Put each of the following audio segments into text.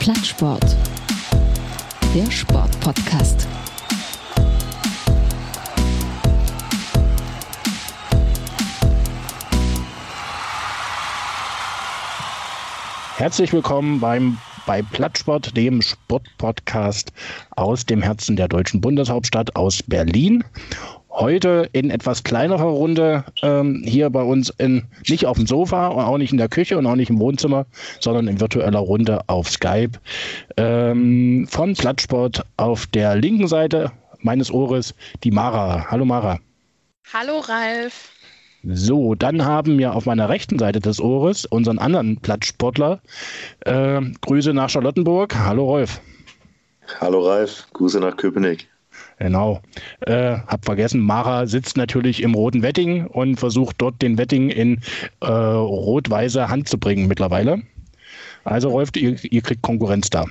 Plattsport. Der Sportpodcast. Herzlich willkommen beim bei Plattsport, dem Sportpodcast aus dem Herzen der deutschen Bundeshauptstadt aus Berlin. Heute in etwas kleinerer Runde ähm, hier bei uns in, nicht auf dem Sofa und auch nicht in der Küche und auch nicht im Wohnzimmer, sondern in virtueller Runde auf Skype. Ähm, von Plattsport auf der linken Seite meines Ohres die Mara. Hallo Mara. Hallo Ralf. So, dann haben wir auf meiner rechten Seite des Ohres unseren anderen Plattsportler. Äh, Grüße nach Charlottenburg. Hallo Rolf. Hallo Ralf, Grüße nach Köpenick. Genau. Äh, hab vergessen, Mara sitzt natürlich im roten Wetting und versucht dort den Wetting in äh, rot-weiße Hand zu bringen mittlerweile. Also Rolf, ihr, ihr kriegt Konkurrenz da.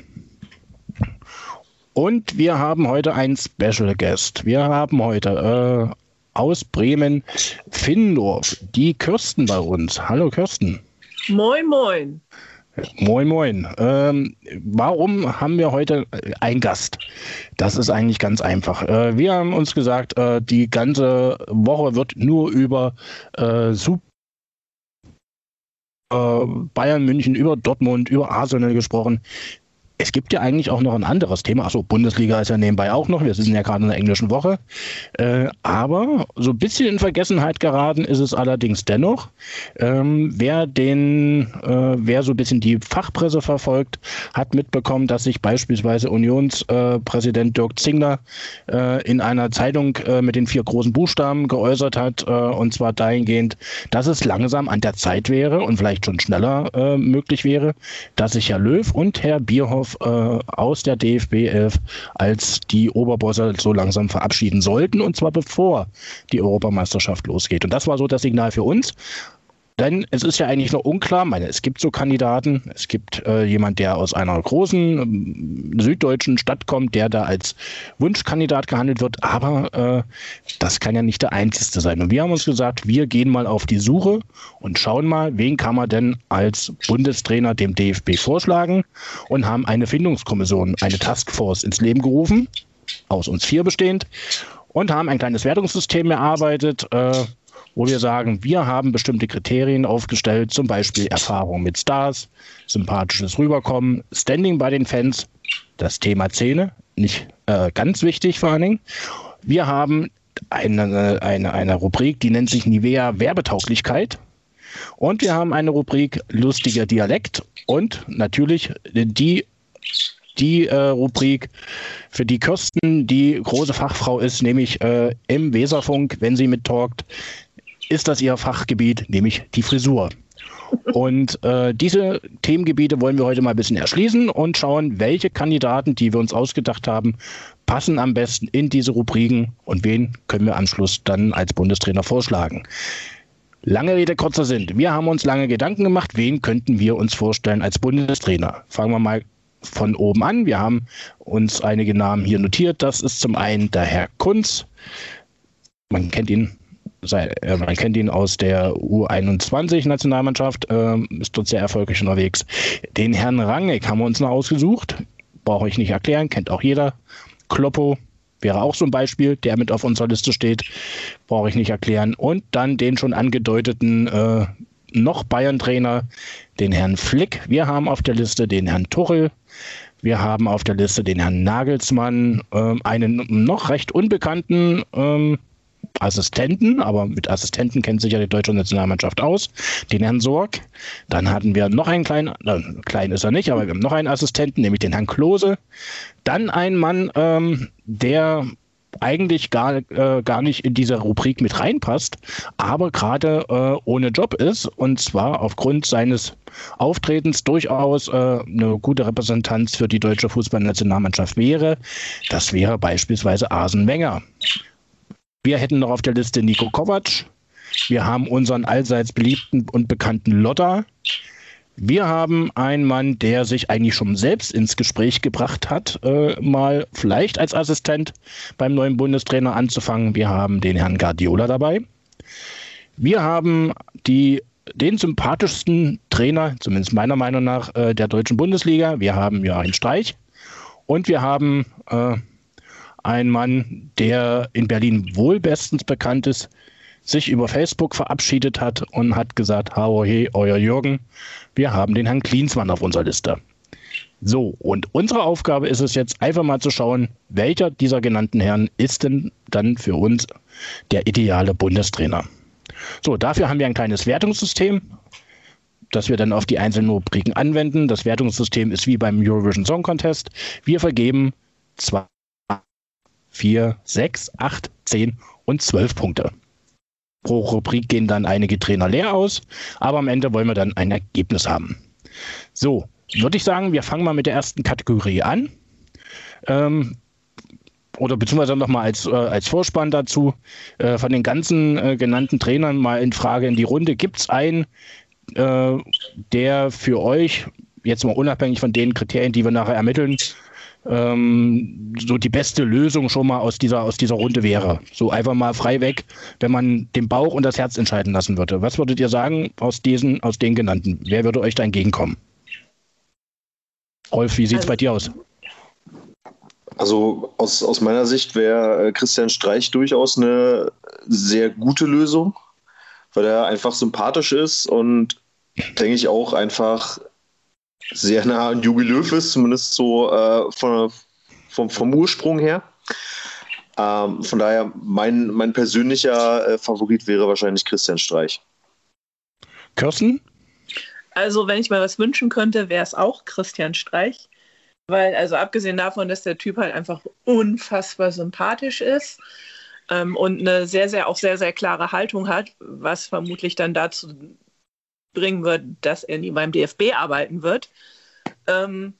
Und wir haben heute einen Special Guest. Wir haben heute äh, aus Bremen, Findorf, die Kirsten bei uns. Hallo Kirsten. Moin, moin. Moin, moin. Ähm, warum haben wir heute einen Gast? Das ist eigentlich ganz einfach. Äh, wir haben uns gesagt, äh, die ganze Woche wird nur über äh, Super äh, Bayern München, über Dortmund, über Arsenal gesprochen es gibt ja eigentlich auch noch ein anderes Thema. Achso, Bundesliga ist ja nebenbei auch noch. Wir sind ja gerade in der englischen Woche. Äh, aber so ein bisschen in Vergessenheit geraten ist es allerdings dennoch. Ähm, wer den, äh, wer so ein bisschen die Fachpresse verfolgt, hat mitbekommen, dass sich beispielsweise Unionspräsident Dirk Zingler äh, in einer Zeitung äh, mit den vier großen Buchstaben geäußert hat. Äh, und zwar dahingehend, dass es langsam an der Zeit wäre und vielleicht schon schneller äh, möglich wäre, dass sich Herr Löw und Herr Bierhoff äh, aus der DFB 11 als die Oberbosse so langsam verabschieden sollten und zwar bevor die Europameisterschaft losgeht. Und das war so das Signal für uns. Denn es ist ja eigentlich noch unklar, meine, es gibt so Kandidaten, es gibt äh, jemand, der aus einer großen ähm, süddeutschen Stadt kommt, der da als Wunschkandidat gehandelt wird, aber äh, das kann ja nicht der einzige sein. Und wir haben uns gesagt, wir gehen mal auf die Suche und schauen mal, wen kann man denn als Bundestrainer dem DFB vorschlagen und haben eine Findungskommission, eine Taskforce ins Leben gerufen, aus uns vier bestehend und haben ein kleines Wertungssystem erarbeitet, äh, wo wir sagen, wir haben bestimmte Kriterien aufgestellt, zum Beispiel Erfahrung mit Stars, sympathisches Rüberkommen, Standing bei den Fans, das Thema Szene, nicht äh, ganz wichtig vor allen Dingen. Wir haben eine, eine, eine Rubrik, die nennt sich Nivea Werbetauglichkeit. Und wir haben eine Rubrik lustiger Dialekt und natürlich die die äh, Rubrik, für die Kirsten die große Fachfrau ist, nämlich äh, im Weserfunk, wenn sie mittalkt, ist das ihr Fachgebiet, nämlich die Frisur. Und äh, diese Themengebiete wollen wir heute mal ein bisschen erschließen und schauen, welche Kandidaten, die wir uns ausgedacht haben, passen am besten in diese Rubriken und wen können wir am Schluss dann als Bundestrainer vorschlagen. Lange Rede, kurzer Sinn. Wir haben uns lange Gedanken gemacht, wen könnten wir uns vorstellen als Bundestrainer. Fangen wir mal von oben an. Wir haben uns einige Namen hier notiert. Das ist zum einen der Herr Kunz. Man kennt ihn man kennt ihn aus der U21-Nationalmannschaft, äh, ist dort sehr erfolgreich unterwegs. Den Herrn Rangnick haben wir uns noch ausgesucht. Brauche ich nicht erklären, kennt auch jeder. Kloppo wäre auch so ein Beispiel, der mit auf unserer Liste steht. Brauche ich nicht erklären. Und dann den schon angedeuteten äh, noch Bayern-Trainer, den Herrn Flick. Wir haben auf der Liste den Herrn Tuchel. Wir haben auf der Liste den Herrn Nagelsmann, äh, einen noch recht unbekannten ähm, Assistenten, aber mit Assistenten kennt sich ja die deutsche Nationalmannschaft aus, den Herrn Sorg. Dann hatten wir noch einen kleinen, äh, klein ist er nicht, aber wir haben noch einen Assistenten, nämlich den Herrn Klose. Dann ein Mann, ähm, der eigentlich gar, äh, gar nicht in diese Rubrik mit reinpasst, aber gerade äh, ohne Job ist und zwar aufgrund seines Auftretens durchaus äh, eine gute Repräsentanz für die deutsche Fußballnationalmannschaft wäre. Das wäre beispielsweise Asen Wenger. Wir hätten noch auf der Liste Nico Kovac. Wir haben unseren allseits beliebten und bekannten Lotta. Wir haben einen Mann, der sich eigentlich schon selbst ins Gespräch gebracht hat, äh, mal vielleicht als Assistent beim neuen Bundestrainer anzufangen. Wir haben den Herrn Guardiola dabei. Wir haben die den sympathischsten Trainer, zumindest meiner Meinung nach, äh, der deutschen Bundesliga. Wir haben Joachim Streich und wir haben äh, einen Mann, der in Berlin wohl bestens bekannt ist, sich über Facebook verabschiedet hat und hat gesagt, hau hey, euer Jürgen, wir haben den Herrn Klinsmann auf unserer Liste. So, und unsere Aufgabe ist es jetzt einfach mal zu schauen, welcher dieser genannten Herren ist denn dann für uns der ideale Bundestrainer. So, dafür haben wir ein kleines Wertungssystem, das wir dann auf die einzelnen Rubriken anwenden. Das Wertungssystem ist wie beim Eurovision Song Contest. Wir vergeben zwei, vier, sechs, acht, zehn und zwölf Punkte. Pro Rubrik gehen dann einige Trainer leer aus, aber am Ende wollen wir dann ein Ergebnis haben. So, würde ich sagen, wir fangen mal mit der ersten Kategorie an. Ähm, oder beziehungsweise nochmal als, äh, als Vorspann dazu, äh, von den ganzen äh, genannten Trainern mal in Frage in die Runde. Gibt es einen, äh, der für euch, jetzt mal unabhängig von den Kriterien, die wir nachher ermitteln, ähm, so die beste Lösung schon mal aus dieser, aus dieser Runde wäre? So einfach mal frei weg, wenn man den Bauch und das Herz entscheiden lassen würde. Was würdet ihr sagen aus, diesen, aus den genannten? Wer würde euch da entgegenkommen? Rolf, wie sieht es also, bei dir aus? Also aus, aus meiner Sicht wäre äh, Christian Streich durchaus eine sehr gute Lösung, weil er einfach sympathisch ist und denke ich auch einfach sehr nah an Jogi Löw ist, zumindest so äh, von, vom, vom Ursprung her. Ähm, von daher, mein, mein persönlicher äh, Favorit wäre wahrscheinlich Christian Streich. Kirsten? Also, wenn ich mal was wünschen könnte, wäre es auch Christian Streich. Weil, also abgesehen davon, dass der Typ halt einfach unfassbar sympathisch ist ähm, und eine sehr, sehr, auch sehr, sehr klare Haltung hat, was vermutlich dann dazu bringen wird, dass er nie beim DFB arbeiten wird, ähm,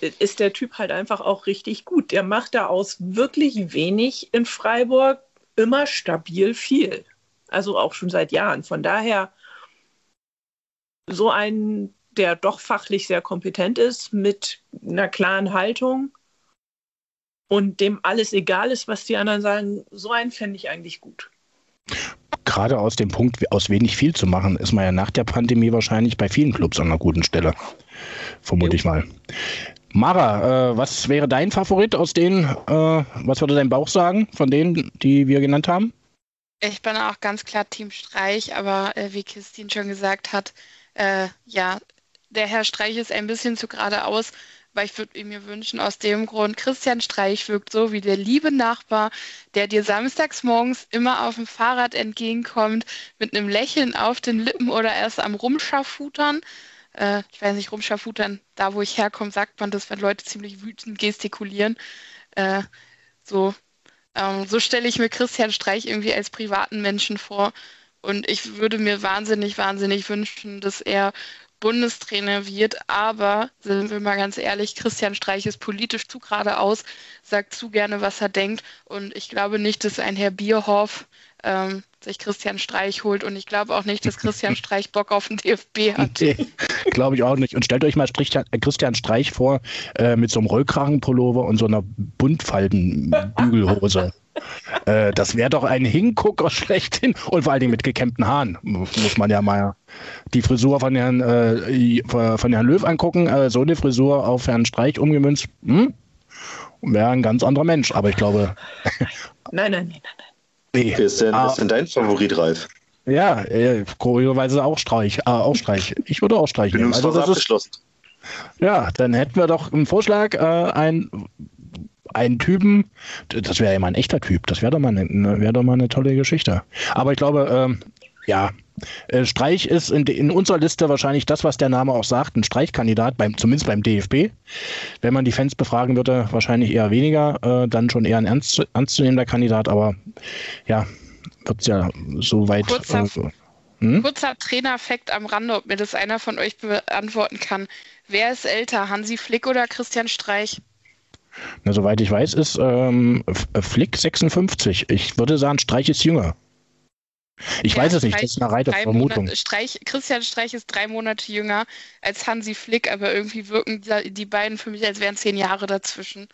ist der Typ halt einfach auch richtig gut. Der macht da aus wirklich wenig in Freiburg immer stabil viel. Also auch schon seit Jahren. Von daher so einen, der doch fachlich sehr kompetent ist, mit einer klaren Haltung und dem alles egal ist, was die anderen sagen, so einen fände ich eigentlich gut. Gerade aus dem Punkt, aus wenig viel zu machen, ist man ja nach der Pandemie wahrscheinlich bei vielen Clubs an einer guten Stelle. Vermute jo. ich mal. Mara, äh, was wäre dein Favorit aus denen, äh, was würde dein Bauch sagen, von denen, die wir genannt haben? Ich bin auch ganz klar Team Streich, aber äh, wie Christine schon gesagt hat, äh, ja, der Herr Streich ist ein bisschen zu geradeaus, weil ich würde mir wünschen, aus dem Grund, Christian Streich wirkt so wie der liebe Nachbar, der dir samstags morgens immer auf dem Fahrrad entgegenkommt, mit einem Lächeln auf den Lippen oder erst am Rumschafutern. Äh, ich weiß nicht, Rumschafutern, da wo ich herkomme, sagt man das, wenn Leute ziemlich wütend gestikulieren. Äh, so ähm, so stelle ich mir Christian Streich irgendwie als privaten Menschen vor. Und ich würde mir wahnsinnig, wahnsinnig wünschen, dass er Bundestrainer wird. Aber, sind wir mal ganz ehrlich, Christian Streich ist politisch zu geradeaus, sagt zu gerne, was er denkt. Und ich glaube nicht, dass ein Herr Bierhoff ähm, sich Christian Streich holt. Und ich glaube auch nicht, dass Christian Streich Bock auf den DFB hat. Nee, glaube ich auch nicht. Und stellt euch mal äh, Christian Streich vor äh, mit so einem Rollkragenpullover und so einer Buntfaltenbügelhose. äh, das wäre doch ein Hingucker schlechthin und vor allen Dingen mit gekämmten Haaren. Muss man ja mal die Frisur von Herrn, äh, von Herrn Löw angucken. Äh, so eine Frisur auf Herrn Streich umgemünzt. Hm? Wäre ein ganz anderer Mensch. Aber ich glaube. nein, nein, nein, nein. Nee. Wer ist denn, ah, ist denn dein Favorit, Ralf? Ja, äh, kurioserweise auch Streich. Äh, auch Streich. Ich würde auch Streich nehmen. Also das abgeschlossen. Ist, ja, dann hätten wir doch einen Vorschlag, äh, ein einen Typen, das wäre ja mal ein echter Typ, das wäre doch, mal eine, wär doch mal eine tolle Geschichte. Aber ich glaube, ähm, ja, äh, Streich ist in, in, unserer Liste wahrscheinlich das, was der Name auch sagt, ein Streichkandidat, beim, zumindest beim DFB. Wenn man die Fans befragen würde, wahrscheinlich eher weniger, äh, dann schon eher ein ernst, ernstzunehmender Kandidat, aber ja, wird es ja so weit. Kurzer, äh, hm? kurzer Trainerfakt am Rande, ob mir das einer von euch beantworten kann. Wer ist älter, Hansi Flick oder Christian Streich? Na, soweit ich weiß, ist ähm, Flick 56. Ich würde sagen, Streich ist jünger. Ich ja, weiß es nicht, das ist eine reite Vermutung. Streich, Christian Streich ist drei Monate jünger als Hansi Flick, aber irgendwie wirken die, die beiden für mich, als wären zehn Jahre dazwischen.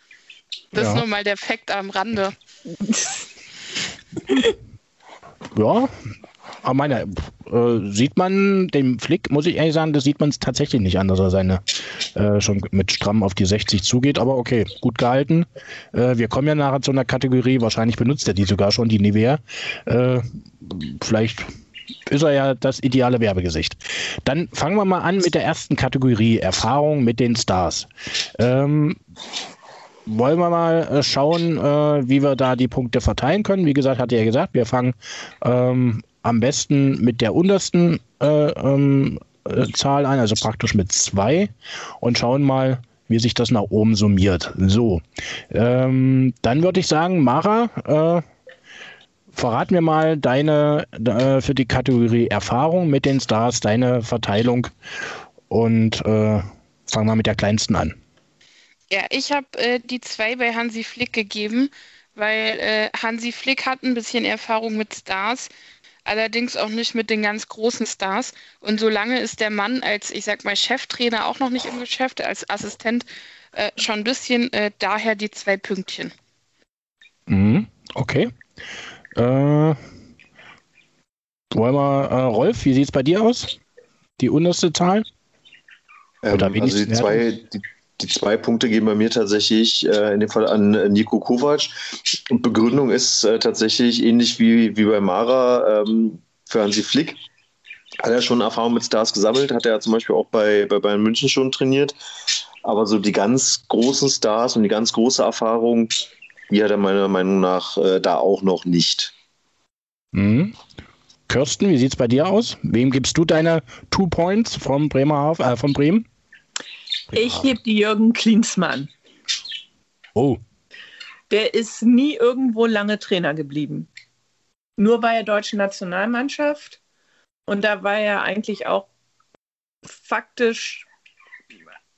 Das ja. ist nur mal der Fakt am Rande. ja, aber meine, äh, sieht man dem Flick, muss ich ehrlich sagen, das sieht man es tatsächlich nicht an, dass er seine äh, schon mit stramm auf die 60 zugeht. Aber okay, gut gehalten. Äh, wir kommen ja nachher zu einer Kategorie, wahrscheinlich benutzt er die sogar schon, die Nivea. Äh, vielleicht ist er ja das ideale Werbegesicht. Dann fangen wir mal an mit der ersten Kategorie, Erfahrung mit den Stars. Ähm, wollen wir mal äh, schauen, äh, wie wir da die Punkte verteilen können. Wie gesagt, hat er ja gesagt, wir fangen ähm, am besten mit der untersten äh, ähm, äh, Zahl an, also praktisch mit zwei und schauen mal, wie sich das nach oben summiert. So, ähm, dann würde ich sagen, Mara, äh, verrat mir mal deine äh, für die Kategorie Erfahrung mit den Stars, deine Verteilung und äh, fang mal mit der kleinsten an. Ja, ich habe äh, die zwei bei Hansi Flick gegeben, weil äh, Hansi Flick hat ein bisschen Erfahrung mit Stars, allerdings auch nicht mit den ganz großen Stars. Und solange ist der Mann als, ich sag mal, Cheftrainer auch noch nicht im Geschäft, als Assistent äh, schon ein bisschen, äh, daher die zwei Pünktchen. Mhm, okay. Äh, wollen wir, äh, Rolf, wie sieht es bei dir aus? Die unterste Zahl? Ähm, also die zwei, die, die zwei Punkte gehen bei mir tatsächlich äh, in dem Fall an äh, Nico Kovac. Und Begründung ist äh, tatsächlich ähnlich wie, wie bei Mara ähm, für Hansi Flick. Hat er schon Erfahrung mit Stars gesammelt, hat er zum Beispiel auch bei, bei Bayern München schon trainiert. Aber so die ganz großen Stars und die ganz große Erfahrung, die hat er meiner Meinung nach äh, da auch noch nicht. Mhm. Kirsten, wie sieht es bei dir aus? Wem gibst du deine Two Points vom Bremerhaven, äh, von Bremen? Ich gebe die Jürgen Klinsmann. Oh. Der ist nie irgendwo lange Trainer geblieben. Nur bei der deutschen Nationalmannschaft. Und da war er eigentlich auch faktisch,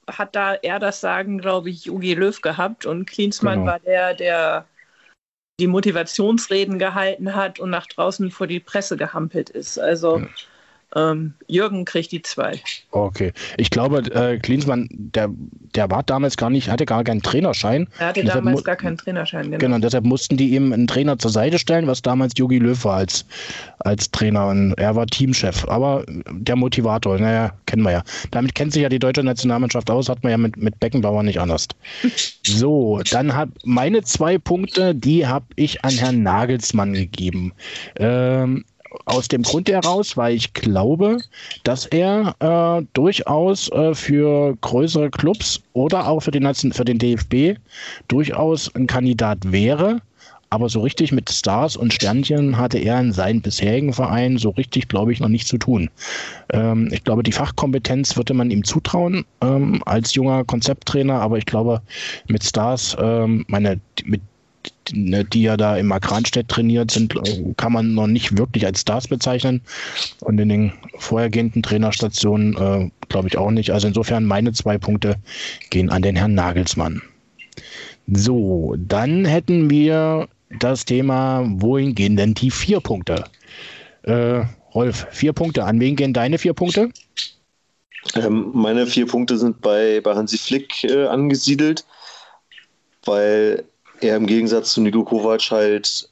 hat da er das Sagen, glaube ich, Jogi Löw gehabt. Und Klinsmann genau. war der, der die Motivationsreden gehalten hat und nach draußen vor die Presse gehampelt ist. Also. Ja ähm, Jürgen kriegt die zwei. Okay. Ich glaube, äh, Klinsmann, der, der war damals gar nicht, hatte gar keinen Trainerschein. Er hatte damals gar keinen Trainerschein, genau. Genau, deshalb mussten die ihm einen Trainer zur Seite stellen, was damals Jogi Löw war als, als Trainer. Und er war Teamchef. Aber der Motivator, naja, kennen wir ja. Damit kennt sich ja die deutsche Nationalmannschaft aus, hat man ja mit, mit Beckenbauer nicht anders. so, dann habe meine zwei Punkte, die habe ich an Herrn Nagelsmann gegeben. Ähm, aus dem Grund heraus, weil ich glaube, dass er äh, durchaus äh, für größere Clubs oder auch für den, für den DFB durchaus ein Kandidat wäre. Aber so richtig mit Stars und Sternchen hatte er in seinen bisherigen Vereinen so richtig, glaube ich, noch nicht zu tun. Ähm, ich glaube, die Fachkompetenz würde man ihm zutrauen ähm, als junger Konzepttrainer, aber ich glaube, mit Stars, ähm, meine, mit die ja da im Agranstedt trainiert sind, kann man noch nicht wirklich als Stars bezeichnen. Und in den vorhergehenden Trainerstationen äh, glaube ich auch nicht. Also insofern meine zwei Punkte gehen an den Herrn Nagelsmann. So, dann hätten wir das Thema, wohin gehen denn die vier Punkte? Äh, Rolf, vier Punkte. An wen gehen deine vier Punkte? Ähm, meine vier Punkte sind bei, bei Hansi Flick äh, angesiedelt, weil er im Gegensatz zu Niko Kovac halt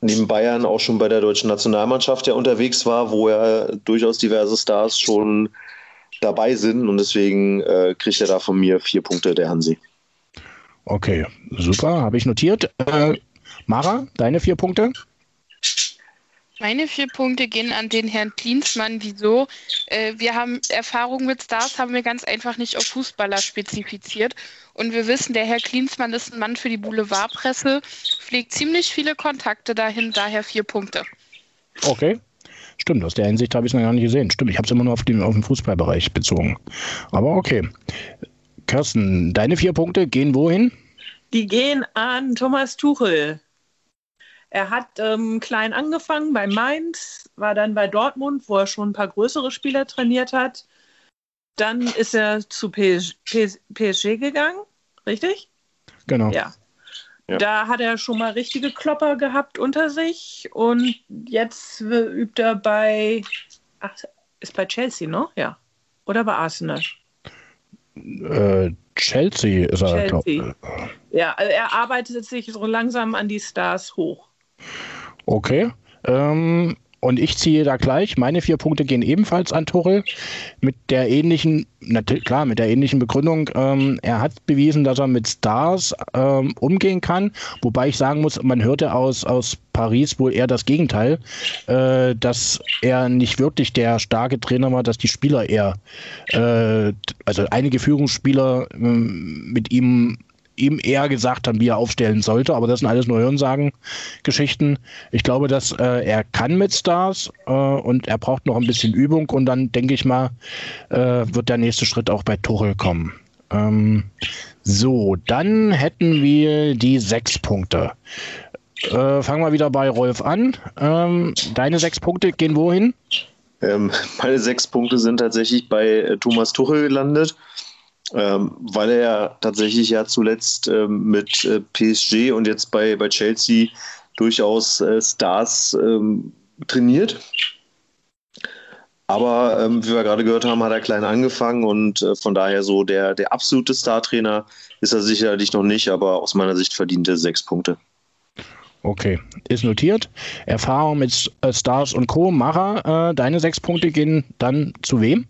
neben Bayern auch schon bei der deutschen Nationalmannschaft ja unterwegs war, wo er durchaus diverse Stars schon dabei sind und deswegen äh, kriegt er da von mir vier Punkte der Hansi. Okay, super, habe ich notiert. Äh, Mara, deine vier Punkte? Meine vier Punkte gehen an den Herrn Klinsmann. Wieso? Äh, wir haben Erfahrung mit Stars, haben wir ganz einfach nicht auf Fußballer spezifiziert. Und wir wissen, der Herr Klinsmann ist ein Mann für die Boulevardpresse, pflegt ziemlich viele Kontakte dahin, daher vier Punkte. Okay. Stimmt, aus der Hinsicht habe ich es noch gar nicht gesehen. Stimmt, ich habe es immer nur auf den, auf den Fußballbereich bezogen. Aber okay. Kirsten, deine vier Punkte gehen wohin? Die gehen an Thomas Tuchel. Er hat ähm, klein angefangen bei Mainz, war dann bei Dortmund, wo er schon ein paar größere Spieler trainiert hat. Dann ist er zu PSG, PSG gegangen, richtig? Genau. Ja. ja. Da hat er schon mal richtige Klopper gehabt unter sich und jetzt übt er bei, ach, ist bei Chelsea, ne? Ja. Oder bei Arsenal? Äh, Chelsea ist er, Chelsea. Ja, also er arbeitet sich so langsam an die Stars hoch. Okay. Ähm, und ich ziehe da gleich. Meine vier Punkte gehen ebenfalls an Tuchel mit der ähnlichen, klar, mit der ähnlichen Begründung. Ähm, er hat bewiesen, dass er mit Stars ähm, umgehen kann. Wobei ich sagen muss, man hörte aus, aus Paris wohl eher das Gegenteil, äh, dass er nicht wirklich der starke Trainer war, dass die Spieler eher, äh, also einige Führungsspieler äh, mit ihm ihm eher gesagt haben, wie er aufstellen sollte. Aber das sind alles nur Hörensagen-Geschichten. Ich glaube, dass äh, er kann mit Stars äh, und er braucht noch ein bisschen Übung und dann denke ich mal, äh, wird der nächste Schritt auch bei Tuchel kommen. Ähm, so, dann hätten wir die sechs Punkte. Äh, fangen wir wieder bei Rolf an. Ähm, deine sechs Punkte gehen wohin? Ähm, meine sechs Punkte sind tatsächlich bei äh, Thomas Tuchel gelandet ähm, weil er ja tatsächlich ja zuletzt ähm, mit äh, PSG und jetzt bei, bei Chelsea durchaus äh, Stars ähm, trainiert. Aber ähm, wie wir gerade gehört haben, hat er klein angefangen und äh, von daher so der, der absolute Star-Trainer ist er sicherlich noch nicht, aber aus meiner Sicht verdient er sechs Punkte. Okay, ist notiert. Erfahrung mit äh, Stars und Co. Mara, äh, deine sechs Punkte gehen dann zu wem?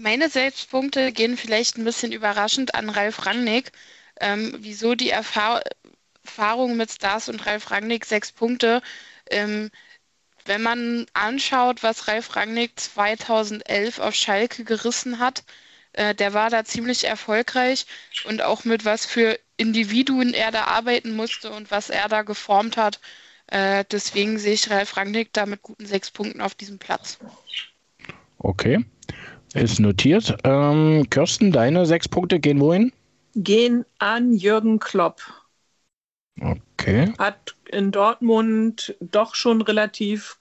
Meine Selbstpunkte gehen vielleicht ein bisschen überraschend an Ralf Rangnick. Ähm, wieso die Erfahr Erfahrung mit Stars und Ralf Rangnick sechs Punkte? Ähm, wenn man anschaut, was Ralf Rangnick 2011 auf Schalke gerissen hat, äh, der war da ziemlich erfolgreich und auch mit was für Individuen er da arbeiten musste und was er da geformt hat. Äh, deswegen sehe ich Ralf Rangnick da mit guten sechs Punkten auf diesem Platz. Okay. Ist notiert. Ähm, Kirsten, deine sechs Punkte gehen wohin? Gehen an Jürgen Klopp. Okay. Hat in Dortmund doch schon relativ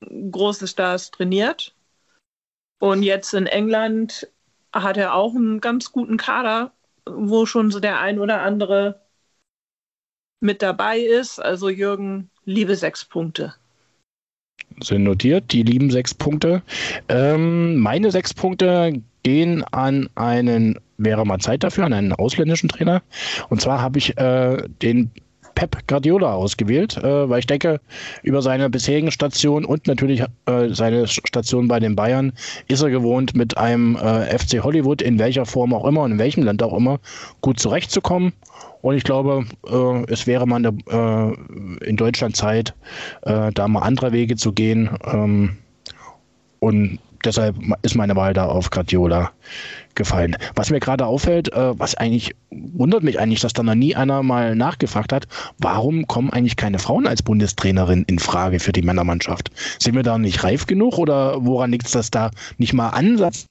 große Stars trainiert. Und jetzt in England hat er auch einen ganz guten Kader, wo schon so der ein oder andere mit dabei ist. Also Jürgen, liebe sechs Punkte sind notiert, die lieben sechs Punkte. Ähm, meine sechs Punkte gehen an einen, wäre mal Zeit dafür, an einen ausländischen Trainer. Und zwar habe ich äh, den Pep Guardiola ausgewählt, äh, weil ich denke, über seine bisherigen Stationen und natürlich äh, seine Station bei den Bayern ist er gewohnt, mit einem äh, FC Hollywood in welcher Form auch immer und in welchem Land auch immer gut zurechtzukommen. Und ich glaube, äh, es wäre mal eine, äh, in Deutschland Zeit, äh, da mal andere Wege zu gehen. Ähm, und deshalb ist meine Wahl da auf Guardiola gefallen. Was mir gerade auffällt, äh, was eigentlich wundert mich eigentlich, dass da noch nie einer mal nachgefragt hat, warum kommen eigentlich keine Frauen als Bundestrainerin in Frage für die Männermannschaft? Sind wir da nicht reif genug oder woran liegt es, dass da nicht mal Ansatz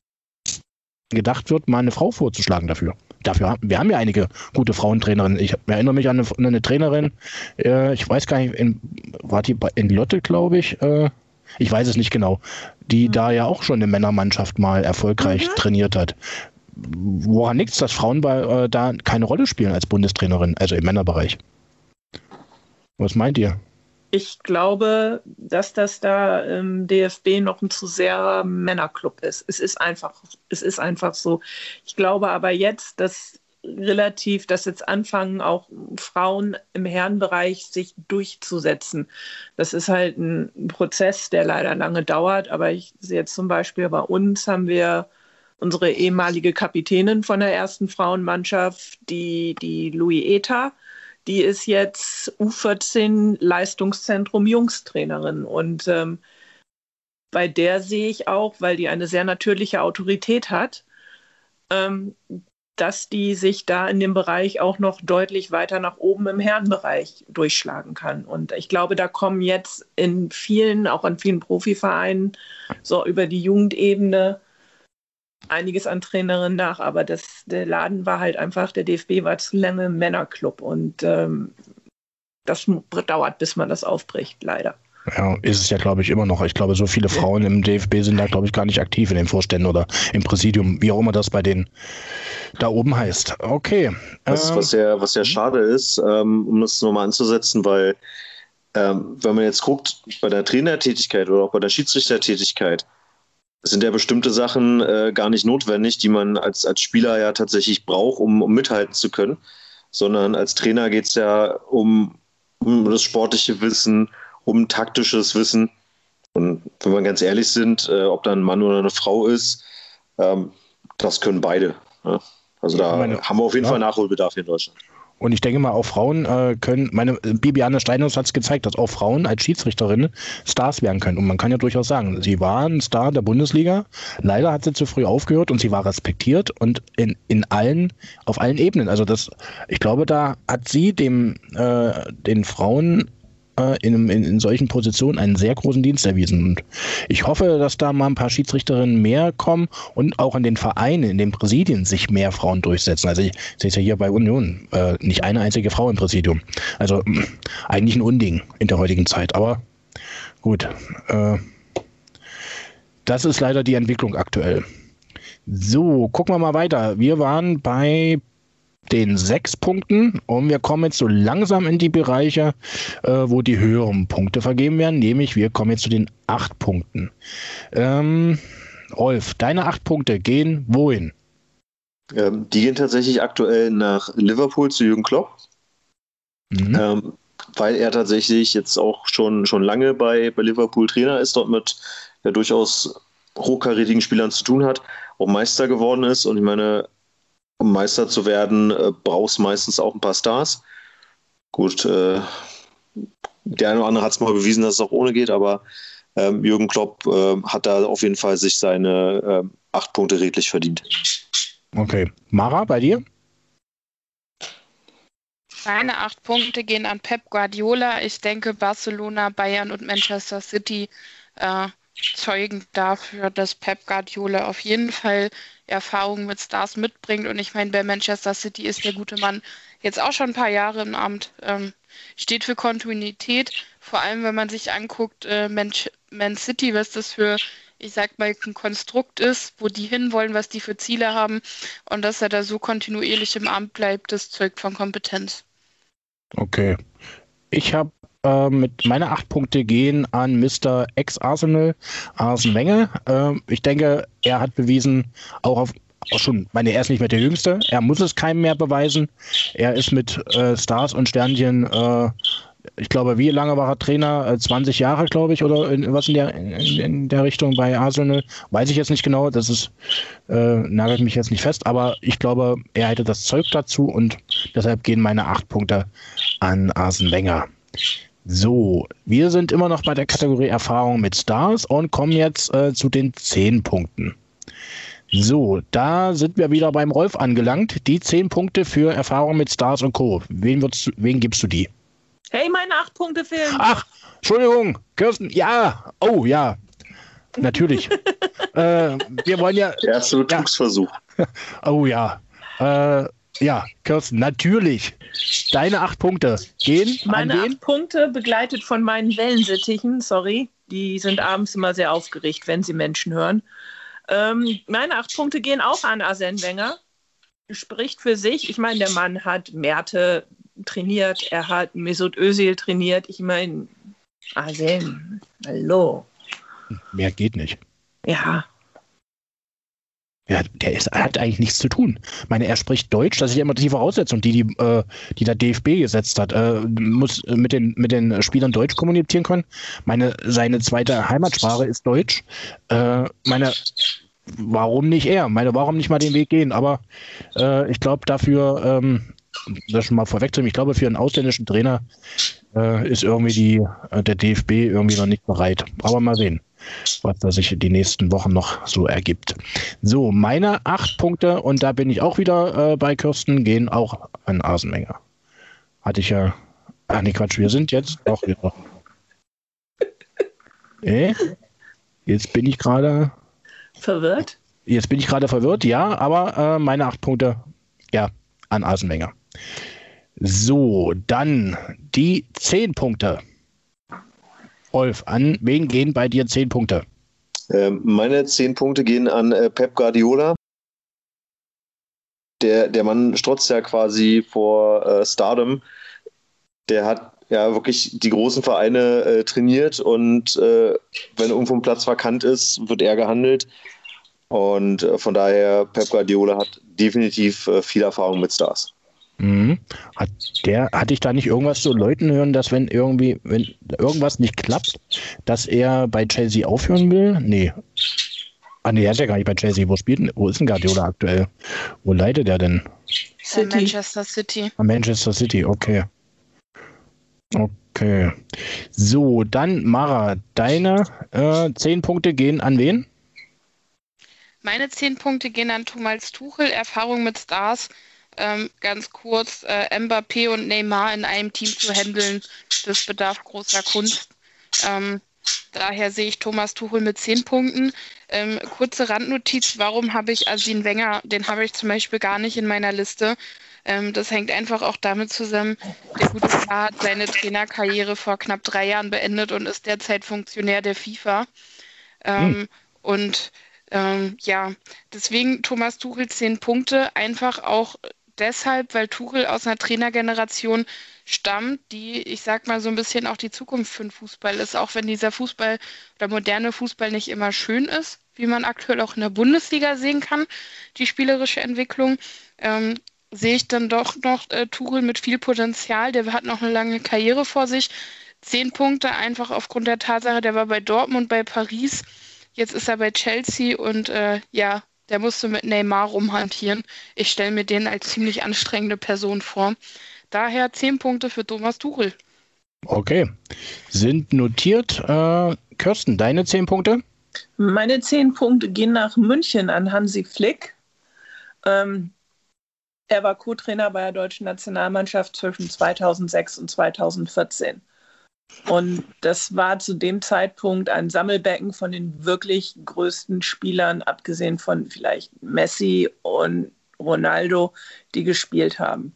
gedacht wird, mal eine Frau vorzuschlagen dafür? Dafür wir haben ja einige gute Frauentrainerinnen. Ich erinnere mich an eine, eine Trainerin, äh, ich weiß gar nicht, in, war die in Lotte, glaube ich, äh, ich weiß es nicht genau, die mhm. da ja auch schon eine Männermannschaft mal erfolgreich mhm. trainiert hat. Woran liegt es, dass Frauen bei, äh, da keine Rolle spielen als Bundestrainerin, also im Männerbereich? Was meint ihr? Ich glaube, dass das da im DFB noch ein zu sehr Männerclub ist. Es ist einfach, es ist einfach so. Ich glaube aber jetzt, dass relativ, dass jetzt anfangen, auch Frauen im Herrenbereich sich durchzusetzen. Das ist halt ein Prozess, der leider lange dauert, aber ich sehe jetzt zum Beispiel bei uns haben wir unsere ehemalige Kapitänin von der ersten Frauenmannschaft, die, die Louis Eta, die ist jetzt U14 Leistungszentrum Jungstrainerin und ähm, bei der sehe ich auch, weil die eine sehr natürliche Autorität hat, ähm, dass die sich da in dem Bereich auch noch deutlich weiter nach oben im Herrenbereich durchschlagen kann. Und ich glaube, da kommen jetzt in vielen, auch an vielen Profivereinen, so über die Jugendebene einiges an Trainerinnen nach. Aber das, der Laden war halt einfach, der DFB war zu lange Männerclub und ähm, das dauert, bis man das aufbricht, leider. Ja, ist es ja, glaube ich, immer noch. Ich glaube, so viele Frauen im DFB sind da, glaube ich, gar nicht aktiv in den Vorständen oder im Präsidium, wie auch immer das bei denen da oben heißt. Okay. Was, was, ja, was ja schade ist, ähm, um das nochmal anzusetzen, weil ähm, wenn man jetzt guckt, bei der Trainertätigkeit oder auch bei der Schiedsrichtertätigkeit, sind ja bestimmte Sachen äh, gar nicht notwendig, die man als, als Spieler ja tatsächlich braucht, um, um mithalten zu können, sondern als Trainer geht es ja um, um das sportliche Wissen, um taktisches Wissen. Und wenn wir ganz ehrlich sind, äh, ob da ein Mann oder eine Frau ist, ähm, das können beide. Ja? Also da meine, haben wir auf jeden ja. Fall Nachholbedarf hier in Deutschland. Und ich denke mal, auch Frauen äh, können, meine Bibiane Steinhaus hat es gezeigt, dass auch Frauen als Schiedsrichterinnen Stars werden können. Und man kann ja durchaus sagen, sie war ein Star der Bundesliga. Leider hat sie zu früh aufgehört und sie war respektiert und in, in allen, auf allen Ebenen. Also das, ich glaube, da hat sie dem, äh, den Frauen äh, in, in, in, solchen Positionen einen sehr großen Dienst erwiesen. Und ich hoffe, dass da mal ein paar Schiedsrichterinnen mehr kommen und auch in den Vereinen, in den Präsidien sich mehr Frauen durchsetzen. Also ich sehe es ja hier bei Union, äh, nicht eine einzige Frau im Präsidium. Also eigentlich ein Unding in der heutigen Zeit. Aber gut, äh, das ist leider die Entwicklung aktuell. So, gucken wir mal weiter. Wir waren bei den sechs Punkten und wir kommen jetzt so langsam in die Bereiche, äh, wo die höheren Punkte vergeben werden, nämlich wir kommen jetzt zu den acht Punkten. Ähm, Rolf, deine acht Punkte gehen wohin? Ähm, die gehen tatsächlich aktuell nach Liverpool zu Jürgen Klopp, mhm. ähm, weil er tatsächlich jetzt auch schon, schon lange bei, bei Liverpool Trainer ist, dort mit ja, durchaus hochkarätigen Spielern zu tun hat, auch Meister geworden ist und ich meine, um Meister zu werden, äh, brauchst meistens auch ein paar Stars. Gut, äh, der eine oder andere hat es mal bewiesen, dass es auch ohne geht, aber ähm, Jürgen Klopp äh, hat da auf jeden Fall sich seine äh, acht Punkte redlich verdient. Okay. Mara, bei dir? Meine acht Punkte gehen an Pep Guardiola. Ich denke, Barcelona, Bayern und Manchester City äh, zeugen dafür, dass Pep Guardiola auf jeden Fall Erfahrung mit Stars mitbringt. Und ich meine, bei Manchester City ist der gute Mann jetzt auch schon ein paar Jahre im Amt. Ähm, steht für Kontinuität, vor allem wenn man sich anguckt, äh, Man, Man City, was das für, ich sag mal, ein Konstrukt ist, wo die hinwollen, was die für Ziele haben. Und dass er da so kontinuierlich im Amt bleibt, das zeugt von Kompetenz. Okay. Ich habe äh, mit meiner acht Punkte gehen an Mr. Ex-Arsenal, Arsene Wenger. Äh, ich denke, er hat bewiesen, auch auf auch schon, meine, er ist nicht mehr der Jüngste. Er muss es keinem mehr beweisen. Er ist mit äh, Stars und Sternchen, äh, ich glaube, wie lange war er Trainer? 20 äh, Jahre, glaube ich, oder in, was in der, in, in, der Richtung bei Arsenal. Weiß ich jetzt nicht genau, das ist, äh, nagelt mich jetzt nicht fest, aber ich glaube, er hätte das Zeug dazu und deshalb gehen meine acht Punkte an Arsene Wenger. So, wir sind immer noch bei der Kategorie Erfahrung mit Stars und kommen jetzt äh, zu den zehn Punkten. So, da sind wir wieder beim Rolf angelangt. Die zehn Punkte für Erfahrung mit Stars und Co. Wen, würdest, wen gibst du die? Hey, meine acht Punkte fehlen. Ach, Entschuldigung, Kirsten, ja. Oh, ja. Natürlich. äh, wir wollen ja. Der erste Betrugsversuch. Ja. Oh ja. Äh, ja, Kirsten, natürlich. Deine acht Punkte gehen. Meine acht Punkte, begleitet von meinen Wellensittichen, sorry, die sind abends immer sehr aufgeregt, wenn sie Menschen hören. Ähm, meine acht Punkte gehen auch an Arsene Wenger. Spricht für sich. Ich meine, der Mann hat Merte trainiert, er hat Mesut Özil trainiert. Ich meine, Arsene, hallo. Mehr geht nicht. Ja, ja, der ist, hat eigentlich nichts zu tun. Ich meine, er spricht Deutsch, das ist ja immer die Voraussetzung, die, die, äh, die der DFB gesetzt hat. Äh, muss mit den, mit den Spielern Deutsch kommunizieren können. Meine, seine zweite Heimatsprache ist Deutsch. Äh, meine, warum nicht er? Meine, warum nicht mal den Weg gehen? Aber äh, ich glaube, dafür, ähm, das schon mal vorwegzunehmen, ich glaube, für einen ausländischen Trainer äh, ist irgendwie die, äh, der DFB irgendwie noch nicht bereit. Aber mal sehen was da sich die nächsten Wochen noch so ergibt. So, meine acht Punkte, und da bin ich auch wieder äh, bei Kirsten, gehen auch an Asenmenger. Hatte ich ja. Ach nee, Quatsch, wir sind jetzt auch wieder. Äh? Jetzt bin ich gerade. Verwirrt? Jetzt bin ich gerade verwirrt, ja, aber äh, meine acht Punkte, ja, an Asenmenger. So, dann die zehn Punkte. Rolf, an wen gehen bei dir zehn Punkte? Ähm, meine zehn Punkte gehen an äh, Pep Guardiola. Der, der Mann strotzt ja quasi vor äh, Stardom. Der hat ja wirklich die großen Vereine äh, trainiert und äh, wenn irgendwo ein Platz vakant ist, wird er gehandelt. Und äh, von daher, Pep Guardiola hat definitiv äh, viel Erfahrung mit Stars. Mhm. Hat der, hatte ich da nicht irgendwas zu Leuten hören, dass wenn irgendwie, wenn irgendwas nicht klappt, dass er bei Chelsea aufhören will? Nee. Ah nee, er ist ja gar nicht bei Chelsea. Wo spielt denn, wo ist denn Guardiola aktuell? Wo leitet er denn? City. Manchester City. Ah, Manchester City, okay. Okay. So, dann Mara, deine äh, zehn Punkte gehen an wen? Meine zehn Punkte gehen an Thomas Tuchel, Erfahrung mit Stars. Ähm, ganz kurz, äh, Mbappé und Neymar in einem Team zu handeln, das bedarf großer Kunst. Ähm, daher sehe ich Thomas Tuchel mit zehn Punkten. Ähm, kurze Randnotiz, warum habe ich Asin Wenger, den habe ich zum Beispiel gar nicht in meiner Liste. Ähm, das hängt einfach auch damit zusammen, der gute Star hat seine Trainerkarriere vor knapp drei Jahren beendet und ist derzeit Funktionär der FIFA. Ähm, hm. Und ähm, ja, deswegen Thomas Tuchel zehn Punkte, einfach auch deshalb, weil Tuchel aus einer Trainergeneration stammt, die, ich sag mal, so ein bisschen auch die Zukunft für den Fußball ist, auch wenn dieser Fußball oder moderne Fußball nicht immer schön ist, wie man aktuell auch in der Bundesliga sehen kann, die spielerische Entwicklung. Ähm, sehe ich dann doch noch äh, Tuchel mit viel Potenzial. Der hat noch eine lange Karriere vor sich. Zehn Punkte einfach aufgrund der Tatsache, der war bei Dortmund, bei Paris. Jetzt ist er bei Chelsea und äh, ja, der musste mit Neymar rumhantieren. Ich stelle mir den als ziemlich anstrengende Person vor. Daher zehn Punkte für Thomas Tuchel. Okay, sind notiert. Äh, Kirsten, deine zehn Punkte? Meine zehn Punkte gehen nach München an Hansi Flick. Ähm, er war Co-Trainer bei der deutschen Nationalmannschaft zwischen 2006 und 2014. Und das war zu dem Zeitpunkt ein Sammelbecken von den wirklich größten Spielern, abgesehen von vielleicht Messi und Ronaldo, die gespielt haben.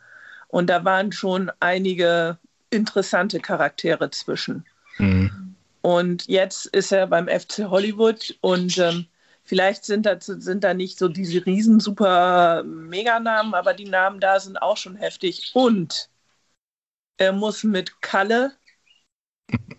Und da waren schon einige interessante Charaktere zwischen. Mhm. Und jetzt ist er beim FC Hollywood und ähm, Vielleicht sind da, sind da nicht so diese riesen super Meganamen, aber die Namen da sind auch schon heftig. Und er muss mit Kalle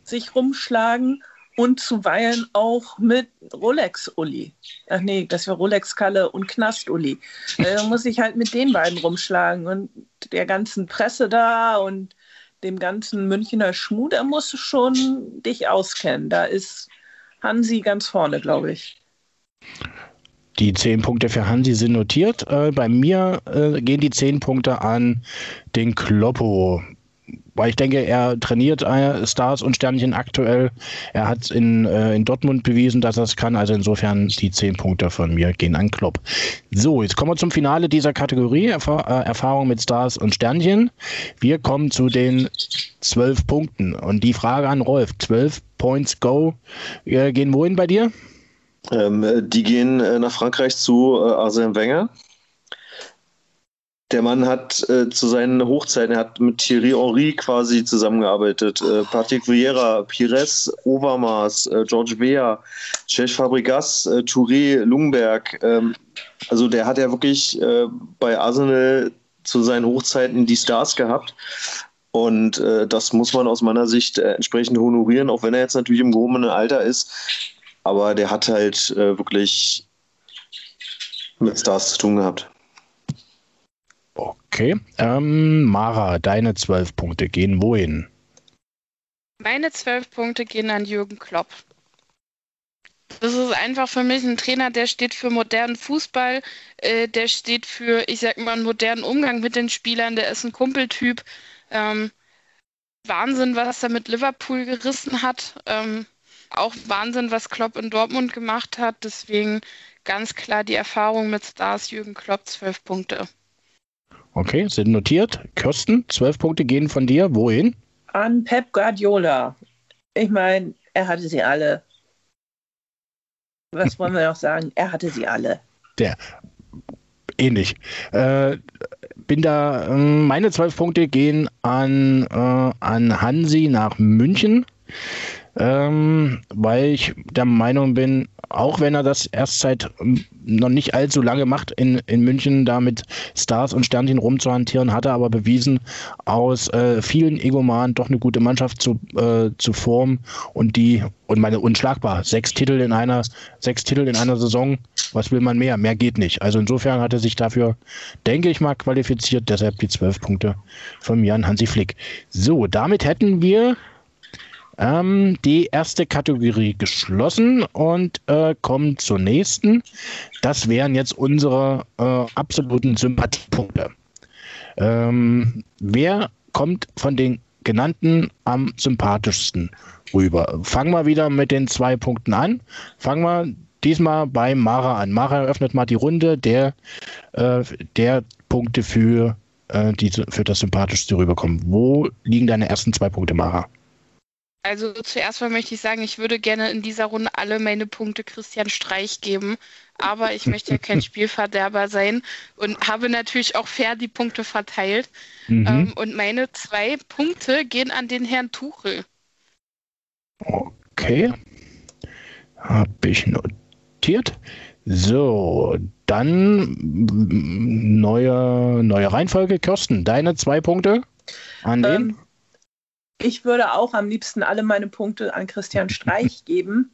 sich rumschlagen und zuweilen auch mit Rolex-Uli. Ach nee, das war Rolex-Kalle und Knast-Uli. Er muss sich halt mit den beiden rumschlagen und der ganzen Presse da und dem ganzen Münchner Schmuh, da musst du schon dich auskennen. Da ist Hansi ganz vorne, glaube ich. Die zehn Punkte für Hansi sind notiert. Äh, bei mir äh, gehen die zehn Punkte an den Kloppo. Weil ich denke, er trainiert äh, Stars und Sternchen aktuell. Er hat in, äh, in Dortmund bewiesen, dass er es kann. Also insofern die zehn Punkte von mir gehen an Klopp. So, jetzt kommen wir zum Finale dieser Kategorie. Erf äh, Erfahrung mit Stars und Sternchen. Wir kommen zu den zwölf Punkten. Und die Frage an Rolf: zwölf Points go. Äh, gehen wohin bei dir? Ähm, die gehen nach Frankreich zu Arsène Wenger. Der Mann hat äh, zu seinen Hochzeiten, er hat mit Thierry Henry quasi zusammengearbeitet. Äh, Patrick Vieira, Pires, Overmars, äh, George Weah, Cech Fabregas, äh, Touré, Lungberg. Ähm, also der hat ja wirklich äh, bei Arsenal zu seinen Hochzeiten die Stars gehabt. Und äh, das muss man aus meiner Sicht äh, entsprechend honorieren, auch wenn er jetzt natürlich im gehobenen Alter ist. Aber der hat halt wirklich mit Stars zu tun gehabt. Okay. Ähm, Mara, deine zwölf Punkte gehen wohin? Meine zwölf Punkte gehen an Jürgen Klopp. Das ist einfach für mich ein Trainer, der steht für modernen Fußball, äh, der steht für, ich sag mal, einen modernen Umgang mit den Spielern, der ist ein Kumpeltyp. Ähm, Wahnsinn, was er mit Liverpool gerissen hat. Ähm, auch Wahnsinn, was Klopp in Dortmund gemacht hat. Deswegen ganz klar die Erfahrung mit Stars Jürgen Klopp, zwölf Punkte. Okay, sind notiert. Kirsten, zwölf Punkte gehen von dir. Wohin? An Pep Guardiola. Ich meine, er hatte sie alle. Was wollen wir noch sagen? Er hatte sie alle. Der. Ähnlich. Äh, bin da, äh, meine zwölf Punkte gehen an, äh, an Hansi nach München. ähm, weil ich der Meinung bin, auch wenn er das erst seit ähm, noch nicht allzu lange macht, in, in München da mit Stars und Sternchen rumzuhantieren, hat er aber bewiesen, aus äh, vielen Egomanen doch eine gute Mannschaft zu, äh, zu formen und die, und meine unschlagbar, sechs Titel in einer, sechs Titel in einer Saison, was will man mehr? Mehr geht nicht. Also insofern hat er sich dafür, denke ich mal, qualifiziert, deshalb die zwölf Punkte von mir an Hansi Flick. So, damit hätten wir ähm, die erste Kategorie geschlossen und äh, kommen zur nächsten. Das wären jetzt unsere äh, absoluten Sympathiepunkte. Ähm, wer kommt von den genannten am sympathischsten rüber? Fangen wir wieder mit den zwei Punkten an. Fangen wir diesmal bei Mara an. Mara eröffnet mal die Runde der, äh, der Punkte für, äh, die für das Sympathischste rüberkommen. Wo liegen deine ersten zwei Punkte, Mara? Also zuerst mal möchte ich sagen, ich würde gerne in dieser Runde alle meine Punkte Christian Streich geben, aber ich möchte ja kein Spielverderber sein und habe natürlich auch fair die Punkte verteilt. Mhm. Ähm, und meine zwei Punkte gehen an den Herrn Tuchel. Okay. Habe ich notiert. So, dann neue, neue Reihenfolge. Kirsten, deine zwei Punkte an den? Ähm, ich würde auch am liebsten alle meine Punkte an Christian Streich geben,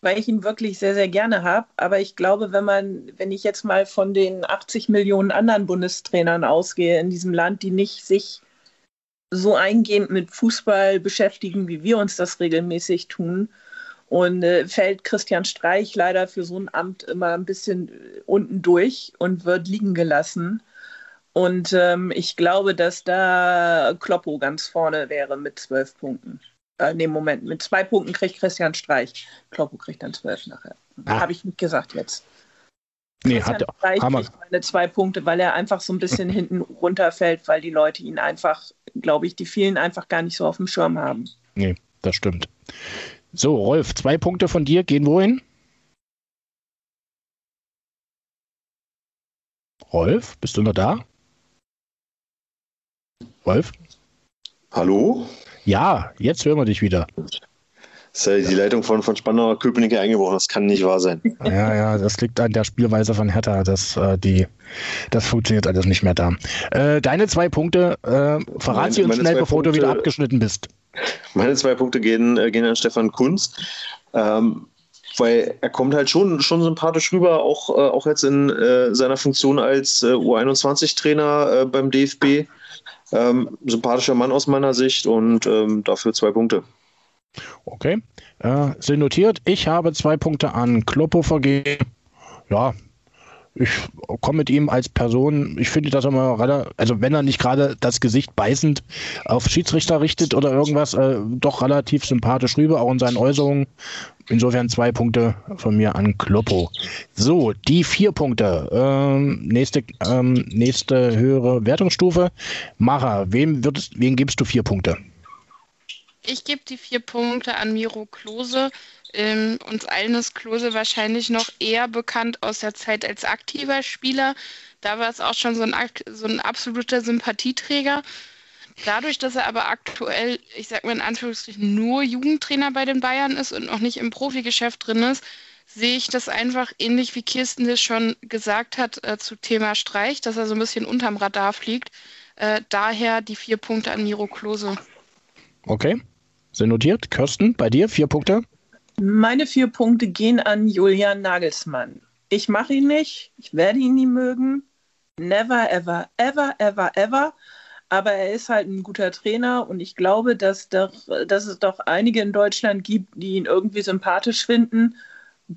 weil ich ihn wirklich sehr, sehr gerne habe. Aber ich glaube, wenn man, wenn ich jetzt mal von den 80 Millionen anderen Bundestrainern ausgehe in diesem Land, die nicht sich so eingehend mit Fußball beschäftigen, wie wir uns das regelmäßig tun, und äh, fällt Christian Streich leider für so ein Amt immer ein bisschen unten durch und wird liegen gelassen. Und ähm, ich glaube, dass da Kloppo ganz vorne wäre mit zwölf Punkten. Äh, nee, Moment, mit zwei Punkten kriegt Christian Streich. Kloppo kriegt dann zwölf nachher. Ah. Habe ich nicht gesagt jetzt. Nee, Christian hat Streich kriegt meine zwei Punkte, weil er einfach so ein bisschen hinten runterfällt, weil die Leute ihn einfach, glaube ich, die vielen einfach gar nicht so auf dem Schirm haben. Nee, das stimmt. So, Rolf, zwei Punkte von dir gehen wohin? Rolf, bist du noch da? Wolf? Hallo? Ja, jetzt hören wir dich wieder. Ist ja die Leitung von, von Spandauer Köpenick eingebrochen, das kann nicht wahr sein. Ja, ja, das liegt an der Spielweise von Hertha, das, äh, die, das funktioniert alles nicht mehr da. Äh, deine zwei Punkte, äh, verrat sie uns schnell, bevor Punkte, du wieder abgeschnitten bist. Meine zwei Punkte gehen, äh, gehen an Stefan Kunz. Ähm, weil er kommt halt schon, schon sympathisch rüber, auch, äh, auch jetzt in äh, seiner Funktion als U21-Trainer beim DFB. Ähm, sympathischer Mann aus meiner Sicht und ähm, dafür zwei Punkte. Okay, äh, sind notiert. Ich habe zwei Punkte an Kloppo vergeben. Ja, ich komme mit ihm als Person, ich finde, dass er mal, also wenn er nicht gerade das Gesicht beißend auf Schiedsrichter richtet oder irgendwas, äh, doch relativ sympathisch rüber, auch in seinen Äußerungen. Insofern zwei Punkte von mir an Kloppo. So, die vier Punkte. Ähm, nächste, ähm, nächste höhere Wertungsstufe. Mara, wem, würdest, wem gibst du vier Punkte? Ich gebe die vier Punkte an Miro Klose. Ähm, uns allen ist Klose wahrscheinlich noch eher bekannt aus der Zeit als aktiver Spieler. Da war es auch schon so ein, so ein absoluter Sympathieträger. Dadurch, dass er aber aktuell, ich sag mal in Anführungsstrichen, nur Jugendtrainer bei den Bayern ist und noch nicht im Profigeschäft drin ist, sehe ich das einfach ähnlich wie Kirsten das schon gesagt hat äh, zu Thema Streich, dass er so ein bisschen unterm Radar fliegt. Äh, daher die vier Punkte an Miro Klose. Okay, sind notiert. Kirsten, bei dir vier Punkte? Meine vier Punkte gehen an Julian Nagelsmann. Ich mache ihn nicht, ich werde ihn nie mögen. Never, ever, ever, ever, ever. Aber er ist halt ein guter Trainer und ich glaube, dass, doch, dass es doch einige in Deutschland gibt, die ihn irgendwie sympathisch finden.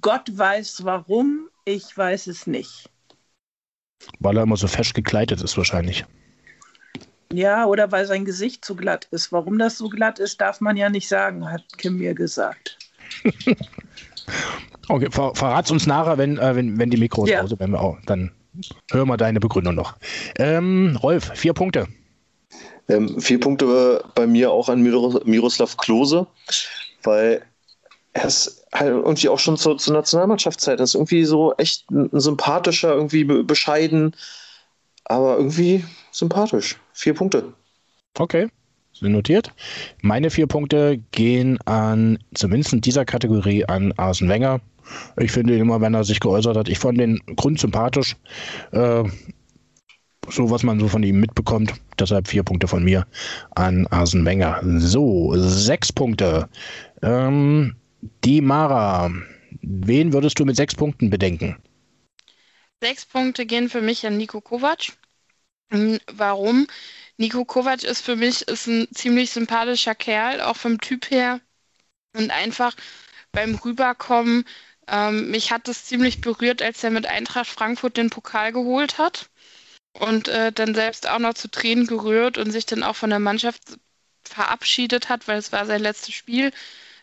Gott weiß warum, ich weiß es nicht. Weil er immer so fesch gekleidet ist, wahrscheinlich. Ja, oder weil sein Gesicht so glatt ist. Warum das so glatt ist, darf man ja nicht sagen, hat Kim mir gesagt. okay, ver verrat's uns nachher, wenn, äh, wenn, wenn die Mikros ja. aus wenn wir auch, dann hören wir deine Begründung noch. Ähm, Rolf, vier Punkte. Ähm, vier Punkte bei mir auch an Miroslav Klose, weil er ist halt irgendwie auch schon zur, zur Nationalmannschaftszeit. Das ist irgendwie so echt ein sympathischer, irgendwie bescheiden, aber irgendwie sympathisch. Vier Punkte. Okay, Notiert. Meine vier Punkte gehen an, zumindest in dieser Kategorie, an Arsene Wenger. Ich finde ihn immer, wenn er sich geäußert hat, ich fand den grundsympathisch. Äh, so, was man so von ihm mitbekommt. Deshalb vier Punkte von mir an Arsene Wenger. So, sechs Punkte. Ähm, die Mara. Wen würdest du mit sechs Punkten bedenken? Sechs Punkte gehen für mich an Nico Kovac. Warum? Nico Kovac ist für mich ist ein ziemlich sympathischer Kerl, auch vom Typ her. Und einfach beim Rüberkommen, ähm, mich hat es ziemlich berührt, als er mit Eintracht Frankfurt den Pokal geholt hat und äh, dann selbst auch noch zu Tränen gerührt und sich dann auch von der Mannschaft verabschiedet hat, weil es war sein letztes Spiel.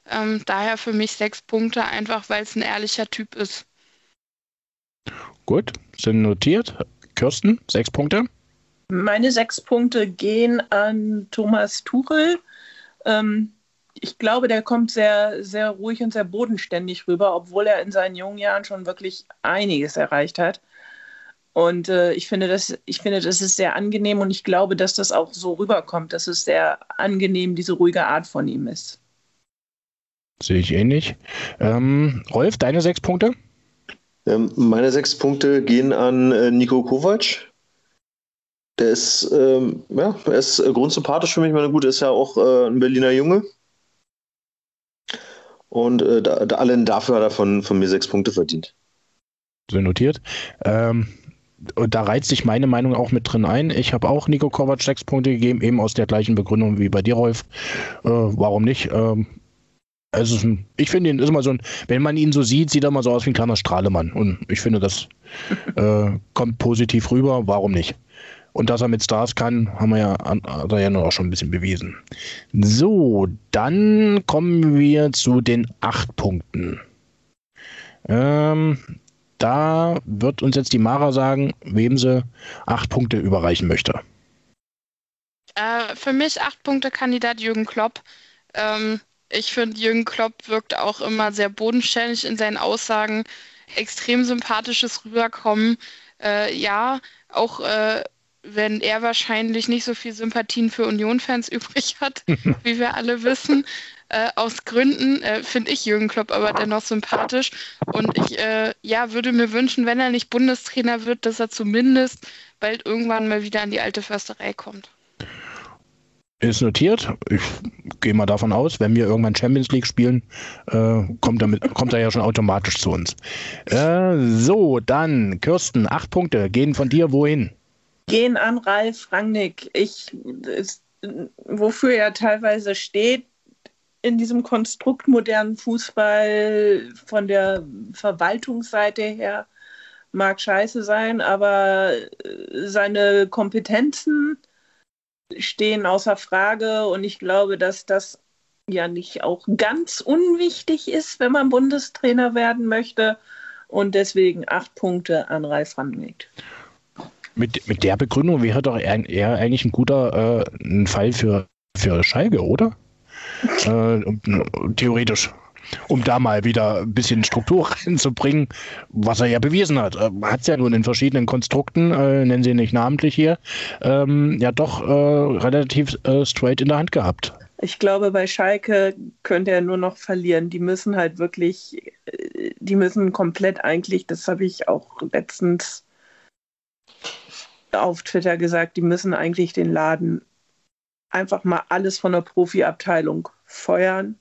Ähm, daher für mich sechs Punkte, einfach weil es ein ehrlicher Typ ist. Gut, sind notiert. Kirsten, sechs Punkte. Meine sechs Punkte gehen an Thomas Tuchel. Ähm, ich glaube, der kommt sehr, sehr ruhig und sehr bodenständig rüber, obwohl er in seinen jungen Jahren schon wirklich einiges erreicht hat. Und äh, ich, finde das, ich finde, das ist sehr angenehm und ich glaube, dass das auch so rüberkommt, dass es sehr angenehm, diese ruhige Art von ihm ist. Sehe ich ähnlich. Ähm, Rolf, deine sechs Punkte? Ähm, meine sechs Punkte gehen an äh, Nico Kovac. Der ist, ähm, ja, er ist äh, grundsympathisch für mich. Meine gut, ist ja auch äh, ein Berliner Junge. Und äh, da, da, allein dafür hat er von, von mir sechs Punkte verdient. So notiert. Ähm, und da reizt sich meine Meinung auch mit drin ein. Ich habe auch Nico Kovac sechs Punkte gegeben, eben aus der gleichen Begründung wie bei dir, Rolf. Äh, warum nicht? Ähm, also ich finde ihn ist immer so ein, wenn man ihn so sieht, sieht er mal so aus wie ein kleiner Strahlemann. Und ich finde, das äh, kommt positiv rüber. Warum nicht? Und dass er mit Stars kann, haben wir ja, hat er ja auch schon ein bisschen bewiesen. So, dann kommen wir zu den acht Punkten. Ähm, da wird uns jetzt die Mara sagen, wem sie acht Punkte überreichen möchte. Äh, für mich acht Punkte Kandidat Jürgen Klopp. Ähm, ich finde, Jürgen Klopp wirkt auch immer sehr bodenständig in seinen Aussagen, extrem sympathisches Rüberkommen. Äh, ja, auch äh, wenn er wahrscheinlich nicht so viel Sympathien für Union-Fans übrig hat, wie wir alle wissen. Äh, aus Gründen äh, finde ich Jürgen Klopp aber dennoch sympathisch. Und ich äh, ja, würde mir wünschen, wenn er nicht Bundestrainer wird, dass er zumindest bald irgendwann mal wieder an die alte Försterei kommt. Ist notiert. Ich gehe mal davon aus, wenn wir irgendwann Champions League spielen, äh, kommt, damit, kommt er ja schon automatisch zu uns. Äh, so, dann, Kirsten, acht Punkte gehen von dir wohin? Gehen an Ralf Rangnick. Ich, ist, wofür er teilweise steht, in diesem Konstrukt modernen Fußball von der Verwaltungsseite her mag scheiße sein, aber äh, seine Kompetenzen stehen außer Frage und ich glaube, dass das ja nicht auch ganz unwichtig ist, wenn man Bundestrainer werden möchte und deswegen acht Punkte an Ralf Rangnick. Mit, mit der Begründung wäre doch eher, eigentlich ein guter äh, ein Fall für, für Schalke, oder? äh, theoretisch. Um da mal wieder ein bisschen Struktur reinzubringen, was er ja bewiesen hat. Er hat es ja nun in verschiedenen Konstrukten, äh, nennen sie nicht namentlich hier, ähm, ja doch äh, relativ äh, straight in der Hand gehabt. Ich glaube, bei Schalke könnte er nur noch verlieren. Die müssen halt wirklich, äh, die müssen komplett eigentlich, das habe ich auch letztens auf Twitter gesagt, die müssen eigentlich den Laden einfach mal alles von der Profiabteilung feuern,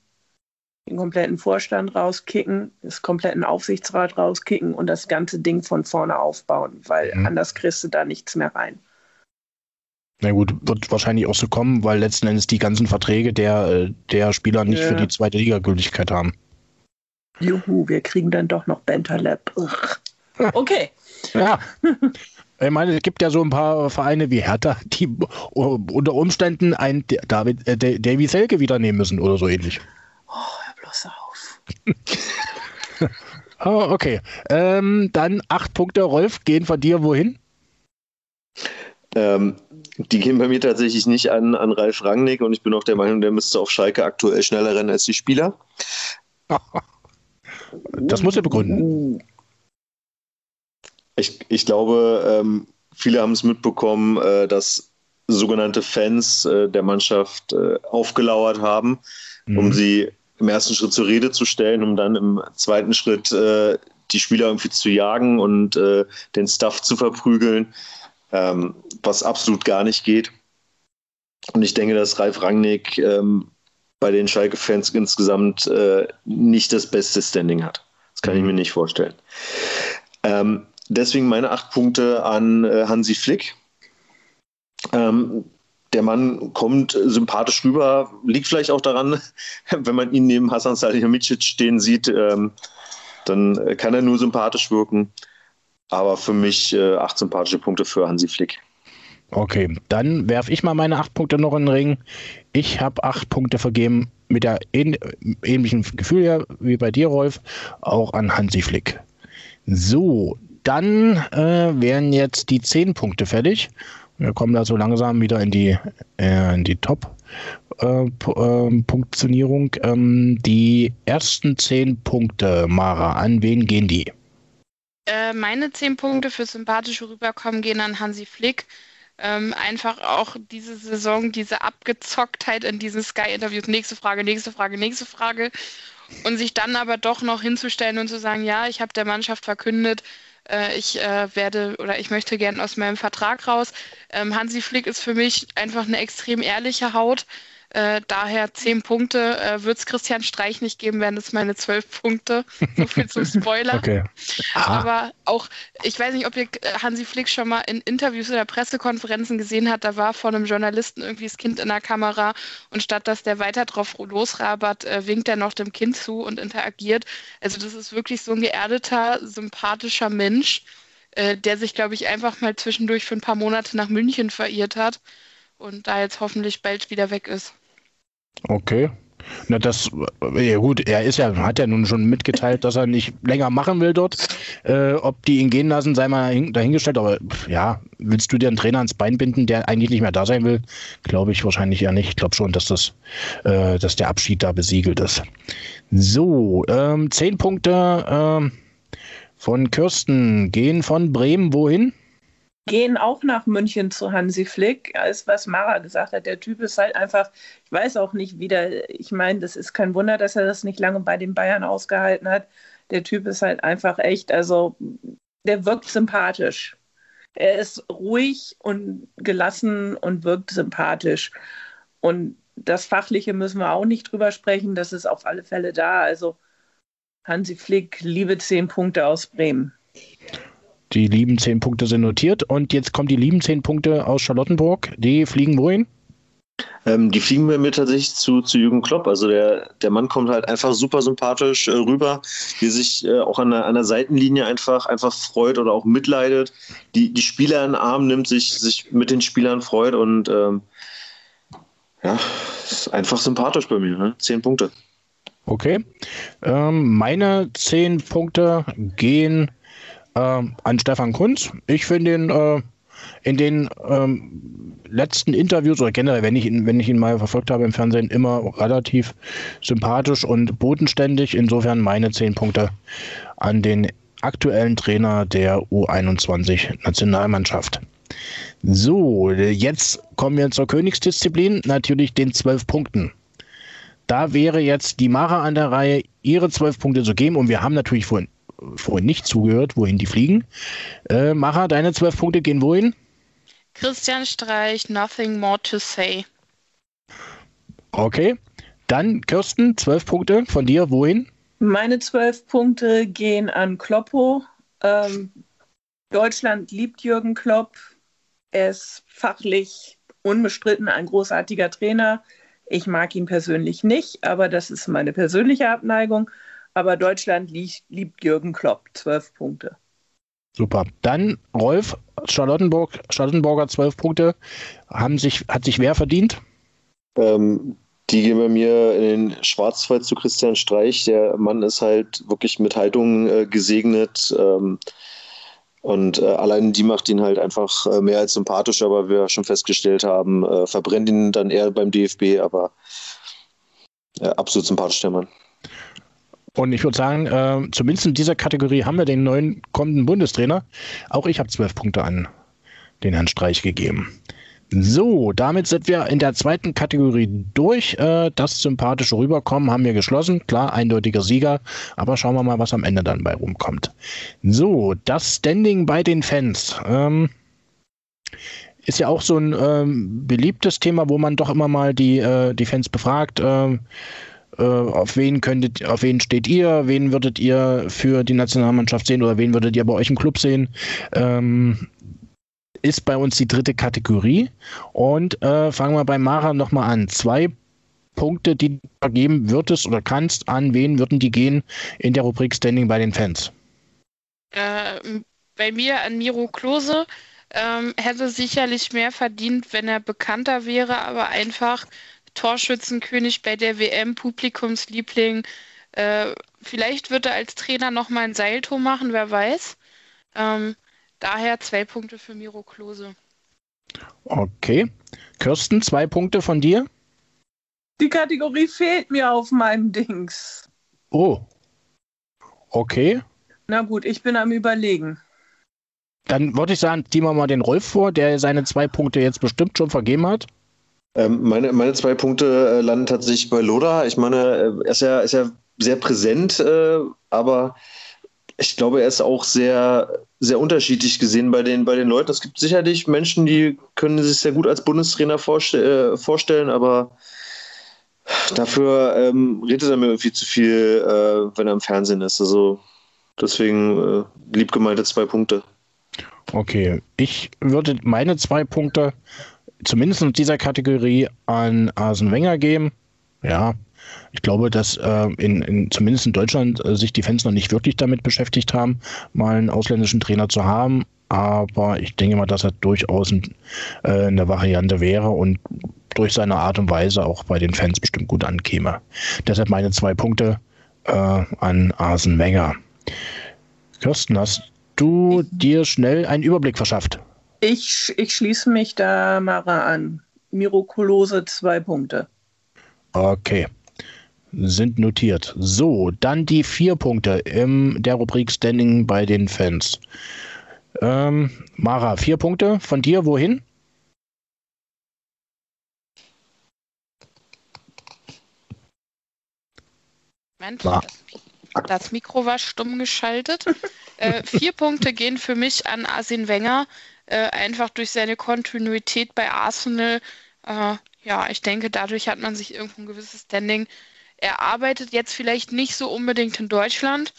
den kompletten Vorstand rauskicken, das kompletten Aufsichtsrat rauskicken und das ganze Ding von vorne aufbauen, weil mhm. anders kriegst du da nichts mehr rein. Na gut, wird wahrscheinlich auch so kommen, weil letzten Endes die ganzen Verträge der, der Spieler nicht ja. für die zweite Liga Gültigkeit haben. Juhu, wir kriegen dann doch noch Bentaleb. Okay. Ja. Ich meine, es gibt ja so ein paar Vereine wie Hertha, die unter Umständen einen David, äh, Davy Selke wieder nehmen müssen oder so ähnlich. Oh, hör bloß auf. oh, okay. Ähm, dann acht Punkte, Rolf, gehen von dir wohin? Ähm, die gehen bei mir tatsächlich nicht an, an Ralf Rangnick und ich bin auch der Meinung, der müsste auf Schalke aktuell schneller rennen als die Spieler. Das muss er begründen. Ich, ich glaube, ähm, viele haben es mitbekommen, äh, dass sogenannte Fans äh, der Mannschaft äh, aufgelauert haben, mhm. um sie im ersten Schritt zur Rede zu stellen, um dann im zweiten Schritt die Spieler irgendwie zu jagen und den Stuff zu verprügeln, ähm, was absolut gar nicht geht. Und ich denke, dass Ralf Rangnick ähm, bei den Schalke-Fans insgesamt nicht das beste Standing hat. Das kann ich mir nicht vorstellen. Ähm, deswegen meine acht Punkte an äh, Hansi Flick. Ähm, der Mann kommt sympathisch rüber, liegt vielleicht auch daran, wenn man ihn neben Hasan Salihamidzic stehen sieht, ähm, dann kann er nur sympathisch wirken. Aber für mich äh, acht sympathische Punkte für Hansi Flick. Okay, dann werfe ich mal meine acht Punkte noch in den Ring. Ich habe acht Punkte vergeben mit der ähnlichen Gefühl ja, wie bei dir, Rolf, auch an Hansi Flick. So, dann äh, wären jetzt die zehn Punkte fertig. Wir kommen da so langsam wieder in die, äh, die Top. Äh, äh Punktionierung. Ähm, die ersten zehn Punkte, Mara, an wen gehen die? Äh, meine zehn Punkte für sympathische Rüberkommen gehen an Hansi Flick ähm, einfach auch diese Saison, diese Abgezocktheit in diesen Sky-Interviews, nächste Frage, nächste Frage, nächste Frage. Und sich dann aber doch noch hinzustellen und zu sagen, ja, ich habe der Mannschaft verkündet, äh, ich äh, werde oder ich möchte gern aus meinem Vertrag raus. Ähm, Hansi Flick ist für mich einfach eine extrem ehrliche Haut. Äh, daher zehn Punkte. Äh, Wird es Christian Streich nicht geben, wären das meine zwölf Punkte. So viel zum Spoiler. okay. Aber auch, ich weiß nicht, ob ihr äh, Hansi Flick schon mal in Interviews oder Pressekonferenzen gesehen habt. Da war vor einem Journalisten irgendwie das Kind in der Kamera und statt dass der weiter drauf losrabert, äh, winkt er noch dem Kind zu und interagiert. Also, das ist wirklich so ein geerdeter, sympathischer Mensch, äh, der sich, glaube ich, einfach mal zwischendurch für ein paar Monate nach München verirrt hat und da jetzt hoffentlich bald wieder weg ist. Okay. Na, das, ja gut, er ist ja, hat ja nun schon mitgeteilt, dass er nicht länger machen will dort. Äh, ob die ihn gehen lassen, sei mal dahingestellt. Aber ja, willst du dir einen Trainer ans Bein binden, der eigentlich nicht mehr da sein will? Glaube ich wahrscheinlich eher nicht. Ich glaube schon, dass das, äh, dass der Abschied da besiegelt ist. So, ähm, zehn Punkte ähm, von Kirsten gehen von Bremen wohin? Gehen auch nach München zu Hansi Flick, als was Mara gesagt hat. Der Typ ist halt einfach, ich weiß auch nicht, wie der, ich meine, das ist kein Wunder, dass er das nicht lange bei den Bayern ausgehalten hat. Der Typ ist halt einfach echt, also der wirkt sympathisch. Er ist ruhig und gelassen und wirkt sympathisch. Und das Fachliche müssen wir auch nicht drüber sprechen, das ist auf alle Fälle da. Also Hansi Flick, liebe zehn Punkte aus Bremen. Die lieben zehn Punkte sind notiert. Und jetzt kommen die lieben zehn Punkte aus Charlottenburg. Die fliegen wohin? Ähm, die fliegen mir tatsächlich zu, zu Jürgen Klopp. Also der, der Mann kommt halt einfach super sympathisch äh, rüber, wie sich äh, auch an der, an der Seitenlinie einfach, einfach freut oder auch mitleidet. Die, die Spieler in den Arm nimmt, sich, sich mit den Spielern freut und ähm, ja, ist einfach sympathisch bei mir. Ne? Zehn Punkte. Okay. Ähm, meine zehn Punkte gehen ähm, an Stefan Kunz. Ich finde ihn äh, in den ähm, letzten Interviews oder generell, wenn ich, ihn, wenn ich ihn mal verfolgt habe im Fernsehen, immer relativ sympathisch und bodenständig. Insofern meine zehn Punkte an den aktuellen Trainer der U21-Nationalmannschaft. So, jetzt kommen wir zur Königsdisziplin, natürlich den zwölf Punkten. Da wäre jetzt die Mara an der Reihe, ihre zwölf Punkte zu geben. Und wir haben natürlich vorhin vorhin nicht zugehört, wohin die fliegen. Äh, Macher, deine zwölf Punkte gehen wohin? Christian Streich, nothing more to say. Okay. Dann Kirsten, zwölf Punkte von dir, wohin? Meine zwölf Punkte gehen an Kloppo. Ähm, Deutschland liebt Jürgen Klopp. Er ist fachlich unbestritten ein großartiger Trainer. Ich mag ihn persönlich nicht, aber das ist meine persönliche Abneigung. Aber Deutschland liegt, liebt Jürgen Klopp, zwölf Punkte. Super. Dann Rolf, Charlottenburg, Charlottenburger zwölf Punkte. Haben sich, hat sich wer verdient? Ähm, die gehen bei mir in den Schwarzwald zu Christian Streich. Der Mann ist halt wirklich mit Haltung äh, gesegnet. Ähm, und äh, allein die macht ihn halt einfach äh, mehr als sympathisch, aber wir schon festgestellt haben, äh, verbrennt ihn dann eher beim DFB, aber äh, absolut sympathisch der Mann. Und ich würde sagen, äh, zumindest in dieser Kategorie haben wir den neuen kommenden Bundestrainer. Auch ich habe zwölf Punkte an den Herrn Streich gegeben. So, damit sind wir in der zweiten Kategorie durch. Äh, das sympathische Rüberkommen haben wir geschlossen. Klar, eindeutiger Sieger, aber schauen wir mal, was am Ende dann bei rumkommt. So, das Standing bei den Fans. Ähm, ist ja auch so ein ähm, beliebtes Thema, wo man doch immer mal die, äh, die Fans befragt. Äh, auf wen könntet, auf wen steht ihr? Wen würdet ihr für die Nationalmannschaft sehen oder wen würdet ihr bei euch im Club sehen? Ähm, ist bei uns die dritte Kategorie. Und äh, fangen wir bei Mara nochmal an. Zwei Punkte, die du vergeben würdest oder kannst, an wen würden die gehen in der Rubrik Standing bei den Fans? Äh, bei mir an Miro Klose ähm, hätte sicherlich mehr verdient, wenn er bekannter wäre, aber einfach Torschützenkönig bei der WM, Publikumsliebling. Äh, vielleicht wird er als Trainer nochmal ein Seiltor machen, wer weiß. Ähm, Daher zwei Punkte für Miro Klose. Okay. Kirsten, zwei Punkte von dir? Die Kategorie fehlt mir auf meinem Dings. Oh. Okay. Na gut, ich bin am Überlegen. Dann würde ich sagen, ziehen wir mal den Rolf vor, der seine zwei Punkte jetzt bestimmt schon vergeben hat. Ähm, meine, meine zwei Punkte äh, landen tatsächlich bei Loda. Ich meine, äh, er ist ja, ist ja sehr präsent, äh, aber ich glaube, er ist auch sehr, sehr unterschiedlich gesehen bei den, bei den Leuten. Es gibt sicherlich Menschen, die können sich sehr gut als Bundestrainer vorste äh, vorstellen, aber dafür ähm, redet er mir irgendwie zu viel, äh, wenn er im Fernsehen ist. Also deswegen äh, lieb gemeinte zwei Punkte. Okay, ich würde meine zwei Punkte zumindest in dieser Kategorie an Arsene Wenger geben. Ja, ich glaube, dass äh, in, in, zumindest in Deutschland äh, sich die Fans noch nicht wirklich damit beschäftigt haben, mal einen ausländischen Trainer zu haben. Aber ich denke mal, dass er durchaus ein, äh, eine Variante wäre und durch seine Art und Weise auch bei den Fans bestimmt gut ankäme. Deshalb meine zwei Punkte äh, an Arsene Wenger. Kirsten, hast du dir schnell einen Überblick verschafft? Ich, ich schließe mich da Mara an. Mirakulose zwei Punkte. Okay sind notiert. So, dann die vier Punkte in der Rubrik Standing bei den Fans. Ähm, Mara, vier Punkte von dir, wohin? Moment, das, das, Mikro war stumm geschaltet. äh, vier Punkte gehen für mich an Arsene Wenger, äh, einfach durch seine Kontinuität bei Arsenal. Äh, ja, ich denke, dadurch hat man sich irgendwo ein gewisses Standing er arbeitet jetzt vielleicht nicht so unbedingt in Deutschland,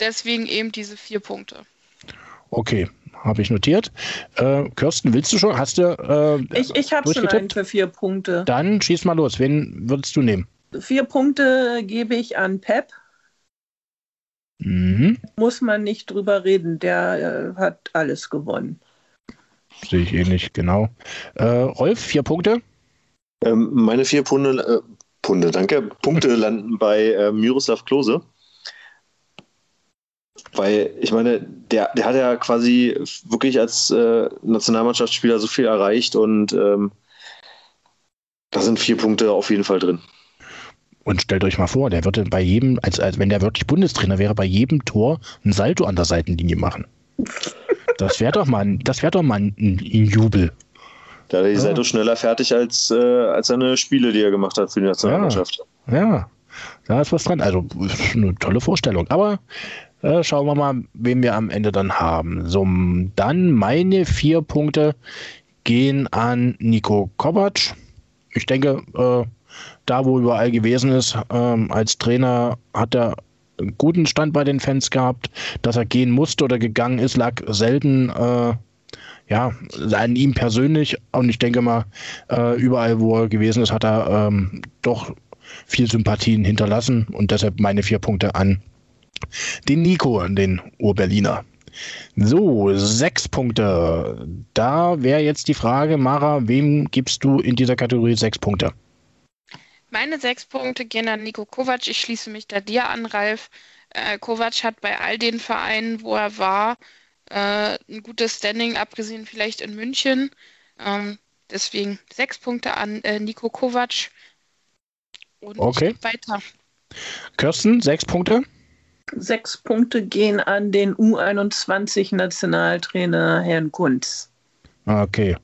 deswegen eben diese vier Punkte. Okay, habe ich notiert. Äh, Kirsten, willst du schon? Hast du? Äh, ich ich habe schon einen für vier Punkte. Dann schieß mal los. Wen würdest du nehmen? Vier Punkte gebe ich an Pep. Mhm. Muss man nicht drüber reden. Der äh, hat alles gewonnen. Sehe ich ähnlich, genau. Äh, Rolf, vier Punkte? Ähm, meine vier Punkte, äh, Punde, danke. Punkte landen bei äh, Miroslav Klose. Weil, ich meine, der, der hat ja quasi wirklich als äh, Nationalmannschaftsspieler so viel erreicht und ähm, da sind vier Punkte auf jeden Fall drin. Und stellt euch mal vor, der würde bei jedem, als, als wenn der wirklich Bundestrainer wäre, bei jedem Tor ein Salto an der Seitenlinie machen. Das wäre doch mal, das wäre doch mal ein, ein Jubel. Da ist er doch schneller fertig als, äh, als seine Spiele, die er gemacht hat für die Nationalmannschaft. Ja, ja. da ist was dran. Also eine tolle Vorstellung. Aber äh, schauen wir mal, wen wir am Ende dann haben. So, dann meine vier Punkte gehen an Nico Kovac. Ich denke, äh, da wo überall gewesen ist, ähm, als Trainer hat er guten Stand bei den Fans gehabt. Dass er gehen musste oder gegangen ist, lag selten äh, ja, an ihm persönlich und ich denke mal, äh, überall, wo er gewesen ist, hat er ähm, doch viel Sympathien hinterlassen und deshalb meine vier Punkte an den Nico, den Ur-Berliner. So, sechs Punkte. Da wäre jetzt die Frage, Mara, wem gibst du in dieser Kategorie sechs Punkte? Meine sechs Punkte gehen an Nico Kovac. Ich schließe mich da dir an, Ralf. Äh, Kovac hat bei all den Vereinen, wo er war, äh, ein gutes Standing, abgesehen vielleicht in München. Ähm, deswegen sechs Punkte an äh, Nico Kovac. Und okay. weiter. Kirsten, sechs Punkte? Sechs Punkte gehen an den U21-Nationaltrainer Herrn Kunz. Okay.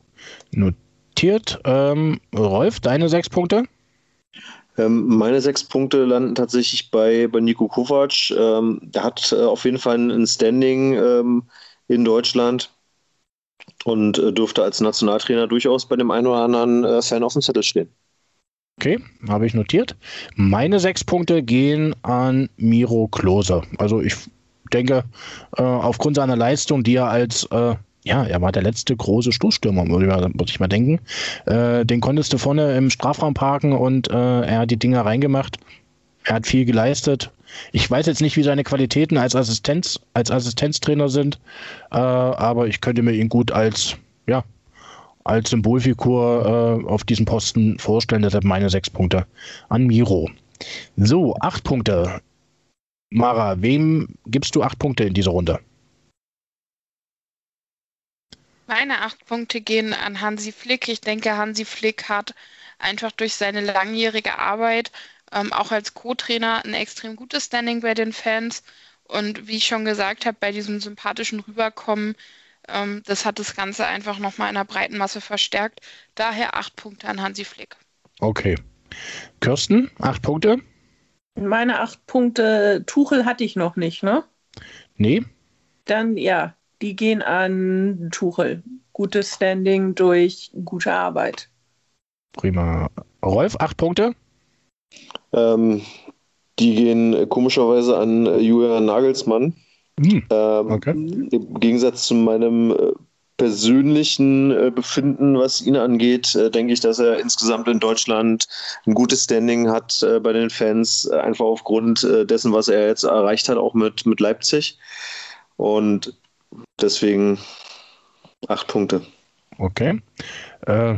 notiert. Ähm, Rolf, deine sechs Punkte? Ähm, meine sechs Punkte landen tatsächlich bei, bei Nico Kovac. Ähm, der hat äh, auf jeden Fall ein Standing ähm, in Deutschland und äh, dürfte als Nationaltrainer durchaus bei dem einen oder anderen äh, Fan auf dem Zettel stehen. Okay, habe ich notiert. Meine sechs Punkte gehen an Miro Klose. Also ich denke, äh, aufgrund seiner Leistung, die er als, äh, ja, er war der letzte große Stoßstürmer, würde ich, mal denken. Äh, den konntest du vorne im Strafraum parken und äh, er hat die Dinger reingemacht. Er hat viel geleistet. Ich weiß jetzt nicht, wie seine Qualitäten als Assistenz, als Assistenztrainer sind, äh, aber ich könnte mir ihn gut als, ja, als Symbolfigur äh, auf diesem Posten vorstellen. Deshalb meine sechs Punkte an Miro. So, acht Punkte. Mara, wem gibst du acht Punkte in dieser Runde? Meine acht Punkte gehen an Hansi Flick. Ich denke, Hansi Flick hat einfach durch seine langjährige Arbeit ähm, auch als Co-Trainer ein extrem gutes Standing bei den Fans. Und wie ich schon gesagt habe, bei diesem sympathischen Rüberkommen ähm, das hat das Ganze einfach nochmal in der breiten Masse verstärkt. Daher acht Punkte an Hansi Flick. Okay. Kirsten, acht Punkte? Meine acht Punkte, Tuchel hatte ich noch nicht, ne? Nee. Dann ja, die gehen an Tuchel. Gutes Standing durch gute Arbeit. Prima. Rolf, acht Punkte? Ähm, die gehen komischerweise an Julian Nagelsmann. Hm, ähm, okay. Im Gegensatz zu meinem äh, persönlichen äh, Befinden, was ihn angeht, äh, denke ich, dass er insgesamt in Deutschland ein gutes Standing hat bei den Fans, einfach aufgrund dessen, was er jetzt erreicht hat, auch mit, mit Leipzig. Und deswegen acht Punkte. Okay. Äh,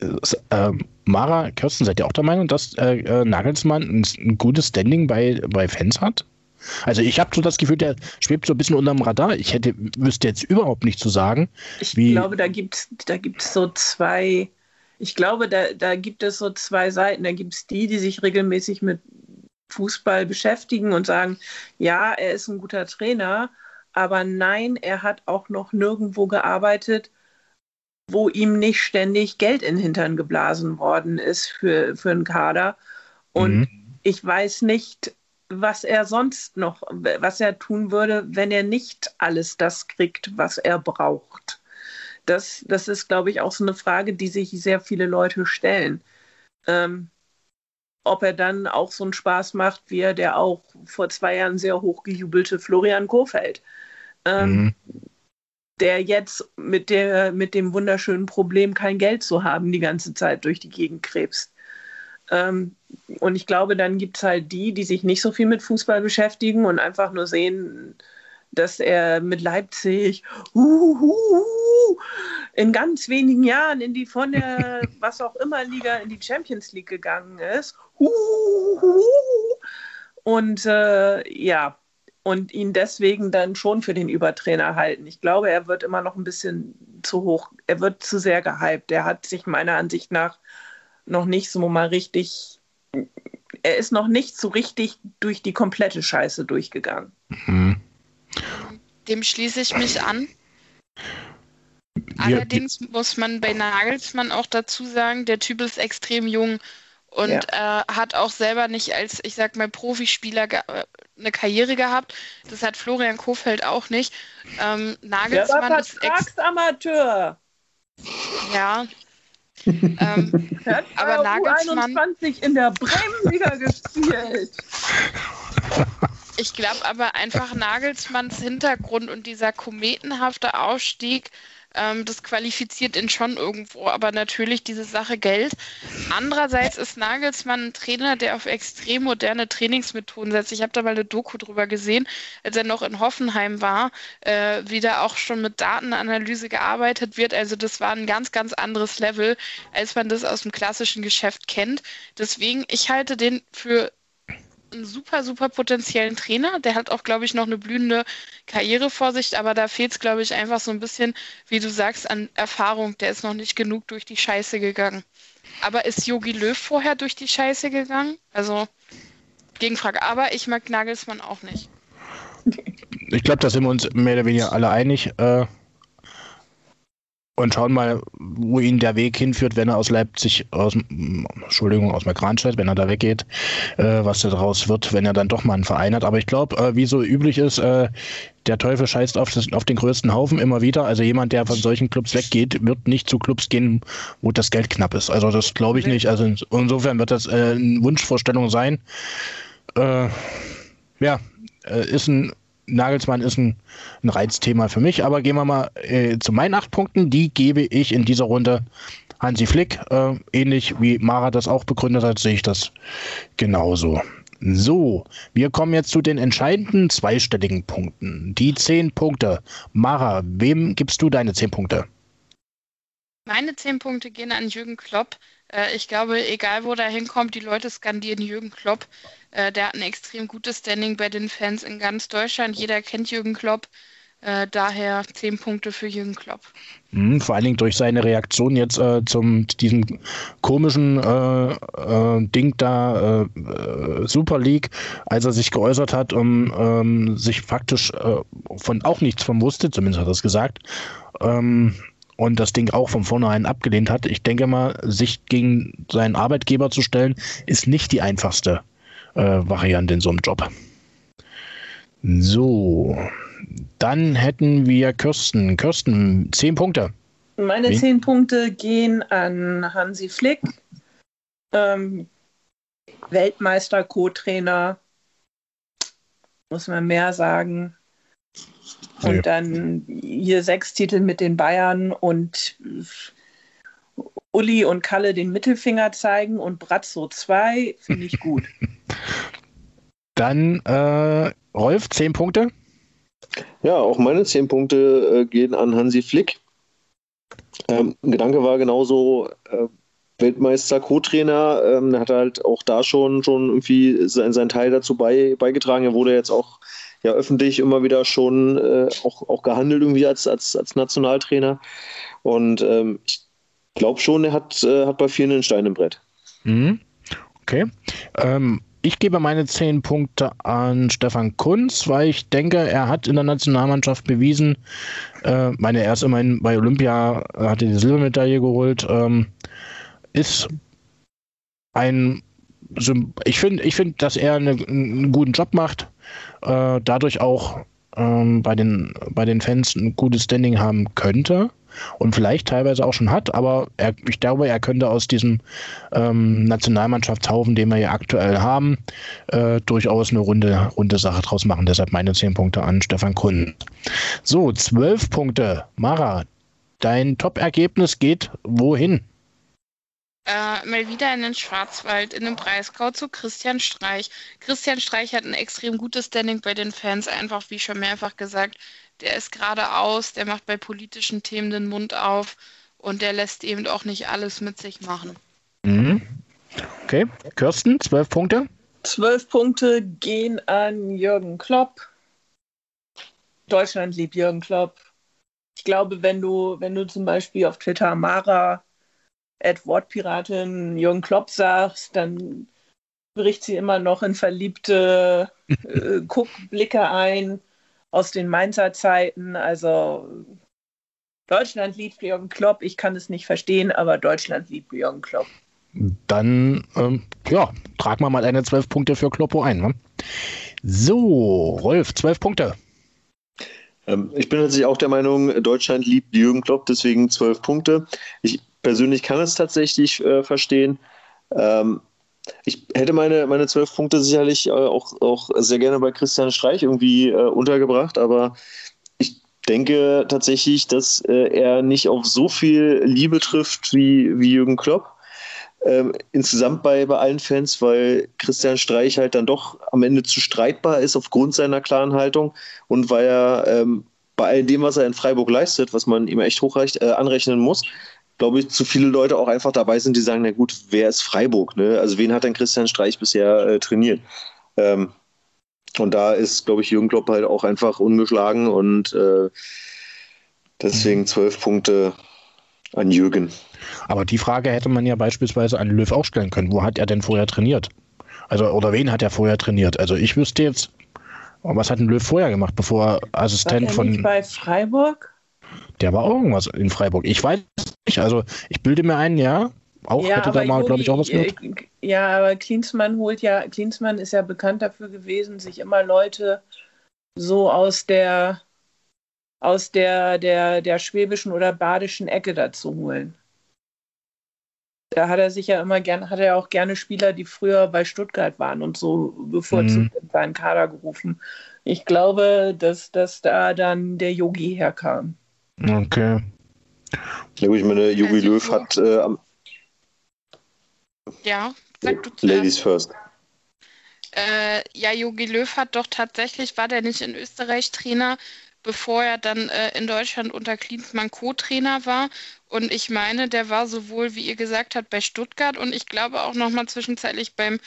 äh, Mara, Kirsten, seid ihr auch der Meinung, dass äh, Nagelsmann ein, ein, gutes Standing bei, bei Fans hat? Also ich habe so das Gefühl, der schwebt so ein bisschen unterm Radar. Ich hätte, wüsste jetzt überhaupt nicht zu sagen. Ich wie glaube, da gibt es da gibt's so zwei, ich glaube, da, da gibt es so zwei Seiten. Da gibt es die, die sich regelmäßig mit Fußball beschäftigen und sagen, ja, er ist ein guter Trainer, aber nein, er hat auch noch nirgendwo gearbeitet, wo ihm nicht ständig Geld in den Hintern geblasen worden ist für, für einen Kader. Und mhm. ich weiß nicht, was er sonst noch, was er tun würde, wenn er nicht alles das kriegt, was er braucht. Das, das ist, glaube ich, auch so eine Frage, die sich sehr viele Leute stellen. Ähm, ob er dann auch so einen Spaß macht, wie er der auch vor zwei Jahren sehr hochgejubelte Florian Kofeld. Ähm, mhm. Der jetzt mit, der, mit dem wunderschönen Problem, kein Geld zu haben, die ganze Zeit durch die Gegend krebst. Ähm, und ich glaube, dann gibt es halt die, die sich nicht so viel mit Fußball beschäftigen und einfach nur sehen, dass er mit Leipzig uh, in ganz wenigen Jahren in die von der was auch immer Liga in die Champions League gegangen ist. und äh, ja, und ihn deswegen dann schon für den Übertrainer halten. Ich glaube, er wird immer noch ein bisschen zu hoch, er wird zu sehr gehypt. Er hat sich meiner Ansicht nach noch nicht so mal richtig, er ist noch nicht so richtig durch die komplette Scheiße durchgegangen. Mhm. Dem schließe ich mich an. Allerdings muss man bei Nagelsmann auch dazu sagen, der Typ ist extrem jung und ja. äh, hat auch selber nicht als, ich sag mal, Profispieler eine Karriere gehabt. Das hat Florian Kofeld auch nicht. Ähm, Nagelsmann der war Vertragsamateur. Ja, ähm, hat aber Nagelsmann 21 in der Bremenliga gespielt. Ich glaube aber einfach Nagelsmanns Hintergrund und dieser kometenhafte Aufstieg ähm, das qualifiziert ihn schon irgendwo, aber natürlich diese Sache Geld. Andererseits ist Nagelsmann ein Trainer, der auf extrem moderne Trainingsmethoden setzt. Ich habe da mal eine Doku drüber gesehen, als er noch in Hoffenheim war, äh, wie da auch schon mit Datenanalyse gearbeitet wird. Also das war ein ganz, ganz anderes Level, als man das aus dem klassischen Geschäft kennt. Deswegen, ich halte den für einen super, super potenziellen Trainer. Der hat auch, glaube ich, noch eine blühende Karriere vor sich, aber da fehlt es, glaube ich, einfach so ein bisschen, wie du sagst, an Erfahrung. Der ist noch nicht genug durch die Scheiße gegangen. Aber ist Yogi Löw vorher durch die Scheiße gegangen? Also, Gegenfrage. Aber ich mag Nagelsmann auch nicht. Ich glaube, da sind wir uns mehr oder weniger alle einig. Äh, und schauen mal, wo ihn der Weg hinführt, wenn er aus Leipzig, aus, Entschuldigung, aus Merkranstadt, wenn er da weggeht, äh, was da draus wird, wenn er dann doch mal einen Verein hat. Aber ich glaube, äh, wie so üblich ist, äh, der Teufel scheißt auf, das, auf den größten Haufen immer wieder. Also jemand, der von solchen Clubs weggeht, wird nicht zu Clubs gehen, wo das Geld knapp ist. Also das glaube ich nicht. Also insofern wird das äh, eine Wunschvorstellung sein. Äh, ja, äh, ist ein Nagelsmann ist ein, ein, Reizthema für mich, aber gehen wir mal äh, zu meinen acht Punkten. Die gebe ich in dieser Runde Hansi Flick. Äh, ähnlich wie Mara das auch begründet hat, sehe ich das genauso. So, wir kommen jetzt zu den entscheidenden zweistelligen Punkten. Die zehn Punkte. Mara, wem gibst du deine zehn Punkte? Meine zehn Punkte gehen an Jürgen Klopp. Äh, ich glaube, egal wo der hinkommt, die Leute skandieren Jürgen Klopp. Äh, der hat ein extrem gutes Standing bei den Fans in ganz Deutschland. Jeder kennt Jürgen Klopp. Äh, daher zehn Punkte für Jürgen Klopp. Mhm, vor allen Dingen durch seine Reaktion jetzt äh, zum diesem komischen äh, äh, Ding da, äh, Super League, als er sich geäußert hat und ähm, sich faktisch von auch nichts von wusste, zumindest hat er es gesagt. Ähm, und das Ding auch von vornherein abgelehnt hat. Ich denke mal, sich gegen seinen Arbeitgeber zu stellen, ist nicht die einfachste Variante in so einem Job. So, dann hätten wir Kirsten. Kirsten, zehn Punkte. Meine Wie? zehn Punkte gehen an Hansi Flick, ähm, Weltmeister, Co-Trainer. Muss man mehr sagen. Und nee. dann hier sechs Titel mit den Bayern und Uli und Kalle den Mittelfinger zeigen und Bratzo zwei, finde ich gut. Dann äh, Rolf, zehn Punkte. Ja, auch meine zehn Punkte äh, gehen an Hansi Flick. Ähm, Gedanke war genauso äh, Weltmeister, Co-Trainer, ähm, hat halt auch da schon, schon irgendwie sein, sein Teil dazu bei, beigetragen. Er wurde jetzt auch ja öffentlich immer wieder schon äh, auch, auch gehandelt irgendwie als, als, als Nationaltrainer. Und ähm, ich glaube schon, er hat, äh, hat bei vielen einen Stein im Brett. Mhm. Okay. Ähm, ich gebe meine zehn Punkte an Stefan Kunz, weil ich denke, er hat in der Nationalmannschaft bewiesen, äh, meine, er ist immerhin bei Olympia, hat die Silbermedaille geholt, ähm, ist ein, ich finde, ich finde, dass er eine, einen guten Job macht äh, dadurch auch ähm, bei, den, bei den Fans ein gutes Standing haben könnte und vielleicht teilweise auch schon hat, aber er, ich glaube, er könnte aus diesem ähm, Nationalmannschaftshaufen, den wir hier aktuell haben, äh, durchaus eine runde, runde Sache draus machen. Deshalb meine zehn Punkte an Stefan Kuhn. So, zwölf Punkte. Mara, dein Top-Ergebnis geht wohin? äh, mal wieder in den Schwarzwald, in den Breisgau zu Christian Streich. Christian Streich hat ein extrem gutes Standing bei den Fans, einfach wie schon mehrfach gesagt. Der ist geradeaus, der macht bei politischen Themen den Mund auf und der lässt eben auch nicht alles mit sich machen. Mhm. Okay, Kirsten, zwölf Punkte. Zwölf Punkte gehen an Jürgen Klopp. Deutschland liebt Jürgen Klopp. Ich glaube, wenn du, wenn du zum Beispiel auf Twitter Mara Wortpiratin Jürgen Klopp sagst, dann bricht sie immer noch in verliebte äh, Guckblicke ein aus den Mainzer Zeiten. Also Deutschland liebt Jürgen Klopp. Ich kann es nicht verstehen, aber Deutschland liebt Jürgen Klopp. Dann, ähm, ja, tragen wir mal eine 12 Punkte für Kloppo ein. Ne? So, Rolf, 12 Punkte. Ähm, ich bin natürlich auch der Meinung, Deutschland liebt Jürgen Klopp, deswegen 12 Punkte. Ich persönlich kann es tatsächlich äh, verstehen. Ähm, ich hätte meine, meine zwölf Punkte sicherlich äh, auch, auch sehr gerne bei Christian Streich irgendwie äh, untergebracht, aber ich denke tatsächlich, dass äh, er nicht auf so viel Liebe trifft wie, wie Jürgen Klopp. Ähm, insgesamt bei, bei allen Fans, weil Christian Streich halt dann doch am Ende zu streitbar ist aufgrund seiner klaren Haltung und weil er ähm, bei all dem, was er in Freiburg leistet, was man ihm echt hochreicht, äh, anrechnen muss, glaube ich, zu viele Leute auch einfach dabei sind, die sagen, na gut, wer ist Freiburg? Ne? Also wen hat denn Christian Streich bisher äh, trainiert? Ähm, und da ist, glaube ich, Jürgen Klopp halt auch einfach ungeschlagen und äh, deswegen zwölf Punkte an Jürgen. Aber die Frage hätte man ja beispielsweise an Löw auch stellen können. Wo hat er denn vorher trainiert? Also, oder wen hat er vorher trainiert? Also ich wüsste jetzt, was hat ein Löw vorher gemacht, bevor er Assistent War er von. Nicht bei Freiburg? Der war auch irgendwas in Freiburg. Ich weiß nicht, also ich bilde mir ein, ja, auch ja, hätte da mal, glaube ich, auch was mit. Ja, aber Klinsmann holt ja, Klinsmann ist ja bekannt dafür gewesen, sich immer Leute so aus der aus der, der, der schwäbischen oder badischen Ecke dazu holen. Da hat er sich ja immer gerne, hat er auch gerne Spieler, die früher bei Stuttgart waren und so bevorzugt mhm. in seinen Kader gerufen. Ich glaube, dass, dass da dann der Yogi herkam. Okay. Ja, ich meine, Yogi also, Löw hat äh, am. Ja, sag du zuerst. Ladies first. Äh, ja, Jogi Löw hat doch tatsächlich, war der nicht in Österreich Trainer, bevor er dann äh, in Deutschland unter Klinsmann Co-Trainer war. Und ich meine, der war sowohl, wie ihr gesagt habt, bei Stuttgart und ich glaube auch nochmal zwischenzeitlich beim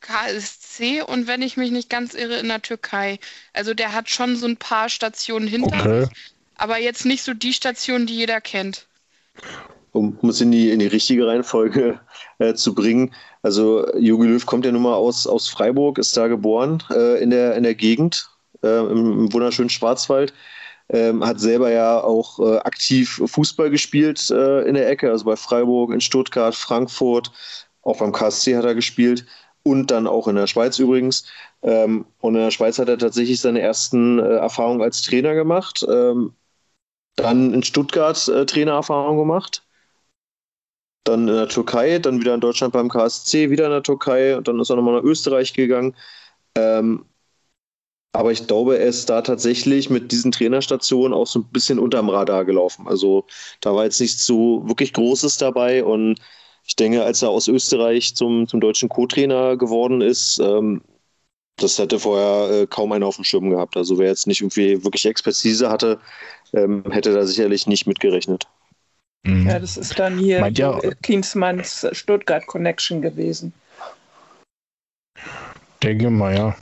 KSC und wenn ich mich nicht ganz irre, in der Türkei. Also der hat schon so ein paar Stationen hinter okay. sich, aber jetzt nicht so die Station, die jeder kennt. Um es in die, in die richtige Reihenfolge äh, zu bringen. Also Jogi Löw kommt ja nun mal aus, aus Freiburg, ist da geboren äh, in, der, in der Gegend, äh, im, im, wunderschönen Schwarzwald. Ähm, hat selber ja auch äh, aktiv Fußball gespielt äh, in der Ecke, also bei Freiburg, in Stuttgart, Frankfurt, auch beim KSC hat er gespielt und dann auch in der Schweiz übrigens. Ähm, und in der Schweiz hat er tatsächlich seine ersten äh, Erfahrungen als Trainer gemacht. Ähm, dann in Stuttgart äh, Trainererfahrung gemacht. Dann in der Türkei, dann wieder in Deutschland beim KSC, wieder in der Türkei und dann ist er nochmal nach Österreich gegangen. Ähm, aber ich glaube, er ist da tatsächlich mit diesen Trainerstationen auch so ein bisschen unterm Radar gelaufen. Also da war jetzt nichts so wirklich Großes dabei und ich denke, als er aus Österreich zum, zum deutschen Co-Trainer geworden ist, ähm, das hätte vorher äh, kaum einer auf dem Schirm gehabt. Also wer jetzt nicht irgendwie wirklich Expertise hatte, ähm, hätte da sicherlich nicht mitgerechnet. Mhm. Ja, das ist dann hier Meint ja, Klinsmanns Stuttgart Connection gewesen. Denke mal, ja.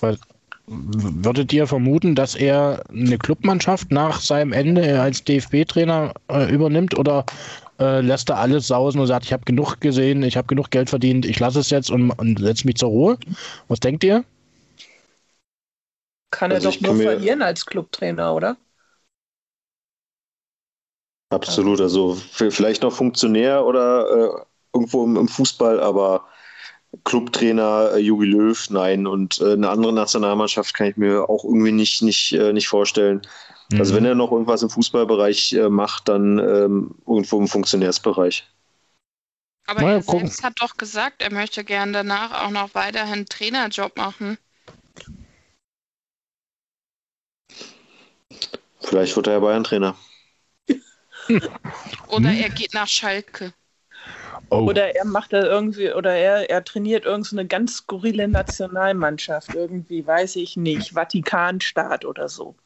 Weil, würdet ihr vermuten, dass er eine Clubmannschaft nach seinem Ende als DFB-Trainer äh, übernimmt oder äh, lässt er alles sausen und sagt, ich habe genug gesehen, ich habe genug Geld verdient, ich lasse es jetzt und, und setze mich zur Ruhe. Was denkt ihr? Kann er also doch nur verlieren als Clubtrainer, oder? Absolut, also vielleicht noch Funktionär oder äh, irgendwo im, im, Fußball, aber Clubtrainer äh, Jogi Löw, nein. Und äh, eine andere Nationalmannschaft kann ich mir auch irgendwie nicht, nicht, äh, nicht vorstellen. Also wenn mhm. er noch irgendwas im Fußballbereich äh, macht, dann ähm, irgendwo im Funktionärsbereich. Aber naja, er gucken. selbst hat doch gesagt, er möchte gern danach auch noch weiterhin Trainerjob machen. Vielleicht wird er ja Bayern-Trainer. oder er geht nach Schalke. Oh. Oder er macht da irgendwie, oder er, er trainiert irgendeine so ganz skurrile Nationalmannschaft. Irgendwie, weiß ich nicht, Vatikanstaat oder so.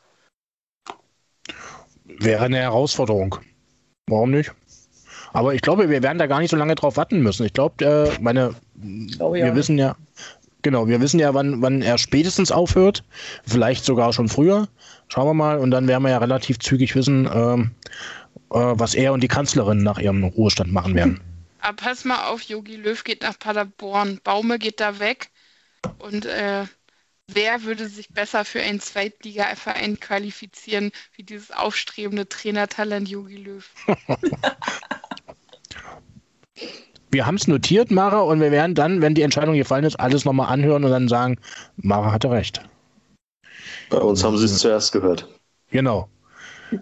Wäre eine Herausforderung. Warum nicht? Aber ich glaube, wir werden da gar nicht so lange drauf warten müssen. Ich glaube, äh, meine, oh, ja. wir wissen ja, genau, wir wissen ja, wann, wann er spätestens aufhört. Vielleicht sogar schon früher. Schauen wir mal. Und dann werden wir ja relativ zügig wissen, ähm, äh, was er und die Kanzlerin nach ihrem Ruhestand machen werden. Aber pass mal auf, Yogi Löw geht nach Paderborn, Baume geht da weg und äh, wer würde sich besser für einen Zweitligaverein qualifizieren wie dieses aufstrebende Trainertalent Yogi Löw? wir haben es notiert, Mara, und wir werden dann, wenn die Entscheidung gefallen ist, alles nochmal anhören und dann sagen, Mara hatte recht. Bei uns haben sie es zuerst gehört. Genau.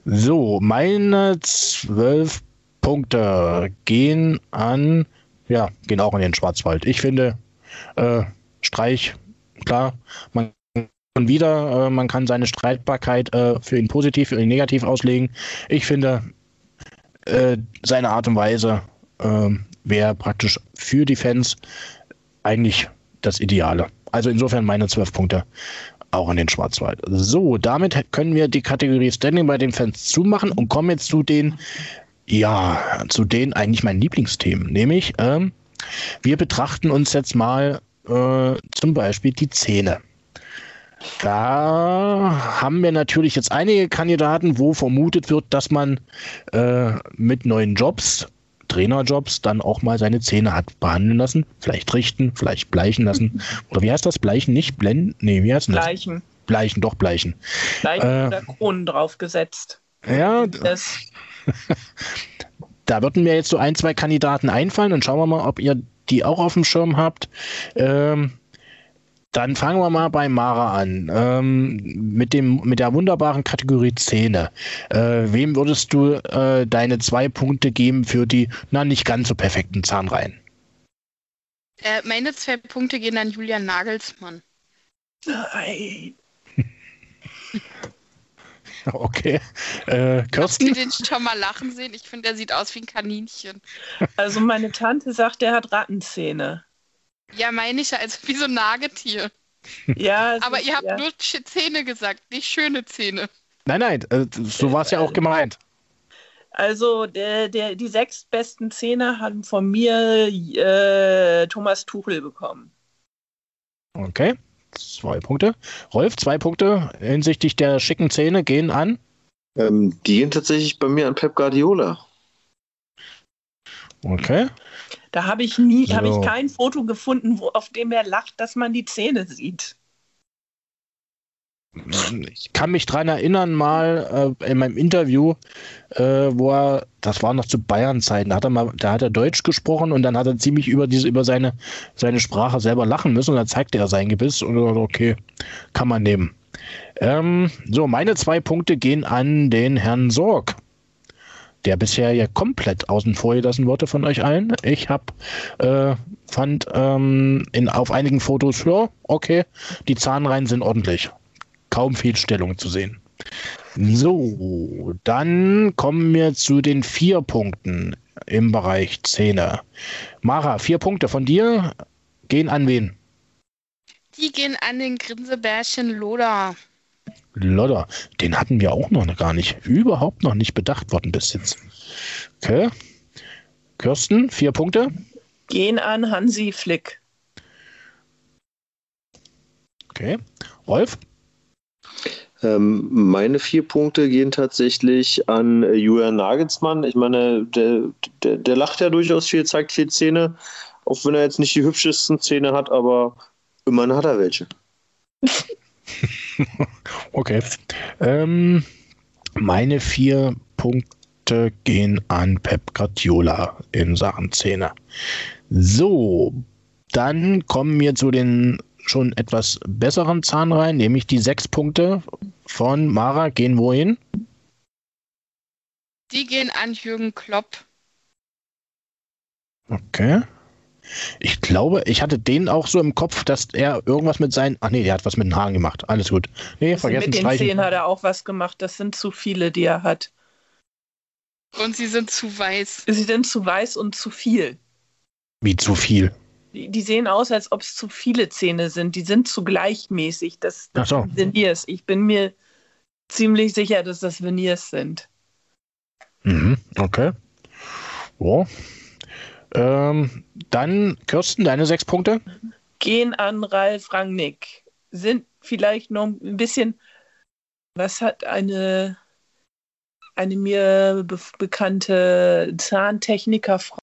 So, meine zwölf Punkte gehen an, ja, gehen auch an den Schwarzwald. Ich finde, äh, Streich klar, man kann wieder, äh, man kann seine Streitbarkeit äh, für ihn positiv, für ihn negativ auslegen. Ich finde, äh, seine Art und Weise ähm, wäre praktisch für die Fans eigentlich das Ideale. Also insofern meine zwölf Punkte auch in den Schwarzwald. So, damit können wir die Kategorie Standing bei den Fans zumachen und kommen jetzt zu den, ja, zu den eigentlich meinen Lieblingsthemen. Nämlich, ähm, wir betrachten uns jetzt mal äh, zum Beispiel die Zähne. Da haben wir natürlich jetzt einige Kandidaten, wo vermutet wird, dass man äh, mit neuen Jobs, Trainerjobs, dann auch mal seine Zähne hat behandeln lassen. Vielleicht richten, vielleicht bleichen lassen. Oder wie heißt das? Bleichen, nicht blenden? Nee, wie heißt das? Bleichen. Bleichen, doch bleichen. Bleichen äh, oder Kronen draufgesetzt. Ja, Das, da würden mir jetzt so ein, zwei Kandidaten einfallen und schauen wir mal, ob ihr die auch auf dem Schirm habt. Ähm, dann fangen wir mal bei Mara an. Ähm, mit, dem, mit der wunderbaren Kategorie Zähne. Äh, wem würdest du äh, deine zwei Punkte geben für die, na, nicht ganz so perfekten Zahnreihen? Äh, meine zwei Punkte gehen an Julian Nagelsmann. nein. Okay. Äh, Hast du Kirsten? den schon mal lachen sehen? Ich finde, der sieht aus wie ein Kaninchen. Also meine Tante sagt, der hat Rattenzähne. Ja, meine ich ja, also wie so ein Nagetier. Ja, Aber ist- ihr habt ja. nur Zähne gesagt, nicht schöne Zähne. Nein, nein, äh, so war es ja auch gemeint. Also der, der, die sechs besten Zähne haben von mir äh, Thomas Tuchel bekommen. Okay. Zwei Punkte. Rolf, zwei Punkte hinsichtlich der schicken Zähne gehen an. Ähm, die gehen tatsächlich bei mir an Pep Guardiola. Okay. Da habe ich nie, habe So. ich kein Foto gefunden, wo, auf dem er lacht, dass man die Zähne sieht. Ich kann mich dran erinnern, mal äh, in meinem Interview, äh, wo er, das war noch zu Bayern-Zeiten, da hat er mal, da hat er Deutsch gesprochen und dann hat er ziemlich über diese, über seine, seine Sprache selber lachen müssen und dann zeigte er sein Gebiss und okay, kann man nehmen. Ähm, so, meine zwei Punkte gehen an den Herrn Sorg, der bisher ja komplett außen vor gelassen wurde von euch allen. Ich habe äh, fand ähm, in, auf einigen Fotos, ja, okay, die Zahnreihen sind ordentlich kaum Fehlstellungen zu sehen. So, dann kommen wir zu den vier Punkten im Bereich Zähne. Mara, vier Punkte von dir gehen an wen? Die gehen an den Grinsebärchen Loda. Lodder, den hatten wir auch noch gar nicht, überhaupt noch nicht bedacht worden bis jetzt. Okay. Kirsten, vier Punkte. Gehen an Hansi Flick. Okay. Rolf, Ähm, meine vier Punkte gehen tatsächlich an äh, Julian Nagelsmann. Ich meine, der, der, der lacht ja durchaus viel, zeigt viel Zähne, auch wenn er jetzt nicht die hübschesten Zähne hat, aber immerhin hat er welche. Okay. Ähm, meine vier Punkte gehen an Pep Guardiola in Sachen Zähne. So, dann kommen wir zu den schon etwas besseren Zahnreihen, nämlich die sechs Punkte von Mara gehen wohin? Die gehen an Jürgen Klopp. Okay. Ich glaube, ich hatte den auch so im Kopf, dass er irgendwas mit seinen. Ach nee, der hat was mit den Haaren gemacht. Alles gut. Nee, vergessen Mit den streichen. Zähnen hat er auch was gemacht. Das sind zu viele, die er hat. Und sie sind zu weiß. Sie sind zu weiß und zu viel. Wie zu viel. Die, die sehen aus, als ob es zu viele Zähne sind. Die sind zu gleichmäßig. Das, das so. sind Veneers. Ich bin mir ziemlich sicher, dass das Veneers sind. Mhm, okay. So. Ähm, dann, Kirsten, deine sechs Punkte? Gehen an Ralf Rangnick. Sind vielleicht noch ein bisschen. Was hat eine, eine mir be bekannte Zahntechnikerfrau?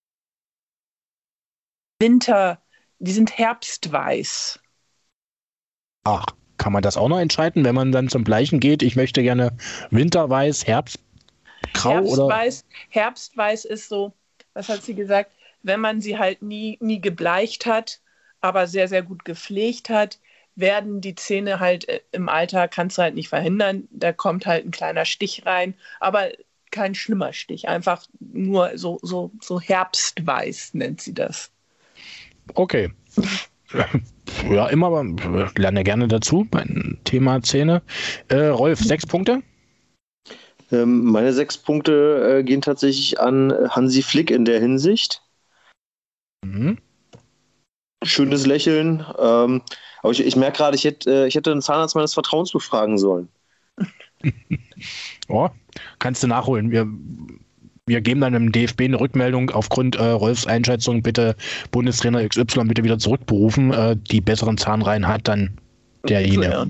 Winter, die sind herbstweiß. Ach, kann man das auch noch entscheiden, wenn man dann zum Bleichen geht? Ich möchte gerne Winterweiß, Herbstgrau oder. Herbstweiß, Herbstweiß ist so, was hat sie gesagt, wenn man sie halt nie, nie gebleicht hat, aber sehr, sehr gut gepflegt hat, werden die Zähne halt äh, im Alter, kannst du halt nicht verhindern, da kommt halt ein kleiner Stich rein, aber kein schlimmer Stich, einfach nur so, so, so Herbstweiß nennt sie das. Okay. Ja, immer, ich lerne gerne dazu beim Thema Zähne. Äh, Rolf, sechs Punkte? Ähm, meine sechs Punkte äh, gehen tatsächlich an Hansi Flick in der Hinsicht. Mhm. Schönes Lächeln. Ähm, aber ich, ich merke gerade, ich hätte, äh, ich hätte einen Zahnarzt meines Vertrauens befragen sollen. Oh, kannst du nachholen. Wir, wir geben dann im DFB eine Rückmeldung aufgrund äh, Rolfs Einschätzung, bitte Bundestrainer XY bitte wieder zurückberufen. Äh, die besseren Zahnreihen hat dann derjenige.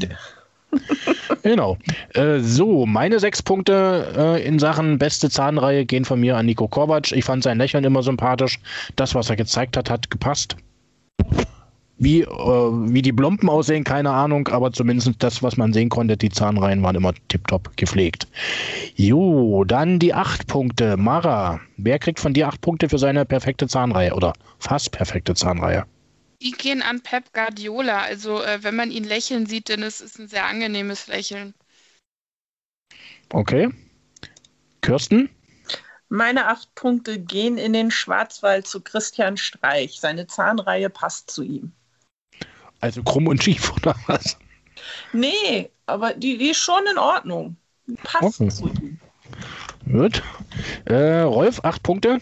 Genau. Äh, so, meine sechs Punkte äh, in Sachen beste Zahnreihe gehen von mir an Nico Kovac. Ich fand sein Lächeln immer sympathisch. Das, was er gezeigt hat, hat gepasst. Wie, äh, wie die Blompen aussehen, keine Ahnung, aber zumindest das, was man sehen konnte, die Zahnreihen waren immer tiptop gepflegt. Jo, dann die acht Punkte. Mara, wer kriegt von dir acht Punkte für seine perfekte Zahnreihe oder fast perfekte Zahnreihe? Die gehen an Pep Guardiola. Also, äh, wenn man ihn lächeln sieht, dann ist es ein sehr angenehmes Lächeln. Okay. Kirsten? Meine acht Punkte gehen in den Schwarzwald zu Christian Streich. Seine Zahnreihe passt zu ihm. Also krumm und schief, oder was? Nee, aber die, die ist schon in Ordnung. Passt Okay. zu ihm. Gut. Äh, Rolf, acht Punkte.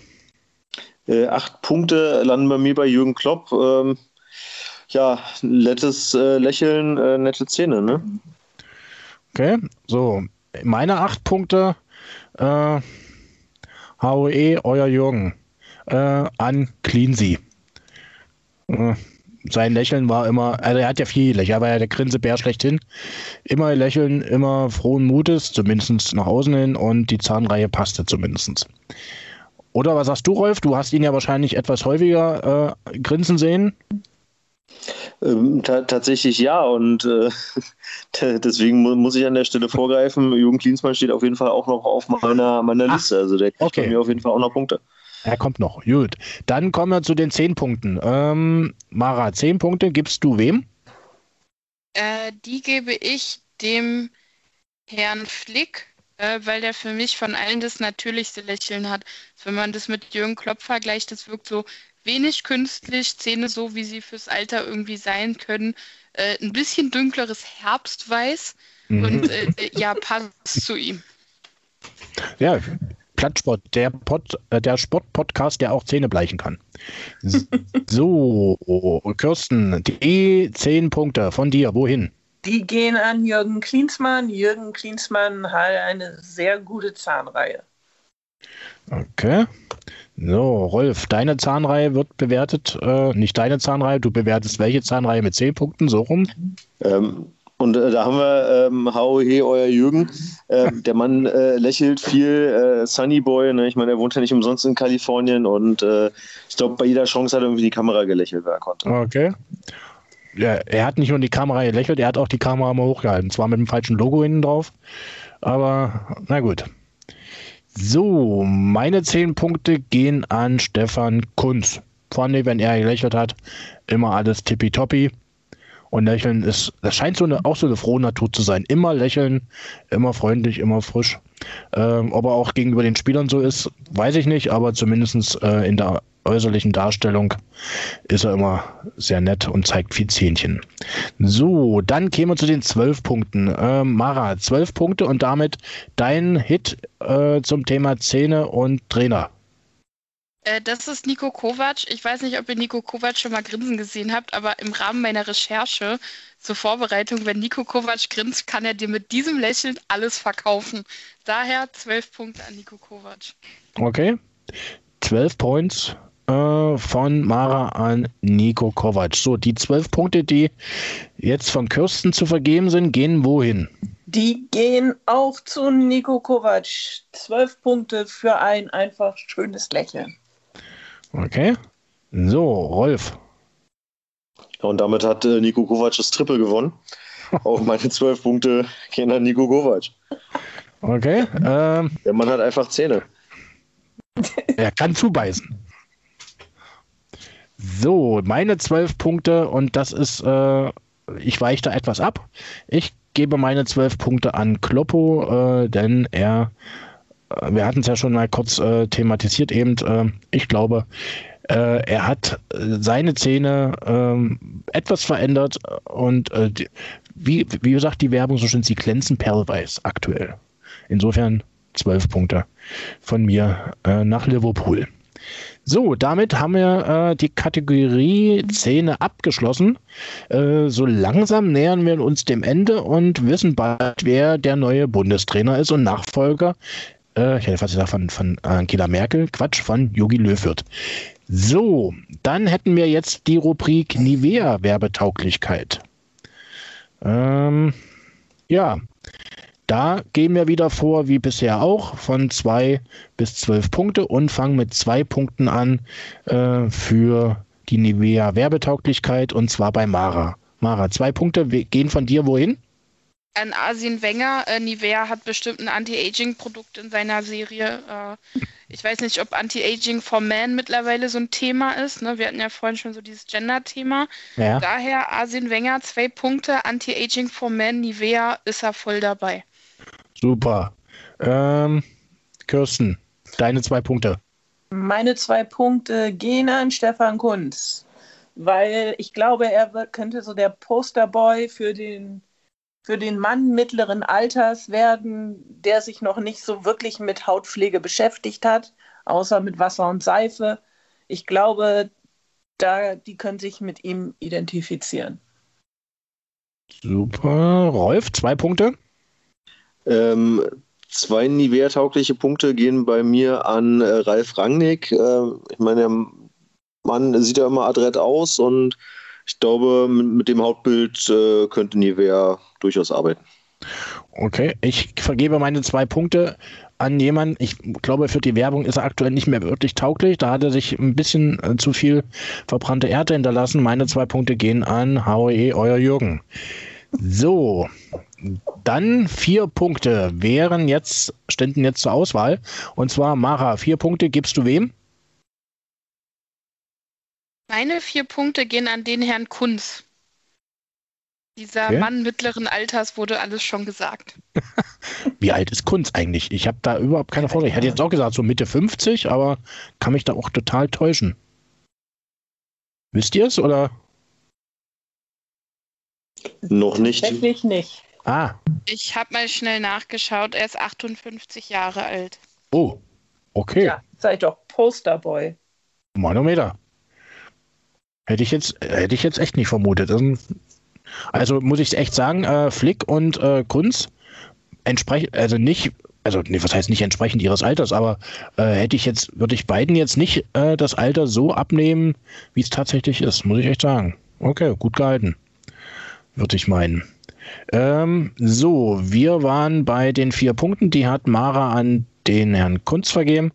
Äh, acht Punkte landen bei mir bei Jürgen Klopp. Ähm, ja, nettes äh, Lächeln, äh, nette Zähne, ne? Okay. So, meine acht Punkte. Äh, HOE, euer Jürgen. Äh, an Cleansy. Äh, sein Lächeln war immer, also er hat ja viel gelächelt, er war ja der Grinsebär schlechthin. Immer lächeln, immer frohen Mutes, zumindest nach außen hin und die Zahnreihe passte zumindest. Oder was sagst du, Rolf? Du hast ihn ja wahrscheinlich etwas häufiger äh, grinsen sehen. Ähm, ta tatsächlich ja und äh, deswegen mu muss ich an der Stelle vorgreifen. Jürgen Klinsmann steht auf jeden Fall auch noch auf meiner, meiner Liste. Also der kriegt okay. bei mir auf jeden Fall auch noch Punkte. Er kommt noch. Gut. Dann kommen wir zu den zehn Punkten. Ähm, Mara, zehn Punkte gibst du wem? Äh, die gebe ich dem Herrn Flick, äh, weil der für mich von allen das natürlichste Lächeln hat. Wenn man das mit Jürgen Klopp vergleicht, das wirkt so wenig künstlich, Zähne so, wie sie fürs Alter irgendwie sein können. Äh, ein bisschen dünkleres Herbstweiß Mhm. und äh, ja, passt zu ihm. Ja, Plattsport, der, Pod, äh, der Sportpodcast, der auch Zähne bleichen kann. So, Kirsten, die zehn Punkte von dir, wohin? Die gehen an Jürgen Klinsmann. Jürgen Klinsmann hat eine sehr gute Zahnreihe. Okay. So, Rolf, deine Zahnreihe wird bewertet, äh, nicht deine Zahnreihe, du bewertest welche Zahnreihe mit zehn Punkten, so rum. Ähm, und äh, da haben wir ähm, HOE, euer Jürgen. Ähm, der Mann äh, lächelt viel, äh, Sunny Boy. Ne? Ich meine, er wohnt ja nicht umsonst in Kalifornien und äh, ich glaube, bei jeder Chance hat er irgendwie die Kamera gelächelt, wer er konnte. Okay. Er hat nicht nur die Kamera gelächelt, er hat auch die Kamera mal hochgehalten. Zwar mit dem falschen Logo hinten drauf, aber na gut. So, meine zehn Punkte gehen an Stefan Kunz. Vor allem, wenn er gelächelt hat, immer alles tippitoppi. Und lächeln ist, das scheint so eine, auch so eine frohe Natur zu sein. Immer lächeln, immer freundlich, immer frisch. Ähm, ob er auch gegenüber den Spielern so ist, weiß ich nicht, aber zumindest äh, in der äußerlichen Darstellung ist er immer sehr nett und zeigt viel Zähnchen. So, dann kämen wir zu den zwölf Punkten. Ähm, Mara, zwölf Punkte und damit dein Hit äh, zum Thema Zähne und Trainer. Äh, das ist Nico Kovac. Ich weiß nicht, ob ihr Nico Kovac schon mal grinsen gesehen habt, aber im Rahmen meiner Recherche zur Vorbereitung, wenn Nico Kovac grinst, kann er dir mit diesem Lächeln alles verkaufen. Daher zwölf Punkte an Nico Kovac. Okay. 12 Points äh, von Mara an Nico Kovac. So, die zwölf Punkte, die jetzt von Kirsten zu vergeben sind, gehen wohin? Die gehen auch zu Nico Kovac. Zwölf Punkte für ein einfach schönes Lächeln. Okay. So, Rolf. Und damit hat äh, Nico Kovac das Triple gewonnen. Auch meine zwölf Punkte gehen an Nico Kovac. Okay. Ähm, Der Mann hat einfach Zähne. er kann zubeißen. So, meine zwölf Punkte und das ist, äh, ich weiche da etwas ab. Ich gebe meine zwölf Punkte an Kloppo, äh, denn er, wir hatten es ja schon mal kurz äh, thematisiert eben, äh, ich glaube, äh, er hat äh, seine Zähne ähm, etwas verändert und äh, die, wie, wie gesagt, die Werbung so schön, sie glänzen perlweiß aktuell. Insofern zwölf Punkte von mir äh, nach Liverpool. So, damit haben wir äh, die Kategorie Zähne abgeschlossen. Äh, so langsam nähern wir uns dem Ende und wissen bald, wer der neue Bundestrainer ist und Nachfolger. Äh, ich hätte fast gesagt von, von Angela Merkel, Quatsch, von Jogi Löw wird. So, dann hätten wir jetzt die Rubrik Nivea Werbetauglichkeit. Ähm, ja, da gehen wir wieder vor, wie bisher auch, von zwei bis zwölf Punkte und fangen mit zwei Punkten an äh, für die Nivea Werbetauglichkeit und zwar bei Mara. Mara, zwei Punkte gehen von dir wohin? An Asien Wenger. Äh, Nivea hat bestimmt ein Anti-Aging-Produkt in seiner Serie. Äh, ich weiß nicht, ob Anti-Aging for Men mittlerweile so ein Thema ist. Ne? Wir hatten ja vorhin schon so dieses Gender-Thema. Ja. Daher Asien Wenger, zwei Punkte. Anti-Aging for Men, Nivea ist er voll dabei. Super. Ähm, Kirsten, deine zwei Punkte. Meine zwei Punkte gehen an Stefan Kunz, weil ich glaube, er könnte so der Posterboy für den, für den Mann mittleren Alters werden, der sich noch nicht so wirklich mit Hautpflege beschäftigt hat, außer mit Wasser und Seife. Ich glaube, da, die können sich mit ihm identifizieren. Super. Rolf, zwei Punkte. Ähm, Zwei Nivea-taugliche Punkte gehen bei mir an äh, Ralf Rangnick. Äh, ich meine, der Mann sieht ja immer adrett aus und ich glaube, mit, dem Hautbild äh, könnte Nivea durchaus arbeiten. Okay, ich vergebe meine zwei Punkte an jemanden. Ich glaube, für die Werbung ist er aktuell nicht mehr wirklich tauglich. Da hat er sich ein bisschen äh, zu viel verbrannte Erde hinterlassen. Meine zwei Punkte gehen an HOE, euer Jürgen. So, dann vier Punkte wären jetzt, ständen jetzt zur Auswahl. Und zwar, Mara, vier Punkte gibst du wem? Meine vier Punkte gehen an den Herrn Kunz. Dieser okay. Mann mittleren Alters wurde alles schon gesagt. Wie alt ist Kunz eigentlich? Ich habe da überhaupt keine Vorstellung. Ich hätte jetzt auch gesagt, so Mitte 50, aber kann mich da auch total täuschen. Wisst ihr es oder? Noch nicht. Tatsächlich nicht. Ah. Ich habe mal schnell nachgeschaut. Er ist 58 Jahre alt. Oh, okay. Ja, seid doch Posterboy. Manometer. Hätte ich jetzt, hätte ich jetzt echt nicht vermutet. Also muss ich echt sagen, äh, Flick und äh, Kunz entsprechen, also nicht, also nee, was heißt nicht entsprechend ihres Alters, aber äh, hätte ich jetzt, würde ich beiden jetzt nicht äh, das Alter so abnehmen, wie es tatsächlich ist, muss ich echt sagen. Okay, gut gehalten würde ich meinen. Ähm, so, wir waren bei den vier Punkten, die hat Mara an den Herrn Kunz vergeben.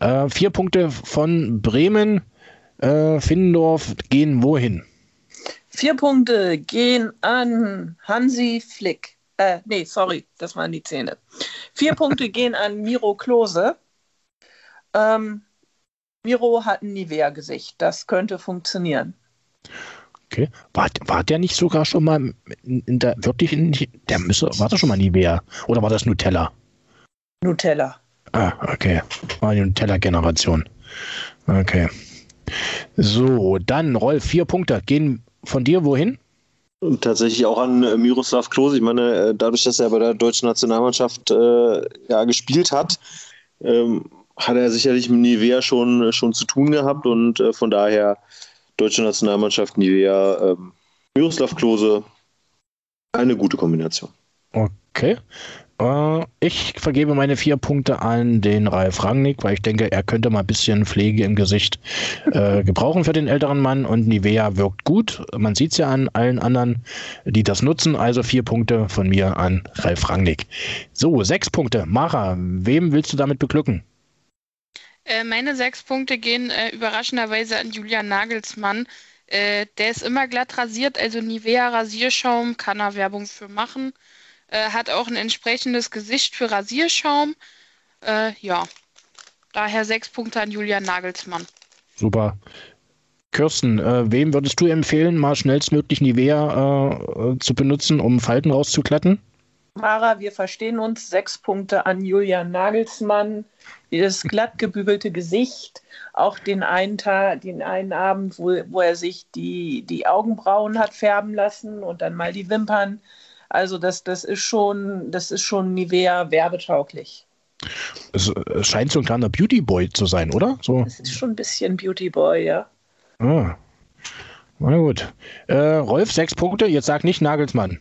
Äh, vier Punkte von Bremen, äh, Finnendorf gehen wohin? Vier Punkte gehen an Hansi Flick. Äh, nee, sorry, das waren die Zähne. Vier Punkte gehen an Miro Klose. Ähm, Miro hat ein Nivea-Gesicht. Das könnte funktionieren. Okay. War, war der nicht sogar schon mal in, in der, wirklich in, der müsse, war das schon mal Nivea? Oder war das Nutella? Nutella. Ah, okay. War die Nutella-Generation. Okay. So, dann Rolf, vier Punkte. Gehen von dir wohin? Tatsächlich auch an äh, Miroslav Klose. Ich meine, äh, dadurch, dass er bei der deutschen Nationalmannschaft äh, ja, gespielt hat, ähm, hat er sicherlich mit Nivea schon, schon zu tun gehabt und äh, von daher deutsche Nationalmannschaft Nivea, ähm, Miroslav Klose, eine gute Kombination. Okay. Äh, ich vergebe meine vier Punkte an den Ralf Rangnick, weil ich denke, er könnte mal ein bisschen Pflege im Gesicht äh, gebrauchen für den älteren Mann und Nivea wirkt gut. Man sieht es ja an allen anderen, die das nutzen. Also vier Punkte von mir an Ralf Rangnick. So, sechs Punkte. Mara, wem willst du damit beglücken? Äh, meine sechs Punkte gehen äh, überraschenderweise an Julian Nagelsmann. Äh, der ist immer glatt rasiert, also Nivea Rasierschaum kann er Werbung für machen. Äh, hat auch ein entsprechendes Gesicht für Rasierschaum. Äh, ja, daher sechs Punkte an Julian Nagelsmann. Super. Kirsten, äh, wem würdest du empfehlen, mal schnellstmöglich Nivea zu benutzen, um Falten rauszukletten? Mara, wir verstehen uns. Sechs Punkte an Julian Nagelsmann das glatt gebügelte Gesicht, auch den einen Tag, den einen Abend, wo, wo er sich die, die Augenbrauen hat färben lassen und dann mal die Wimpern. Also das, das ist schon, das ist schon Nivea werbetauglich. Es, es scheint so ein kleiner Beautyboy zu sein, oder? So. Es ist schon ein bisschen Beautyboy, ja. Ah. Na gut. Äh, Rolf, sechs Punkte. Jetzt sag nicht Nagelsmann.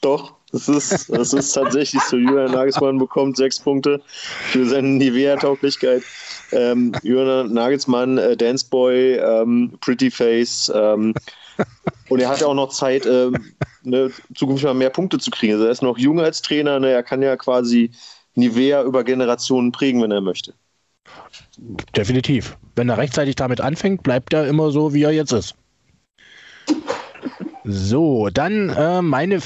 Doch. Das ist, das ist tatsächlich so. Julian Nagelsmann bekommt sechs Punkte für seine Nivea-Tauglichkeit. Ähm, Julian Nagelsmann, äh, Danceboy, ähm, Pretty Face. Ähm, und er hat ja auch noch Zeit, ähm, ne, zukünftig mal mehr Punkte zu kriegen. Also er ist noch jung als Trainer. Ne, er kann ja quasi Nivea über Generationen prägen, wenn er möchte. Definitiv. Wenn er rechtzeitig damit anfängt, bleibt er immer so, wie er jetzt ist. So, dann äh, meine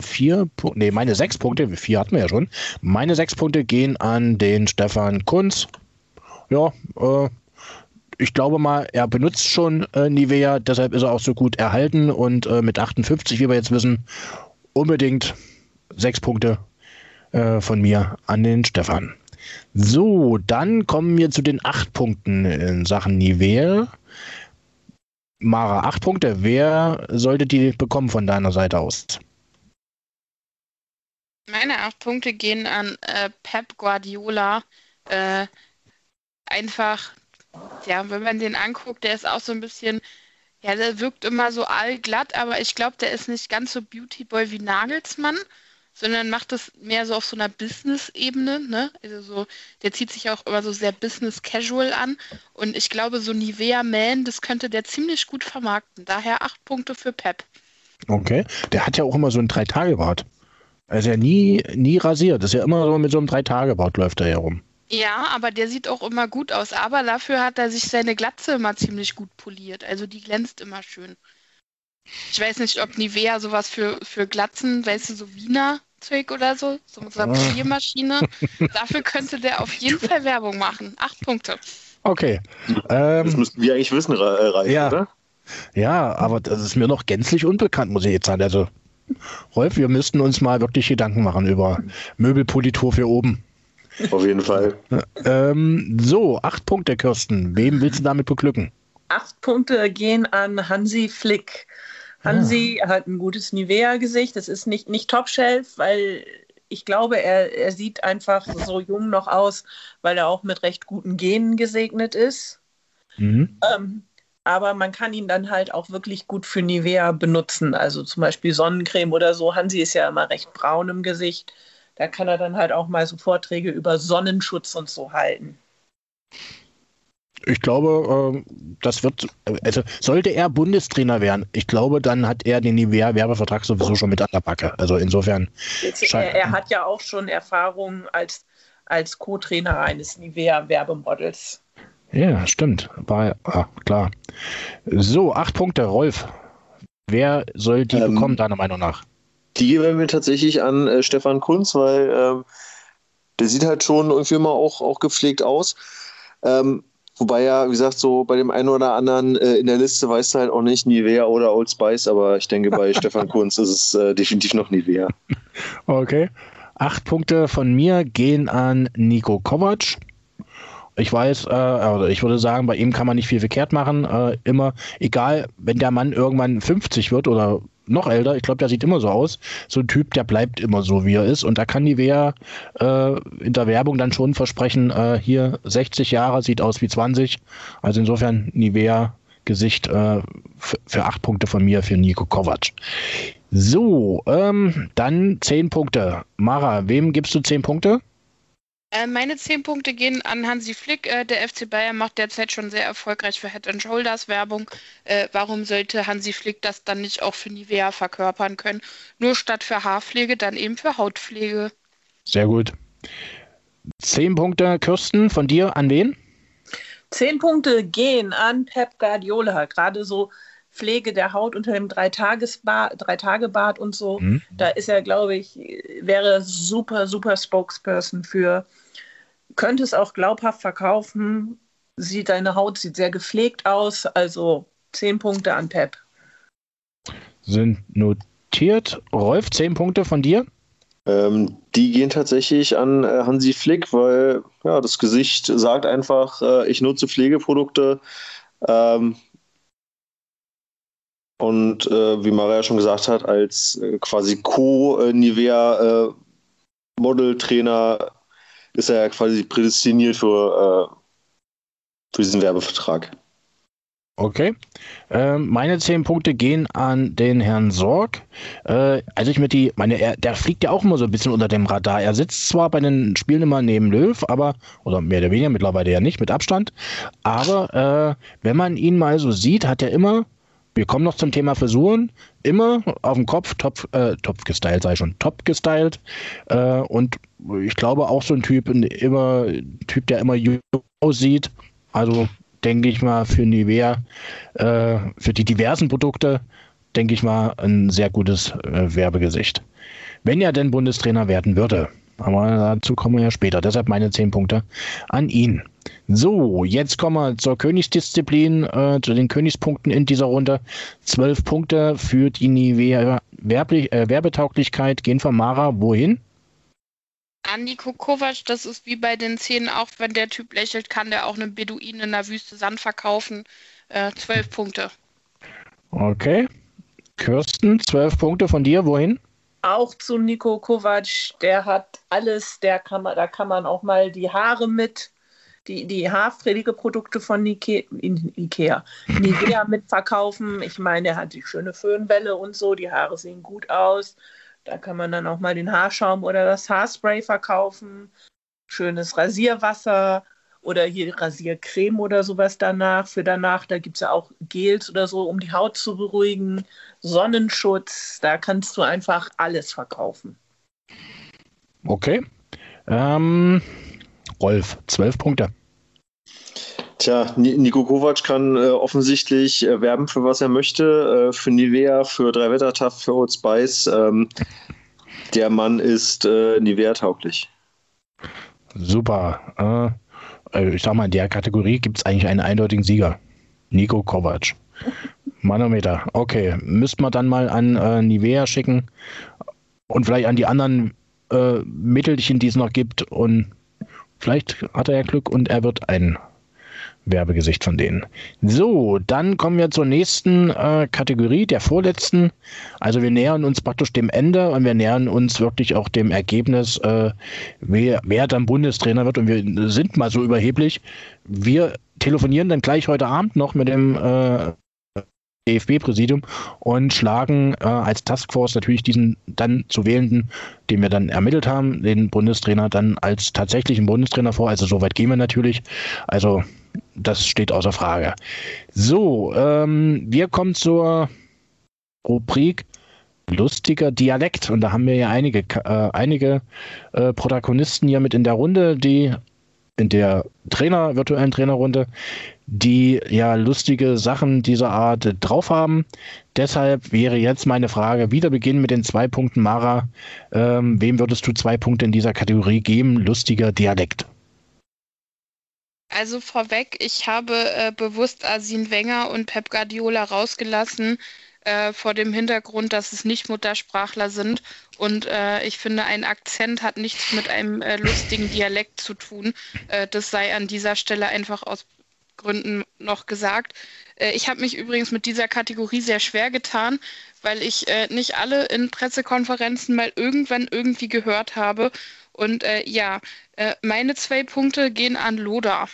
vier, nee, meine sechs Punkte, vier hatten wir ja schon. Meine sechs Punkte gehen an den Stefan Kunz. Ja, äh, ich glaube mal, er benutzt schon äh, Nivea, deshalb ist er auch so gut erhalten und äh, mit 58, wie wir jetzt wissen, unbedingt sechs Punkte äh, von mir an den Stefan. So, dann kommen wir zu den acht Punkten in Sachen Nivea. Mara, acht Punkte. Wer sollte die bekommen von deiner Seite aus? Meine acht Punkte gehen an äh, Pep Guardiola. Äh, einfach, ja, wenn man den anguckt, der ist auch so ein bisschen, ja, der wirkt immer so allglatt, aber ich glaube, der ist nicht ganz so Beautyboy wie Nagelsmann, sondern macht das mehr so auf so einer Business-Ebene, ne? Also so, der zieht sich auch immer so sehr business-casual an. Und ich glaube, so Nivea Man, das könnte der ziemlich gut vermarkten. Daher acht Punkte für Pep. Okay. Der hat ja auch immer so einen Drei-Tage-Bart. Er ist ja nie, nie rasiert. Das ist ja immer so mit so einem Drei-Tage-Bart läuft er herum. Ja, aber der sieht auch immer gut aus. Aber dafür hat er sich seine Glatze immer ziemlich gut poliert. Also die glänzt immer schön. Ich weiß nicht, ob Nivea sowas für, für Glatzen, weißt du, so Wiener Zeug oder so, so mit so einer Ah. Poliermaschine. Dafür könnte der auf jeden Fall Werbung machen. Acht Punkte. Okay. Das Ähm, müssten wir eigentlich wissen, Ra- äh, Ralf, Ja. oder? ja, aber das ist mir noch gänzlich unbekannt, muss ich jetzt sagen. Also, Rolf, wir müssten uns mal wirklich Gedanken machen über Möbelpolitur für oben. Auf jeden Fall. Ähm, so, acht Punkte, Kirsten. Wem willst du damit beglücken? Acht Punkte gehen an Hansi Flick. Hansi hat ein gutes Nivea-Gesicht. Das ist nicht, nicht Top-Shelf, weil ich glaube, er, er sieht einfach so jung noch aus, weil er auch mit recht guten Genen gesegnet ist. Mhm. Ähm, aber man kann ihn dann halt auch wirklich gut für Nivea benutzen. Also zum Beispiel Sonnencreme oder so. Hansi ist ja immer recht braun im Gesicht. Da kann er dann halt auch mal so Vorträge über Sonnenschutz und so halten. Ich glaube, ähm, das wird, also sollte er Bundestrainer werden, ich glaube, dann hat er den Nivea-Werbevertrag sowieso schon mit an der Backe. Also insofern, Jetzt, er, er hat ja auch schon Erfahrung als, als Co-Trainer eines Nivea-Werbemodels. ja, stimmt. War, ah, klar. So, acht Punkte, Rolf. Wer soll die Ähm, bekommen, deiner Meinung nach? Die geben wir tatsächlich an äh, Stefan Kunz, weil ähm, der sieht halt schon irgendwie immer auch, auch gepflegt aus. Ähm, wobei ja, wie gesagt, so bei dem einen oder anderen äh, in der Liste weißt du halt auch nicht Nivea oder Old Spice, aber ich denke, bei Stefan Kunz ist es äh, definitiv noch Nivea. Okay. Acht Punkte von mir gehen an Nico Kovac. Ich weiß, äh, also ich würde sagen, bei ihm kann man nicht viel verkehrt machen. Äh, immer, egal, wenn der Mann irgendwann 50 wird oder noch älter, ich glaube, der sieht immer so aus. So ein Typ, der bleibt immer so, wie er ist. Und da kann die Wehr äh, in der Werbung dann schon versprechen, äh, hier 60 Jahre, sieht aus wie 20. Also insofern Nivea Gesicht äh, für, acht Punkte von mir für Nico Kovac. So, ähm, dann zehn Punkte. Mara, wem gibst du zehn Punkte? Äh, meine zehn Punkte gehen an Hansi Flick. Äh, der FC Bayern macht derzeit schon sehr erfolgreich für Head and Shoulders Werbung. Äh, warum sollte Hansi Flick das dann nicht auch für Nivea verkörpern können? Nur statt für Haarpflege, dann eben für Hautpflege. Sehr gut. Zehn Punkte, Kirsten, von dir an wen? Zehn Punkte gehen an Pep Guardiola. Gerade so Pflege der Haut unter dem Dreitagebad und so. Hm? Da ist er, glaube ich, wäre super, super Spokesperson für. Könnte es auch glaubhaft verkaufen. Sieht deine Haut sieht sehr gepflegt aus. Also zehn Punkte an Pep. Sind notiert. Rolf, zehn Punkte von dir? Ähm, die gehen tatsächlich an äh, Hansi Flick, weil ja, das Gesicht sagt einfach, äh, ich nutze Pflegeprodukte. Ähm, und äh, wie Maria schon gesagt hat, als äh, quasi Co-Nivea-Model-Trainer ist er ja quasi prädestiniert für, äh, für diesen Werbevertrag. Okay. Ähm, meine zehn Punkte gehen an den Herrn Sorg. Äh, also ich mit die, meine, er, der fliegt ja auch immer so ein bisschen unter dem Radar. Er sitzt zwar bei den Spielen immer neben Löw, aber, oder mehr oder weniger mittlerweile ja nicht, mit Abstand. Aber äh, wenn man ihn mal so sieht, hat er immer Wir kommen noch zum Thema Frisuren. Immer auf dem Kopf, Topf, äh, Topf gestylt, sei schon, top gestylt. Äh, und ich glaube auch so ein Typ, ein immer, Typ, der immer aussieht. Also denke ich mal, für Nivea, äh, für die diversen Produkte, denke ich mal, ein sehr gutes äh, Werbegesicht. Wenn er denn Bundestrainer werden würde. Aber dazu kommen wir ja später. Deshalb meine zehn Punkte an ihn. So, jetzt kommen wir zur Königsdisziplin, äh, zu den Königspunkten in dieser Runde. Zwölf Punkte für die Nivea Werblich, äh, Werbetauglichkeit gehen von Mara wohin? An Niko Kovac, das ist wie bei den Szenen, auch wenn der Typ lächelt, kann der auch einen Beduinen in der Wüste Sand verkaufen. Äh, zwölf Punkte. Okay. Kirsten, zwölf Punkte von dir, wohin? Auch zu Nico Kovac, der hat alles, der kann man, da kann man auch mal die Haare mit, die, die Haarpflegeprodukte von Ike, Ikea, Nivea mitverkaufen. Ich meine, er hat die schöne Föhnwelle und so, die Haare sehen gut aus. Da kann man dann auch mal den Haarschaum oder das Haarspray verkaufen. Schönes Rasierwasser oder hier Rasiercreme oder sowas danach. Für danach, da gibt es ja auch Gels oder so, um die Haut zu beruhigen. Sonnenschutz, da kannst du einfach alles verkaufen. Okay. Ähm, Rolf, zwölf Punkte. Tja, Nico Kovac kann äh, offensichtlich äh, werben für was er möchte. Äh, für Nivea, für Dreiwettertaft, für Old Spice. Ähm, der Mann ist äh, Nivea-tauglich. Super. Äh, ich sag mal, in der Kategorie gibt es eigentlich einen eindeutigen Sieger. Nico Kovac. Manometer. Okay. Müsste man dann mal an äh, Nivea schicken und vielleicht an die anderen Mittelchen, die es noch gibt. Und vielleicht hat er ja Glück und er wird ein Werbegesicht von denen. So, dann kommen wir zur nächsten äh, Kategorie, der vorletzten. Also wir nähern uns praktisch dem Ende und wir nähern uns wirklich auch dem Ergebnis, äh, wer, wer dann Bundestrainer wird. Und wir sind mal so überheblich. Wir telefonieren dann gleich heute Abend noch mit dem äh, DFB-Präsidium und schlagen äh, als Taskforce natürlich diesen dann zu wählenden, den wir dann ermittelt haben, den Bundestrainer dann als tatsächlichen Bundestrainer vor. Also so weit gehen wir natürlich. Also das steht außer Frage. So, ähm, wir kommen zur Rubrik lustiger Dialekt. Und da haben wir ja einige, äh, einige äh, Protagonisten hier mit in der Runde, die in der Trainer, virtuellen Trainerrunde, die ja lustige Sachen dieser Art drauf haben. Deshalb wäre jetzt meine Frage, wieder beginnen mit den zwei Punkten, Mara. Ähm, wem würdest du zwei Punkte in dieser Kategorie geben? Lustiger Dialekt. Also vorweg, ich habe äh, bewusst Arsene Wenger und Pep Guardiola rausgelassen, äh, vor dem Hintergrund, dass es nicht Muttersprachler sind. Und äh, ich finde, ein Akzent hat nichts mit einem äh, lustigen Dialekt zu tun. Äh, das sei an dieser Stelle einfach aus Gründen noch gesagt. Ich habe mich übrigens mit dieser Kategorie sehr schwer getan, weil ich nicht alle in Pressekonferenzen mal irgendwann irgendwie gehört habe. Und ja, meine zwei Punkte gehen an Loda.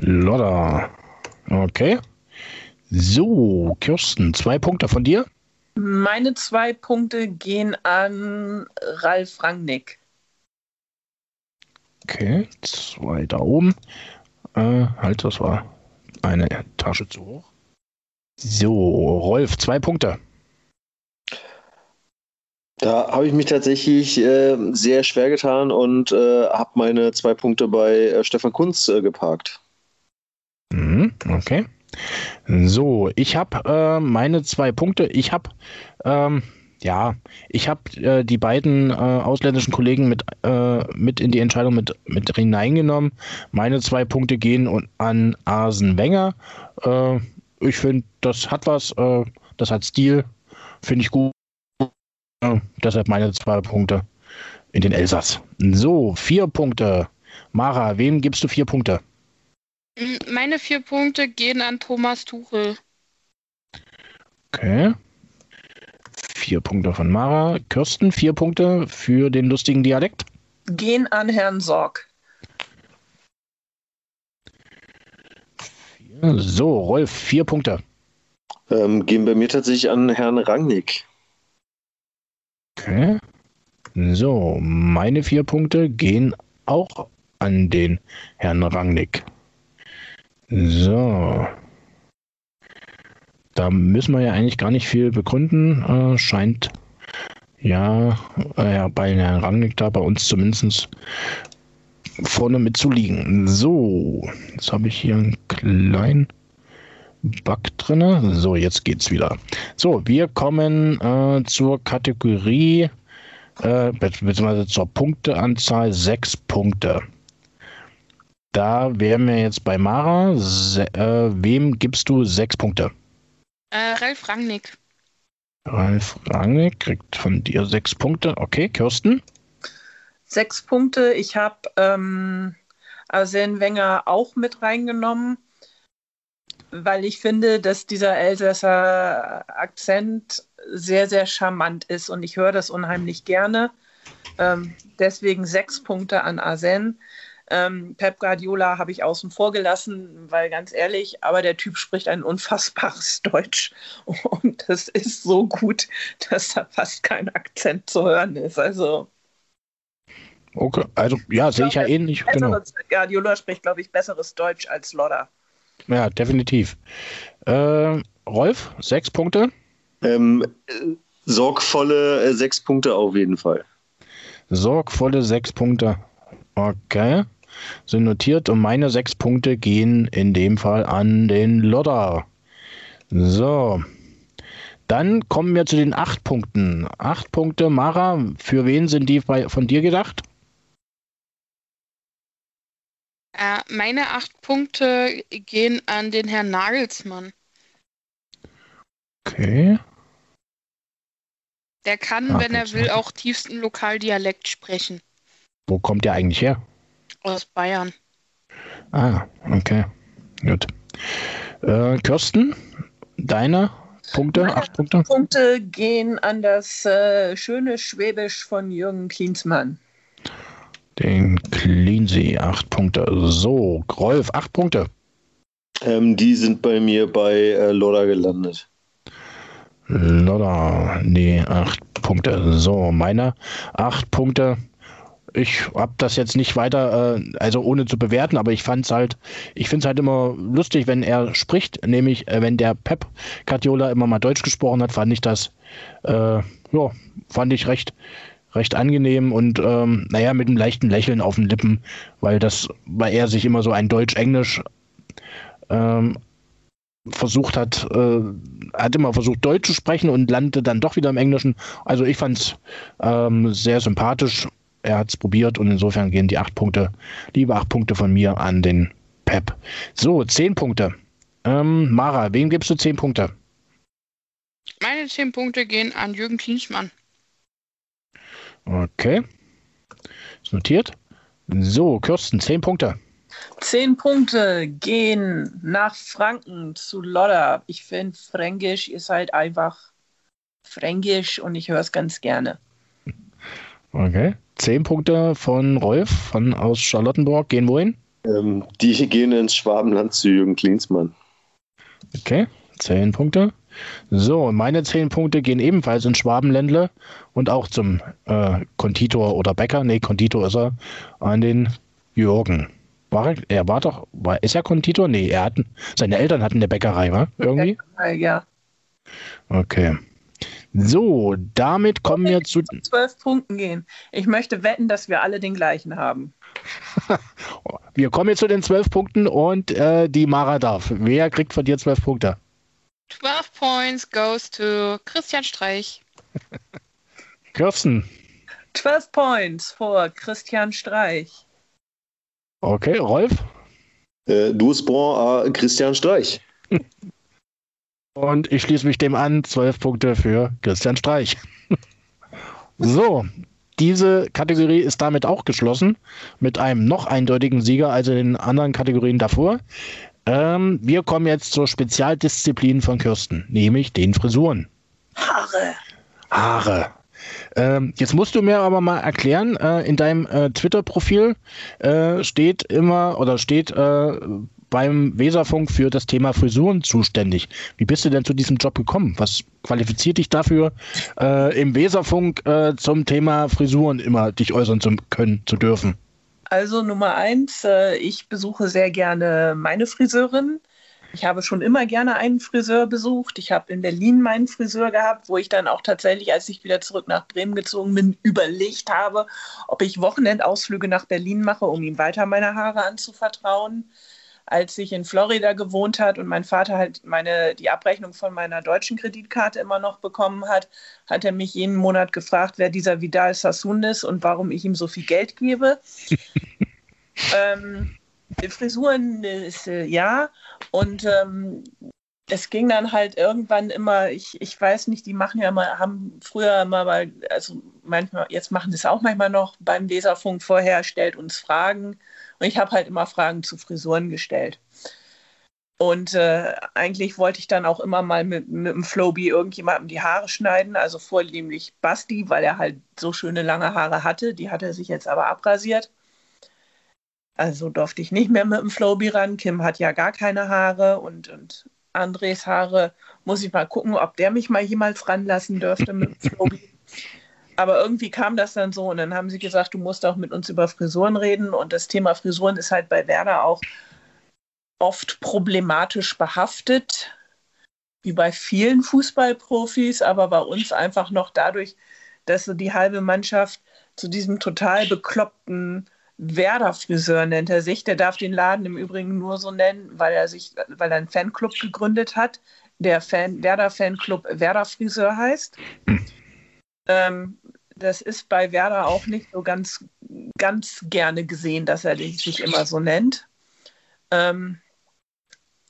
Loda. Okay. So, Kirsten, zwei Punkte von dir? Meine zwei Punkte gehen an Ralf Rangnick. Okay, zwei da oben. Äh, halt, das war eine Tasche zu hoch. So, Rolf, zwei Punkte. Da habe ich mich tatsächlich äh, sehr schwer getan und äh, habe meine zwei Punkte bei äh, Stefan Kunz äh, geparkt. Mhm, okay. So, ich habe äh, meine zwei Punkte. Ich habe, ähm, ja, ich habe äh, die beiden ausländischen Kollegen mit, mit in die Entscheidung mit, mit hineingenommen. Meine zwei Punkte gehen an Arsen Wenger. Ich finde, das hat was, das hat Stil, finde ich gut. Deshalb meine zwei Punkte in den Elsass. So, vier Punkte. Mara, wem gibst du vier Punkte? Meine vier Punkte gehen an Thomas Tuchel. Okay. Vier Punkte von Mara. Kirsten, vier Punkte für den lustigen Dialekt. Gehen an Herrn Sorg. So, Rolf, vier Punkte. Ähm, gehen bei mir tatsächlich an Herrn Rangnick. Okay. So, meine vier Punkte gehen auch an den Herrn Rangnick. So. Da müssen wir ja eigentlich gar nicht viel begründen. Äh, scheint ja, äh, bei Herrn Rangnick da bei uns zumindest vorne mit zu liegen. So, jetzt habe ich hier einen kleinen Bug drin. So, jetzt geht's wieder. So, wir kommen äh, zur Kategorie äh, beziehungsweise zur Punkteanzahl sechs Punkte. Da wären wir jetzt bei Mara. Se äh, wem gibst du sechs Punkte? Äh, Ralf Rangnick. Ralf Rangnick kriegt von dir sechs Punkte. Okay, Kirsten? Sechs Punkte. Ich habe ähm, Arsene Wenger auch mit reingenommen, weil ich finde, dass dieser Elsässer Akzent sehr, sehr charmant ist und ich höre das unheimlich gerne. Ähm, deswegen sechs Punkte an Arsene. Ähm, Pep Guardiola habe ich außen vor gelassen, weil ganz ehrlich, aber der Typ spricht ein unfassbares Deutsch und das ist so gut, dass da fast kein Akzent zu hören ist. Also Okay, also ja, sehe ich ja ähnlich. Genau. Guardiola spricht, glaube ich, besseres Deutsch als Lodder. Ja, definitiv. Äh, Rolf, sechs Punkte. Ähm, sorgvolle äh, sechs Punkte auf jeden Fall. Sorgvolle sechs Punkte. Okay. Sind notiert und meine sechs Punkte gehen in dem Fall an den Lodder. So. Dann kommen wir zu den acht Punkten. Acht Punkte, Mara, für wen sind die bei, von dir gedacht? Äh, meine acht Punkte gehen an den Herrn Nagelsmann. Okay. Der kann, wenn er will, auch tiefsten Lokaldialekt sprechen. Wo kommt der eigentlich her? Aus Bayern. Ah, okay. Gut. Äh, Kirsten, deine Punkte, Meine acht Punkte? Punkte gehen an das äh, schöne Schwäbisch von Jürgen Klinsmann. Den Cleansea, acht Punkte. So, Rolf, acht Punkte. Ähm, die sind bei mir bei äh, Lodder gelandet. Lodder, nee, acht Punkte. So, meine acht Punkte. Ich habe das jetzt nicht weiter, äh, also ohne zu bewerten, aber ich fand es halt, ich finde es halt immer lustig, wenn er spricht, nämlich äh, wenn der Pep Guardiola immer mal Deutsch gesprochen hat, fand ich das, äh, ja, fand ich recht, recht angenehm und ähm, naja, mit einem leichten Lächeln auf den Lippen, weil das, weil er sich immer so ein Deutsch-Englisch ähm, versucht hat, äh, hat immer versucht Deutsch zu sprechen und landete dann doch wieder im Englischen. Also ich fand es ähm, sehr sympathisch. Er hat es probiert und insofern gehen die acht Punkte, liebe acht Punkte von mir an den Pep. So, zehn Punkte. Ähm, Mara, wem gibst du zehn Punkte? Meine zehn Punkte gehen an Jürgen Klinsmann. Okay. Ist notiert. So, Kirsten, zehn Punkte. Zehn Punkte gehen nach Franken zu Lodder. Ich finde, Fränkisch ist halt einfach Fränkisch und ich höre es ganz gerne. Okay. Zehn Punkte von Rolf von aus Charlottenburg. Gehen wohin? Ähm, die gehen ins Schwabenland zu Jürgen Klinsmann. Okay. Zehn Punkte. So, meine zehn Punkte gehen ebenfalls ins Schwabenländle und auch zum äh, Konditor oder Bäcker. Nee, Konditor ist er. An den Jürgen. War er, er war doch, war, ist er Konditor? Nee, er hat, seine Eltern hatten eine Bäckerei, wa? Irgendwie? Ja. Okay. So, damit kommen wir zu. Zu zwölf Punkten gehen. Ich möchte wetten, dass wir alle den gleichen haben. Wir kommen jetzt zu den zwölf Punkten und äh, die Mara darf. Wer kriegt von dir zwölf Punkte? 12 points goes to Christian Streich. Kirsten. 12 Points vor Christian Streich. Okay, Rolf. Äh, Douze bon à Christian Streich. Und ich schließe mich dem an. Zwölf Punkte für Christian Streich. so, diese Kategorie ist damit auch geschlossen. Mit einem noch eindeutigen Sieger als in den anderen Kategorien davor. Ähm, wir kommen jetzt zur Spezialdisziplin von Kirsten, nämlich den Frisuren. Haare. Haare. Ähm, jetzt musst du mir aber mal erklären, äh, in deinem äh, Twitter-Profil äh, steht immer oder steht äh, beim Weserfunk für das Thema Frisuren zuständig. Wie bist du denn zu diesem Job gekommen? Was qualifiziert dich dafür, äh, im Weserfunk äh, zum Thema Frisuren immer dich äußern zu können, zu dürfen? Also Nummer eins, äh, ich besuche sehr gerne meine Friseurin. Ich habe schon immer gerne einen Friseur besucht. Ich habe in Berlin meinen Friseur gehabt, wo ich dann auch tatsächlich, als ich wieder zurück nach Bremen gezogen bin, überlegt habe, ob ich Wochenendausflüge nach Berlin mache, um ihm weiter meine Haare anzuvertrauen. Als ich in Florida gewohnt hat und mein Vater halt meine, die Abrechnung von meiner deutschen Kreditkarte immer noch bekommen hat, hat er mich jeden Monat gefragt, wer dieser Vidal Sassoon ist und warum ich ihm so viel Geld gebe. ähm, Frisuren ist äh, ja. Und ähm, es ging dann halt irgendwann immer, ich, ich weiß nicht, die machen ja mal, haben früher immer mal, also manchmal, jetzt machen es auch manchmal noch beim Leserfunk vorher, stellt uns Fragen. Und ich habe halt immer Fragen zu Frisuren gestellt. Und äh, eigentlich wollte ich dann auch immer mal mit, mit dem Flowbee irgendjemandem die Haare schneiden, also vornehmlich Basti, weil er halt so schöne lange Haare hatte. Die hat er sich jetzt aber abrasiert. Also durfte ich nicht mehr mit dem Flowbee ran. Kim hat ja gar keine Haare und, und Andres Haare muss ich mal gucken, ob der mich mal jemals ranlassen dürfte mit dem Flowbee. Aber irgendwie kam das dann so und dann haben sie gesagt, du musst auch mit uns über Frisuren reden und das Thema Frisuren ist halt bei Werder auch oft problematisch behaftet, wie bei vielen Fußballprofis, aber bei uns einfach noch dadurch, dass so die halbe Mannschaft zu diesem total bekloppten Werder-Friseur nennt er sich. Der darf den Laden im Übrigen nur so nennen, weil er sich, weil er einen Fanclub gegründet hat, der Fan, Werder-Fanclub Werder-Friseur heißt. Ähm, das ist bei Werder auch nicht so ganz, ganz gerne gesehen, dass er sich immer so nennt. Ähm,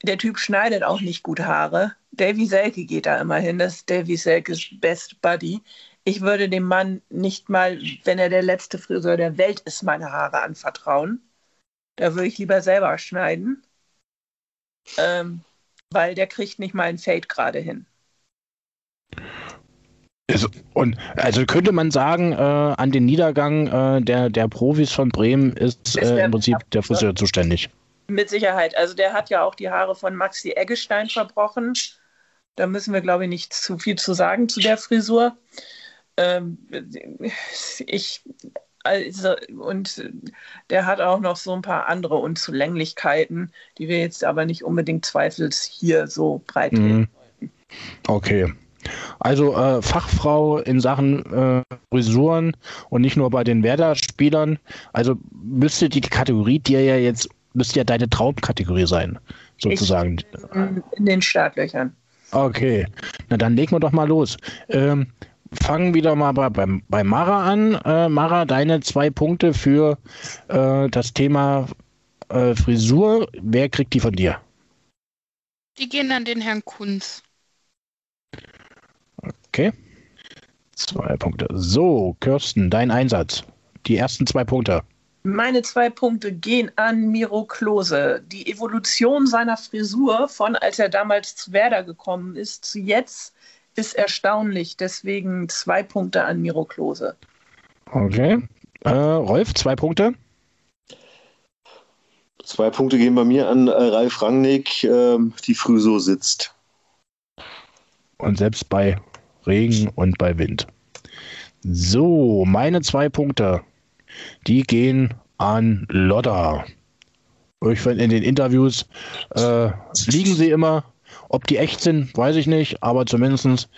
der Typ schneidet auch nicht gut Haare. Davy Selke geht da immer hin. Das ist Davy Selkes Best Buddy ich würde dem Mann nicht mal, wenn er der letzte Friseur der Welt ist, meine Haare anvertrauen. Da würde ich lieber selber schneiden, ähm, weil der kriegt nicht mal ein Fade gerade hin. Also, und also könnte man sagen, äh, an den Niedergang äh, der, der Profis von Bremen ist äh, im Prinzip der Friseur zuständig. Mit Sicherheit. Also der hat ja auch die Haare von Maxi Eggestein verbrochen. Da müssen wir, glaube ich, nicht zu viel zu sagen zu der Frisur. Ähm, ich, also, und der hat auch noch so ein paar andere Unzulänglichkeiten, die wir jetzt aber nicht unbedingt zweifels hier so breit mhm. Okay. Also äh, Fachfrau in Sachen äh, Frisuren und nicht nur bei den Werder-Spielern. Also müsste die Kategorie dir ja jetzt, müsste ja deine Traumkategorie sein, sozusagen. Ich, in den Startlöchern. Okay, na dann legen wir doch mal los. Ähm, fangen wieder mal bei, bei, bei Mara an. Äh, Mara, deine zwei Punkte für äh, das Thema äh, Frisur. Wer kriegt die von dir? Die gehen an den Herrn Kunz. Okay. Zwei Punkte. So, Kirsten, dein Einsatz. Die ersten zwei Punkte. Meine zwei Punkte gehen an Miro Klose. Die Evolution seiner Frisur von als er damals zu Werder gekommen ist zu jetzt ist erstaunlich. Deswegen zwei Punkte an Miro Klose. Okay. Äh, Rolf, zwei Punkte. Zwei Punkte gehen bei mir an äh, Ralf Rangnick. Äh, die Frisur sitzt. Und selbst bei Regen und bei Wind. So, meine zwei Punkte, die gehen an Lodder. Ich finde, in den Interviews äh, liegen sie immer ob die echt sind, weiß ich nicht, aber zumindest,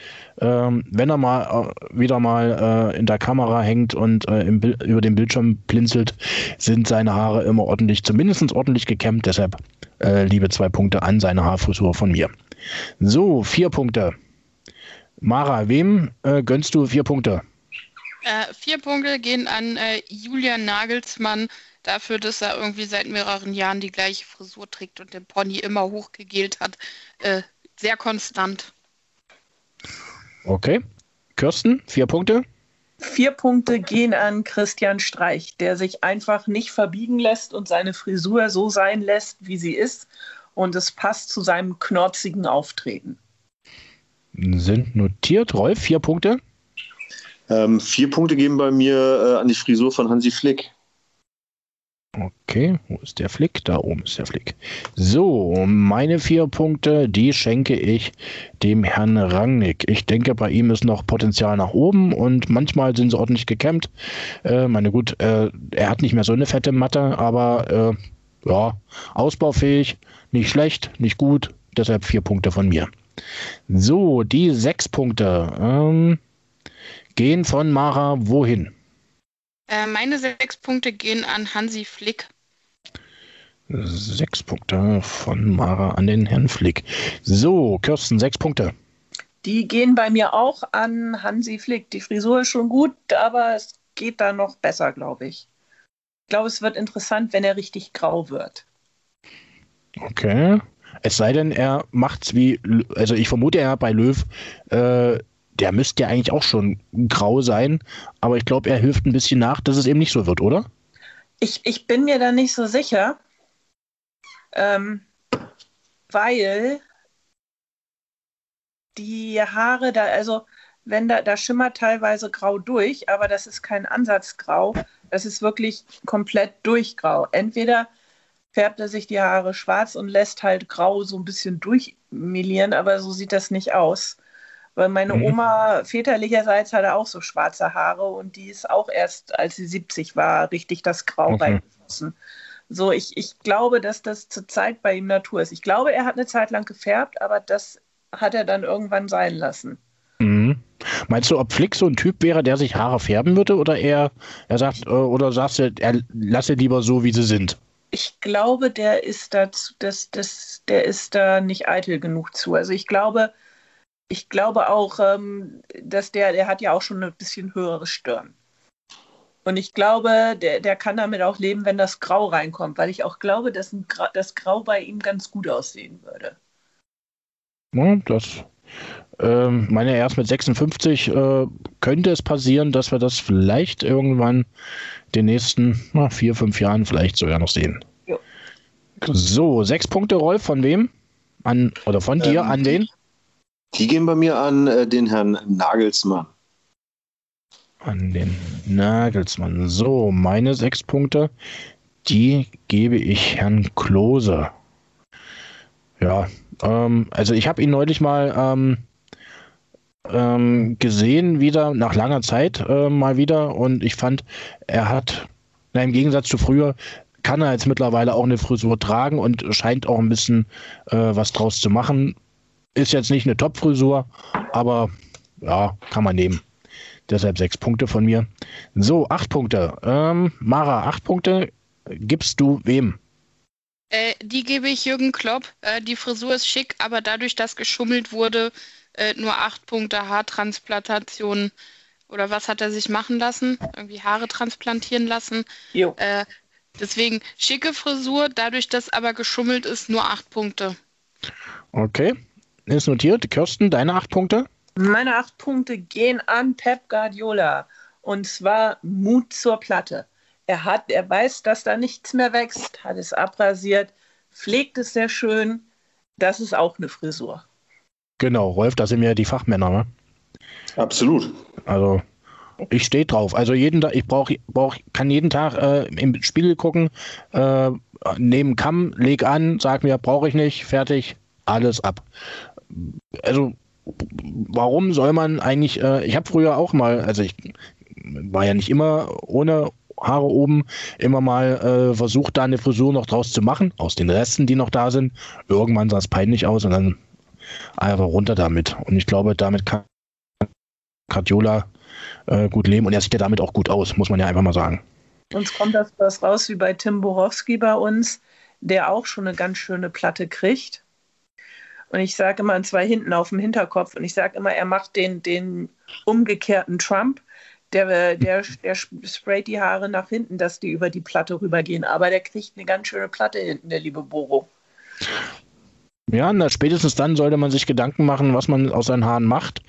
ähm, wenn er mal äh, wieder mal äh, in der Kamera hängt und äh, über den Bildschirm blinzelt, sind seine Haare immer ordentlich, zumindest ordentlich gekämmt. Deshalb äh, liebe zwei Punkte an seine Haarfrisur von mir. So, vier Punkte. Mara, wem äh, gönnst du vier Punkte? Äh, vier Punkte gehen an Julian Nagelsmann dafür, dass er irgendwie seit mehreren Jahren die gleiche Frisur trägt und den Pony immer hochgegelt hat. Äh, sehr konstant. Okay. Kirsten, vier Punkte. Vier Punkte gehen an Christian Streich, der sich einfach nicht verbiegen lässt und seine Frisur so sein lässt, wie sie ist. Und es passt zu seinem knorzigen Auftreten. Sind notiert. Rolf, vier Punkte. Ähm, vier Punkte gehen bei mir äh, an die Frisur von Hansi Flick. Okay, wo ist der Flick? Da oben ist der Flick. So, meine vier Punkte, die schenke ich dem Herrn Rangnick. Ich denke, bei ihm ist noch Potenzial nach oben und manchmal sind sie ordentlich gekämmt. Äh, meine gut, äh, er hat nicht mehr so eine fette Matte, aber ja, ausbaufähig, nicht schlecht, nicht gut, deshalb vier Punkte von mir. So, die sechs Punkte ähm, gehen von Mara wohin? Äh, meine sechs Punkte gehen an Hansi Flick. Sechs Punkte von Mara an den Herrn Flick. So, Kirsten, sechs Punkte. Die gehen bei mir auch an Hansi Flick. Die Frisur ist schon gut, aber es geht da noch besser, glaube ich. Ich glaube, es wird interessant, wenn er richtig grau wird. Okay. Es sei denn, er macht's wie, also ich vermute ja bei Löw, äh, der müsste ja eigentlich auch schon grau sein, aber ich glaube, er hilft ein bisschen nach, dass es eben nicht so wird, oder? Ich, ich bin mir da nicht so sicher, ähm, weil die Haare da, also wenn da, da schimmert teilweise grau durch, aber das ist kein Ansatzgrau, das ist wirklich komplett durchgrau. Entweder färbt er sich die Haare schwarz und lässt halt grau so ein bisschen durchmelieren, aber so sieht das nicht aus. Weil meine mhm. Oma väterlicherseits hatte auch so schwarze Haare und die ist auch erst, als sie 70 war, richtig das Grau okay. reingeflossen. So, ich, ich glaube, dass das zurzeit bei ihm Natur ist. Ich glaube, er hat eine Zeit lang gefärbt, aber das hat er dann irgendwann sein lassen. Mhm. Meinst du, ob Flick so ein Typ wäre, der sich Haare färben würde oder er, er sagt, äh, oder sagst du, er lasse lieber so, wie sie sind? Ich glaube, der ist da, das, das, der ist da nicht eitel genug zu. Also ich glaube, ich glaube auch, ähm, dass der, der hat ja auch schon ein bisschen höhere Stirn. Und ich glaube, der, der kann damit auch leben, wenn das Grau reinkommt, weil ich auch glaube, dass ein Gra das Grau bei ihm ganz gut aussehen würde. Ja, das ähm, meine erst mit 56 äh, könnte es passieren, dass wir das vielleicht irgendwann den nächsten na, vier, fünf Jahren vielleicht sogar noch sehen. Jo. So, sechs Punkte, Rolf, von wem? An, oder von dir ähm, an den? Die gehen bei mir an äh, den Herrn Nagelsmann. An den Nagelsmann. So, meine sechs Punkte, die gebe ich Herrn Klose. Ja, ähm, also ich habe ihn neulich mal ähm, ähm, gesehen, wieder nach langer Zeit äh, mal wieder und ich fand, er hat, na, im Gegensatz zu früher, kann er jetzt mittlerweile auch eine Frisur tragen und scheint auch ein bisschen äh, was draus zu machen. Ist jetzt nicht eine Top-Frisur, aber ja, kann man nehmen. Deshalb sechs Punkte von mir. So, acht Punkte. Ähm, Mara, acht Punkte gibst du wem? Äh, die gebe ich Jürgen Klopp. Äh, die Frisur ist schick, aber dadurch, dass geschummelt wurde, äh, nur acht Punkte Haartransplantation. Oder was hat er sich machen lassen? Irgendwie Haare transplantieren lassen. Äh, deswegen schicke Frisur, dadurch, dass aber geschummelt ist, nur acht Punkte. Okay, ist notiert. Kirsten, deine acht Punkte? Meine acht Punkte gehen an Pep Guardiola. Und zwar Mut zur Platte. Er hat, er weiß, dass da nichts mehr wächst, hat es abrasiert, pflegt es sehr schön. Das ist auch eine Frisur. Genau, Rolf, da sind wir die Fachmänner, ne? Absolut. Also ich stehe drauf. Also jeden Tag, ich brauche, brauch, kann jeden Tag äh, im Spiegel gucken, äh, neben Kamm, leg an, sag mir, brauche ich nicht, fertig, alles ab. Also warum soll man eigentlich? Äh, ich habe früher auch mal, also ich war ja nicht immer ohne Haare oben, immer mal äh, versucht, da eine Frisur noch draus zu machen, aus den Resten, die noch da sind. Irgendwann sah es peinlich aus und dann einfach runter damit. Und ich glaube, damit kann Cardiola äh, gut leben und er sieht ja damit auch gut aus, muss man ja einfach mal sagen. Uns kommt das was raus wie bei Tim Borowski bei uns, der auch schon eine ganz schöne Platte kriegt. Und ich sage immer zwei hinten auf dem Hinterkopf und ich sage immer, er macht den, den umgekehrten Trump. Der, der, der sprayt die Haare nach hinten, dass die über die Platte rübergehen. Aber der kriegt eine ganz schöne Platte hinten, der liebe Boro. Ja, na, spätestens dann sollte man sich Gedanken machen, was man aus seinen Haaren macht.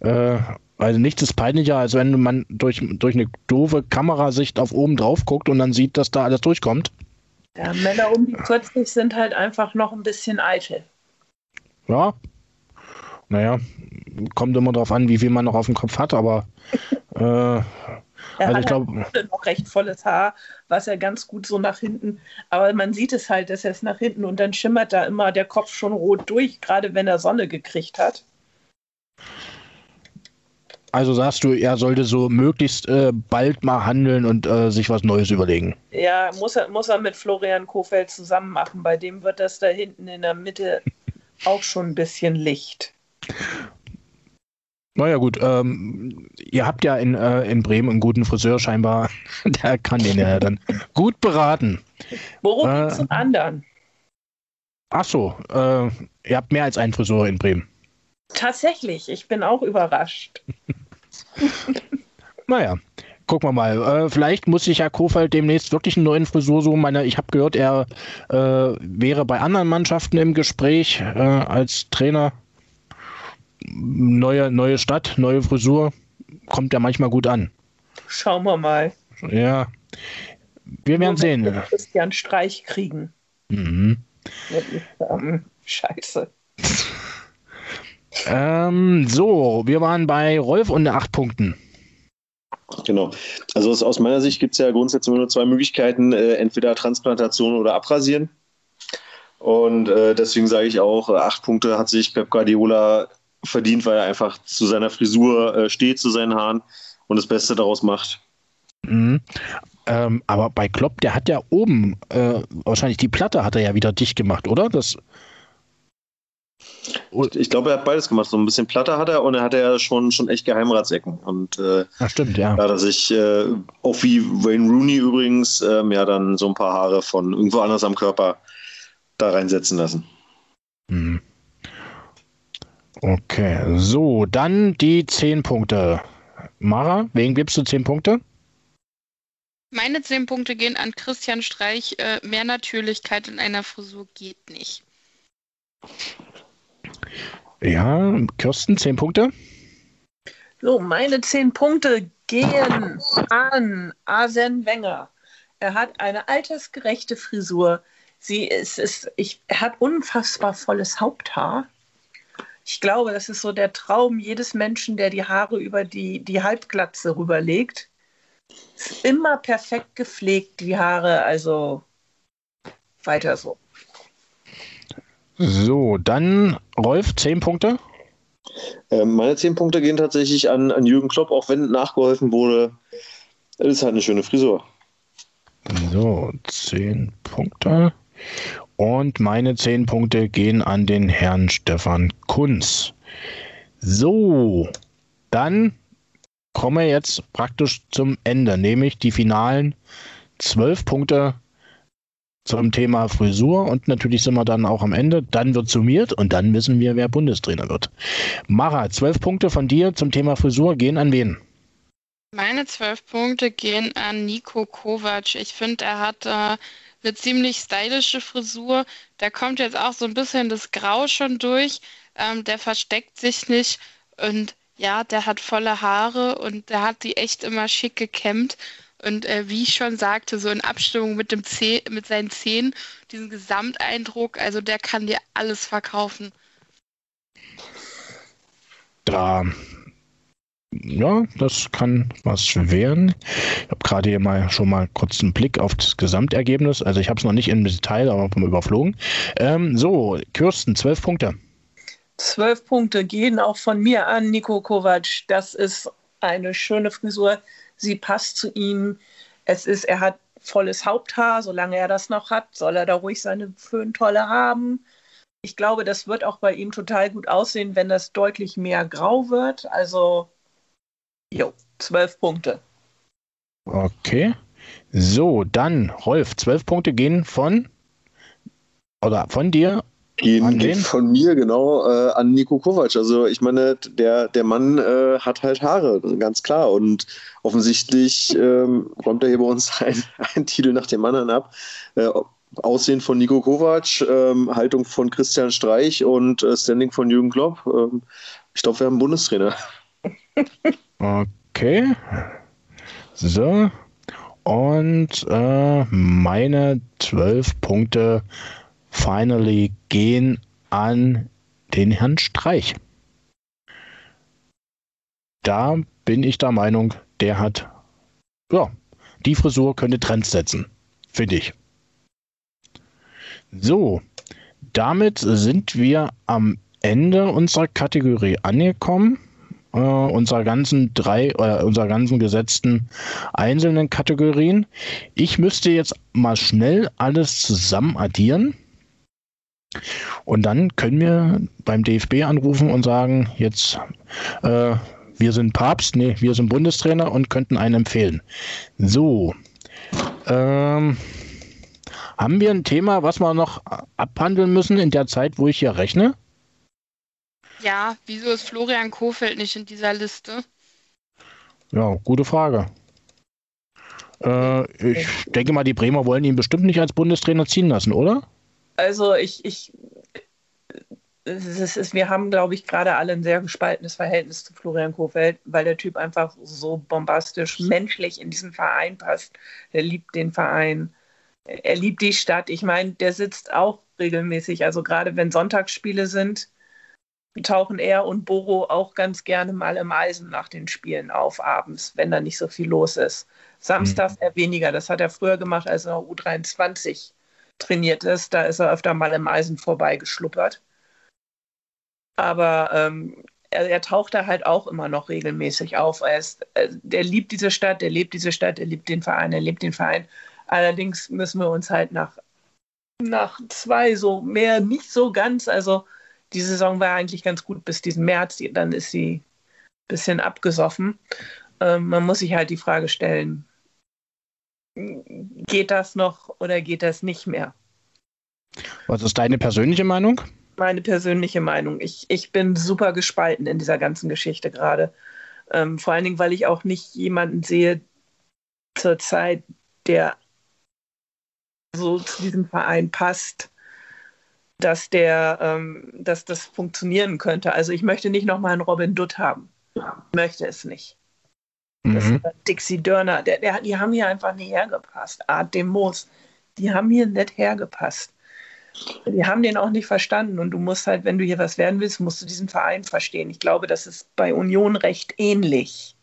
Äh, also nichts ist peinlicher, als wenn man durch, durch eine doofe Kamerasicht auf oben drauf guckt und dann sieht, dass da alles durchkommt. Ja, Männer um die 40 sind halt einfach noch ein bisschen eitel. Ja. Naja, kommt immer darauf an, wie viel man noch auf dem Kopf hat, aber äh, er also ich glaube noch recht volles Haar, was er ganz gut so nach hinten, aber man sieht es halt, dass er es nach hinten und dann schimmert da immer der Kopf schon rot durch, gerade wenn er Sonne gekriegt hat. Also sagst du, er sollte so möglichst äh, bald mal handeln und äh, sich was Neues überlegen. Ja, muss er, muss er mit Florian Kofeld zusammen machen. Bei dem wird das da hinten in der Mitte auch schon ein bisschen Licht. Naja gut, ähm, ihr habt ja in, äh, in Bremen einen guten Friseur scheinbar. Der kann den ja dann gut beraten. Worum Äh, geht's zum anderen? Ach so, äh, ihr habt mehr als einen Friseur in Bremen. Tatsächlich, ich bin auch überrascht. Naja, gucken wir mal. Äh, vielleicht muss sich Herr Kofeld demnächst wirklich einen neuen Frisur suchen. Meine, ich habe gehört, er äh, wäre bei anderen Mannschaften im Gespräch äh, als Trainer. Neue, neue Stadt, neue Frisur, kommt ja manchmal gut an. Schauen wir mal. Ja, wir werden Nur wenn wir sehen. Christian Streich kriegen. Mhm. Sagen. Scheiße. Ähm, so, wir waren bei Rolf und acht Punkten. Genau. Also aus, aus meiner Sicht gibt es ja grundsätzlich nur zwei Möglichkeiten, äh, entweder Transplantation oder Abrasieren. Und äh, deswegen sage ich auch, äh, acht Punkte hat sich Pep Guardiola verdient, weil er einfach zu seiner Frisur äh, steht, zu seinen Haaren und das Beste daraus macht. Mhm. Ähm, aber bei Klopp, der hat ja oben äh, wahrscheinlich die Platte hat er ja wieder dicht gemacht, oder? Das Ich glaube, er hat beides gemacht. So ein bisschen Platte hat er und er hatte ja schon, schon echt Geheimratsecken. Und äh, Ach, stimmt, ja. da hat er sich, äh, auch wie Wayne Rooney übrigens, ähm, ja dann so ein paar Haare von irgendwo anders am Körper da reinsetzen lassen. Mhm. Okay, so, dann die zehn Punkte. Mara, wegen gibst du zehn Punkte? Meine zehn Punkte gehen an Christian Streich. Äh, mehr Natürlichkeit in einer Frisur geht nicht. Ja, Kirsten, zehn Punkte. So, meine zehn Punkte gehen an Arsene Wenger. Er hat eine altersgerechte Frisur. Sie ist, ist ich, er hat unfassbar volles Haupthaar. Ich glaube, das ist so der Traum jedes Menschen, der die Haare über die, die Halbglatze rüberlegt. Ist immer perfekt gepflegt, die Haare, also weiter so. So, dann Rolf, zehn Punkte. Ähm, meine zehn Punkte gehen tatsächlich an, an Jürgen Klopp, auch wenn nachgeholfen wurde. Das ist halt eine schöne Frisur. So, zehn Punkte. Und meine zehn Punkte gehen an den Herrn Stefan Kunz. So, dann kommen wir jetzt praktisch zum Ende, nämlich die finalen zwölf Punkte zum Thema Frisur und natürlich sind wir dann auch am Ende. Dann wird summiert und dann wissen wir, wer Bundestrainer wird. Mara, zwölf Punkte von dir zum Thema Frisur gehen an wen? Meine zwölf Punkte gehen an Nico Kovac. Ich finde, er hat äh, eine ziemlich stylische Frisur. Da kommt jetzt auch so ein bisschen das Grau schon durch. Ähm, der versteckt sich nicht und ja, der hat volle Haare und der hat die echt immer schick gekämmt. Und äh, wie ich schon sagte, so in Abstimmung mit dem Zeh mit seinen Zähnen, diesen Gesamteindruck, also der kann dir alles verkaufen. Da, ja, das kann was werden. Ich habe gerade hier mal schon mal kurz einen Blick auf das Gesamtergebnis. Also ich habe es noch nicht im Detail, aber überflogen. Ähm, so, Kirsten, zwölf Punkte. Zwölf Punkte gehen auch von mir an Nico Kovac. Das ist eine schöne Frisur. Sie passt zu ihm. Es ist, er hat volles Haupthaar. Solange er das noch hat, soll er da ruhig seine Föhntolle haben. Ich glaube, das wird auch bei ihm total gut aussehen, wenn das deutlich mehr grau wird. Also, jo, zwölf Punkte. Okay. So, dann, Rolf, zwölf Punkte gehen von oder von dir. Gehen, wen? von mir genau äh, an Nico Kovac. Also ich meine, der, der Mann äh, hat halt Haare, ganz klar. Und offensichtlich ähm, räumt er hier bei uns ein, einen Titel nach dem anderen ab. Äh, Aussehen von Nico Kovac, ähm, Haltung von Christian Streich und äh, Standing von Jürgen Klopp. Ähm, ich glaube, wir haben einen Bundestrainer. Okay. So. Und äh, meine zwölf Punkte finally gehen an den Herrn Streich. Da bin ich der Meinung, der hat, ja, die Frisur könnte Trends setzen, finde ich. So, damit sind wir am Ende unserer Kategorie angekommen. Äh, unserer ganzen drei, äh, unserer ganzen gesetzten einzelnen Kategorien. Ich müsste jetzt mal schnell alles zusammen addieren. Und dann können wir beim DFB anrufen und sagen, jetzt, äh, wir sind Papst, nee, wir sind Bundestrainer und könnten einen empfehlen. So, ähm, haben wir ein Thema, was wir noch abhandeln müssen in der Zeit, wo ich hier rechne? Ja, wieso ist Florian Kofeld nicht in dieser Liste? Ja, gute Frage. Äh, ich denke mal, die Bremer wollen ihn bestimmt nicht als Bundestrainer ziehen lassen, oder? Also ich, ich es ist, wir haben, glaube ich, gerade alle ein sehr gespaltenes Verhältnis zu Florian Kofeld, weil der Typ einfach so bombastisch menschlich in diesen Verein passt. Er liebt den Verein, er liebt die Stadt. Ich meine, der sitzt auch regelmäßig, also gerade wenn Sonntagsspiele sind, tauchen er und Boro auch ganz gerne mal im Eisen nach den Spielen auf, abends, wenn da nicht so viel los ist. Samstags mhm. eher weniger. Das hat er früher gemacht, als er U23 trainiert ist. Da ist er öfter mal im Eisen vorbeigeschluppert. Aber ähm, er, er, taucht da halt auch immer noch regelmäßig auf. Er ist, äh, der liebt diese Stadt, der lebt diese Stadt, er liebt den Verein, er liebt den Verein. Allerdings müssen wir uns halt nach, nach zwei so mehr nicht so ganz, also die Saison war eigentlich ganz gut bis diesen März, dann ist sie ein bisschen abgesoffen. Ähm, man muss sich halt die Frage stellen, geht das noch oder geht das nicht mehr? Was ist deine persönliche Meinung? Meine persönliche Meinung. Ich, ich bin super gespalten in dieser ganzen Geschichte gerade. Ähm, vor allen Dingen, weil ich auch nicht jemanden sehe zurzeit, der so zu diesem Verein passt, dass der, ähm, dass das funktionieren könnte. Also ich möchte nicht nochmal einen Robin Dutt haben. Ich möchte es nicht. Mhm. Dixie Dörner, der, der, die haben hier einfach nicht hergepasst. Art dem Moos, die haben hier nicht hergepasst. Die haben den auch nicht verstanden. Und du musst halt, wenn du hier was werden willst, musst du diesen Verein verstehen. Ich glaube, das ist bei Union recht ähnlich.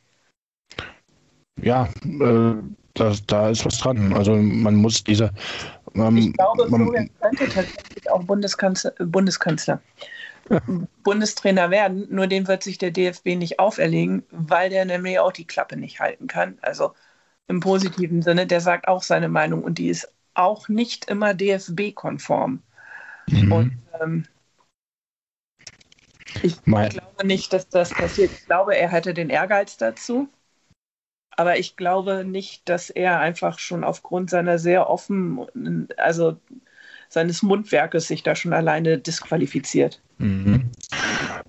Ja, äh, das, da ist was dran. Also man muss diese. Ähm, ich glaube, Florian könnte tatsächlich auch Bundeskanzler, Bundeskanzler Bundestrainer werden, nur den wird sich der DFB nicht auferlegen, weil der nämlich auch die Klappe nicht halten kann. Also im positiven Sinne, der sagt auch seine Meinung und die ist auch nicht immer DFB-konform. Mhm. Und ähm, ich Mal. glaube nicht, dass das passiert. Ich glaube, er hätte den Ehrgeiz dazu. Aber ich glaube nicht, dass er einfach schon aufgrund seiner sehr offen, also seines Mundwerkes sich da schon alleine disqualifiziert. Mhm.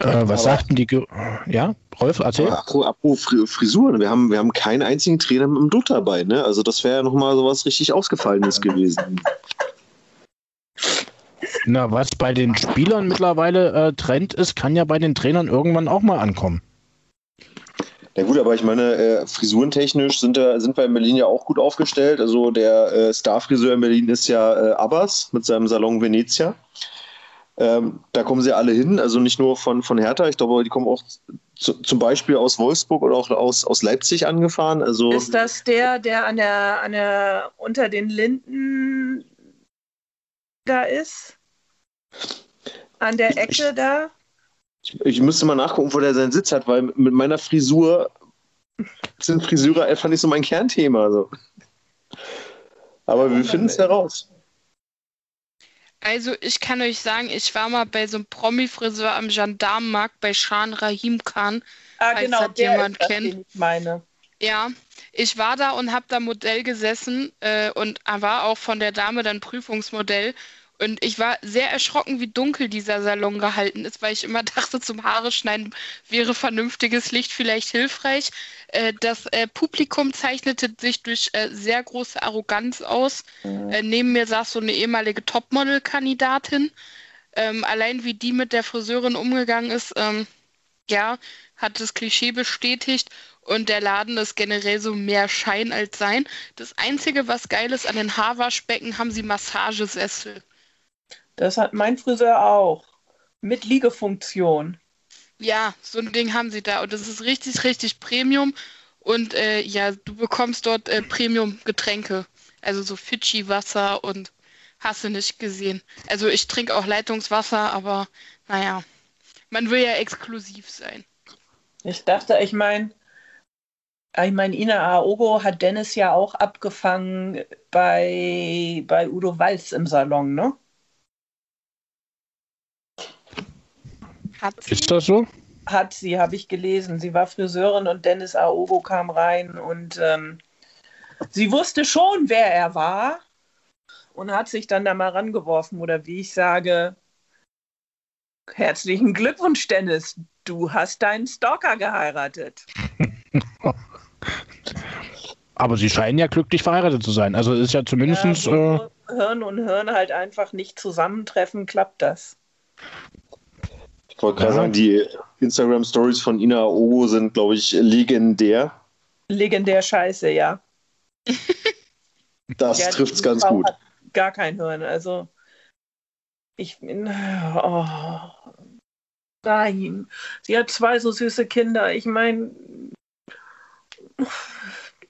Äh, was sagten die? Ge ja, Rolf, erzähl. Apropos Frisuren, wir haben, wir haben keinen einzigen Trainer mit dem Dutt dabei, ne? Also das wäre ja nochmal so was richtig Ausgefallenes gewesen. Na, was bei den Spielern mittlerweile äh, Trend ist, kann ja bei den Trainern irgendwann auch mal ankommen. Ja gut, aber ich meine, äh, frisurentechnisch sind, äh, sind wir in Berlin ja auch gut aufgestellt. Also der äh, Starfriseur in Berlin ist ja äh, Abbas mit seinem Salon Venezia. Ähm, da kommen sie alle hin, also nicht nur von, von Hertha, ich glaube, die kommen auch zu, zum Beispiel aus Wolfsburg oder auch aus, aus Leipzig angefahren. Also ist das der, der an der, an der unter den Linden da ist? An der Ecke ich, da? Ich, ich, müsste mal nachgucken, wo der seinen Sitz hat, weil mit meiner Frisur sind Friseure einfach nicht so mein Kernthema. Also. Aber wir finden es heraus. Also ich kann euch sagen, ich war mal bei so einem Promi-Friseur am Gendarmenmarkt bei Shan Rahim Khan. Ah, genau, das jemand ist das, kennt. ich meine. Ja, ich war da und habe da Modell gesessen äh, und war auch von der Dame dann Prüfungsmodell. Und ich war sehr erschrocken, wie dunkel dieser Salon gehalten ist, weil ich immer dachte, zum Haare schneiden wäre vernünftiges Licht vielleicht hilfreich. Äh, das äh, Publikum zeichnete sich durch äh, sehr große Arroganz aus. Mhm. neben mir saß so eine ehemalige Topmodel-Kandidatin. Ähm, allein wie die mit der Friseurin umgegangen ist, ähm, ja, hat das Klischee bestätigt. Und der Laden ist generell so mehr Schein als Sein. Das Einzige, was geil ist, an den Haarwaschbecken haben sie Massagesessel. Das hat mein Friseur auch. Mit Liegefunktion. Ja, so ein Ding haben sie da. Und das ist richtig, richtig Premium. Und äh, ja, du bekommst dort äh, Premium-Getränke. Also so Fidschi-Wasser und hast du nicht gesehen. Also ich trinke auch Leitungswasser, aber naja, man will ja exklusiv sein. Ich dachte, ich meine, ich meine, Ina Aogo hat Dennis ja auch abgefangen bei, bei Udo Walz im Salon, ne? Hat sie? Ist das so? Hat sie, habe ich gelesen. Sie war Friseurin und Dennis Aogo kam rein und ähm, sie wusste schon, wer er war und hat sich dann da mal rangeworfen. Oder wie ich sage, herzlichen Glückwunsch, Dennis. Du hast deinen Stalker geheiratet. Aber sie scheinen ja glücklich verheiratet zu sein. Also ist ja zumindest. Ja, äh, wo Hirn und Hirn halt einfach nicht zusammentreffen, klappt das. Ich wollte gerade sagen, die Instagram-Stories von Ina Ogo sind, glaube ich, legendär. Legendär scheiße, ja. Das ja, trifft es ganz Frau gut. Hat gar kein Hirn. Also ich bin. Oh, nein. Sie hat zwei so süße Kinder. Ich meine,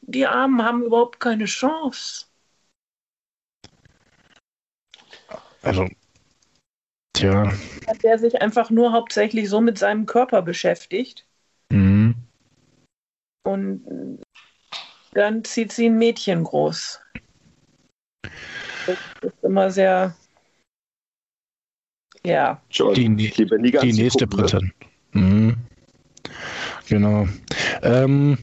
die Armen haben überhaupt keine Chance. also. Tja. Hat der sich einfach nur hauptsächlich so mit seinem Körper beschäftigt Mhm. und dann zieht sie ein Mädchen groß. Das ist immer sehr. Ja. Die, die nächste? Prinzessin. Mhm. Genau. Ähm,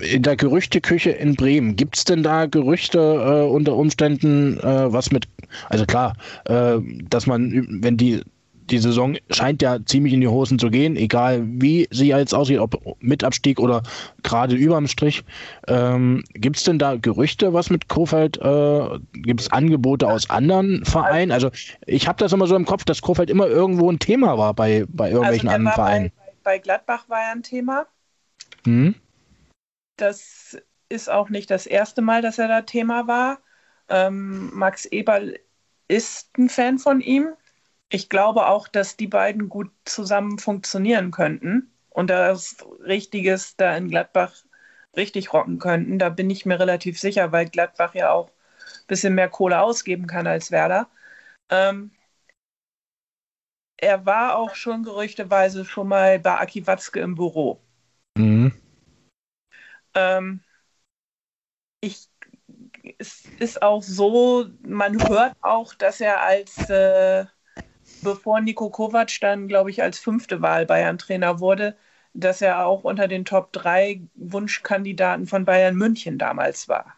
in der Gerüchteküche in Bremen, gibt es denn da Gerüchte äh, unter Umständen, äh, was mit, also klar, äh, dass man, wenn die, die Saison scheint ja ziemlich in die Hosen zu gehen, egal wie sie jetzt aussieht, ob mit Abstieg oder gerade überm Strich. Ähm, gibt es denn da Gerüchte, was mit Kofeld, äh, gibt es Angebote aus anderen Vereinen? Also ich habe das immer so im Kopf, dass Kofeld immer irgendwo ein Thema war bei, bei irgendwelchen also der anderen Vereinen. Bei, bei Gladbach war ja ein Thema. Hm? Das ist auch nicht das erste Mal, dass er da Thema war. Ähm, Max Eberl ist ein Fan von ihm. Ich glaube auch, dass die beiden gut zusammen funktionieren könnten und das Richtiges da in Gladbach richtig rocken könnten. Da bin ich mir relativ sicher, weil Gladbach ja auch ein bisschen mehr Kohle ausgeben kann als Werder. Ähm, er war auch schon gerüchteweise schon mal bei Aki Watzke im Büro. Mhm. Ähm, ich, es ist auch so, man hört auch, dass er als, äh, bevor Nico Kovac dann, glaube ich, als fünfte Wahl Bayern-Trainer wurde, dass er auch unter den Top 3 Wunschkandidaten von Bayern München damals war.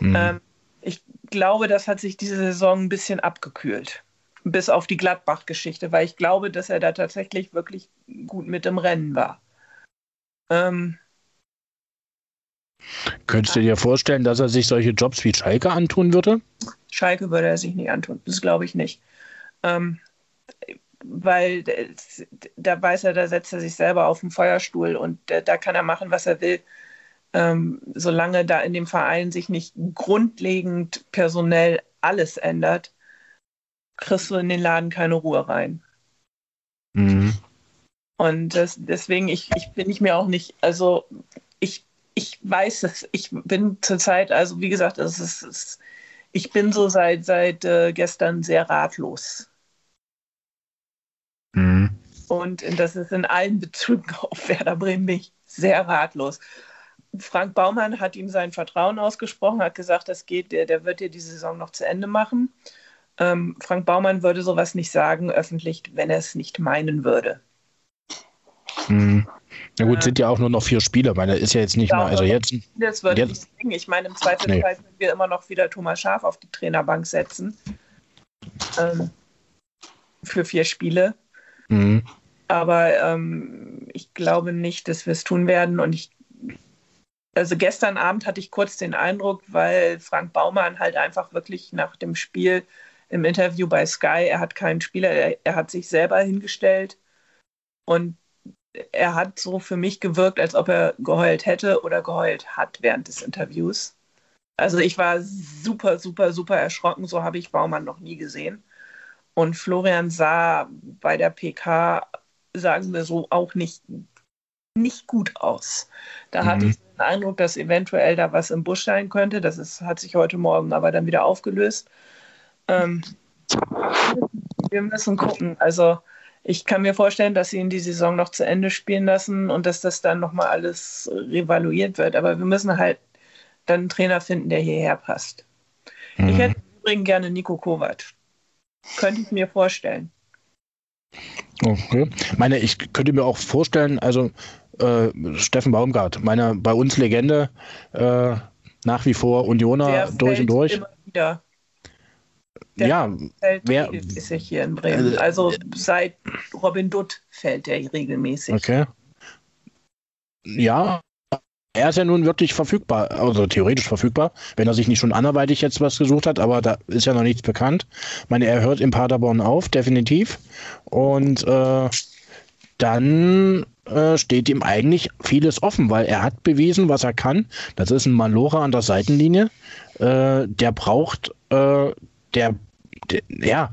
Mhm. Ähm, ich glaube, das hat sich diese Saison ein bisschen abgekühlt. Bis auf die Gladbach-Geschichte, weil ich glaube, dass er da tatsächlich wirklich gut mit im Rennen war. Ähm, Könntest du dir vorstellen, dass er sich solche Jobs wie Schalke antun würde? Schalke würde er sich nicht antun. Das glaube ich nicht. Ähm, weil das- da weiß er, da setzt er sich selber auf den Feuerstuhl und da, da kann er machen, was er will. Ähm, solange da in dem Verein sich nicht grundlegend personell alles ändert, kriegst du in den Laden keine Ruhe rein. Mhm. Und das, deswegen ich, ich bin ich mir auch nicht, also ich, weiß es, ich bin zurzeit, also wie gesagt, es ist, es, ich bin so seit, seit äh, gestern sehr ratlos. Mhm. Und das ist in allen Bezügen auf Werder Bremen bin ich sehr ratlos. Frank Baumann hat ihm sein Vertrauen ausgesprochen, hat gesagt, das geht, der, der wird dir die Saison noch zu Ende machen. Ähm, Frank Baumann würde sowas nicht sagen öffentlich, wenn er es nicht meinen würde. Mhm. Na gut, Äh, sind ja auch nur noch vier Spieler, weil er ist ja jetzt nicht mal, also jetzt, Das würde Jetzt- nicht bringen. Ich meine, im Zweifelsfall können wir immer noch wieder Thomas Schaf auf die Trainerbank setzen. Ähm, für vier Spiele. mhm. Aber ähm, ich glaube nicht, dass wir es tun werden. Und ich, also gestern Abend hatte ich kurz den Eindruck, weil Frank Baumann halt einfach wirklich nach dem Spiel im Interview bei Sky, er hat keinen Spieler, er, er hat sich selber hingestellt und er hat so für mich gewirkt, als ob er geheult hätte oder geheult hat während des Interviews. Also ich war super, super, super erschrocken. So habe ich Baumann noch nie gesehen. Und Florian sah bei der PK, sagen wir so, auch nicht, nicht gut aus. Da Mhm. hatte ich den Eindruck, dass eventuell da was im Busch sein könnte. Das ist, hat sich heute Morgen aber dann wieder aufgelöst. Ähm, wir müssen gucken. Also Ich kann mir vorstellen, dass sie ihn die Saison noch zu Ende spielen lassen und dass das dann nochmal alles revaluiert wird. Aber wir müssen halt dann einen Trainer finden, der hierher passt. Mhm. Ich hätte übrigens gerne Nico Kovac. Könnte ich mir vorstellen. Okay. Meine, ich könnte mir auch vorstellen, also äh, Steffen Baumgart, meine bei uns Legende, äh, nach wie vor Unioner durch und durch. Immer wieder. Der ja, wer regelmäßig hier in Bremen. Äh, also seit Robin Dutt fällt er regelmäßig. Okay. Ja, er ist ja nun wirklich verfügbar, also theoretisch verfügbar, wenn er sich nicht schon anderweitig jetzt was gesucht hat, aber da ist ja noch nichts bekannt. Ich meine, er hört in Paderborn auf, definitiv. Und äh, dann äh, steht ihm eigentlich vieles offen, weil er hat bewiesen, was er kann. Das ist ein Malora an der Seitenlinie. Äh, der braucht, äh, der, der, ja,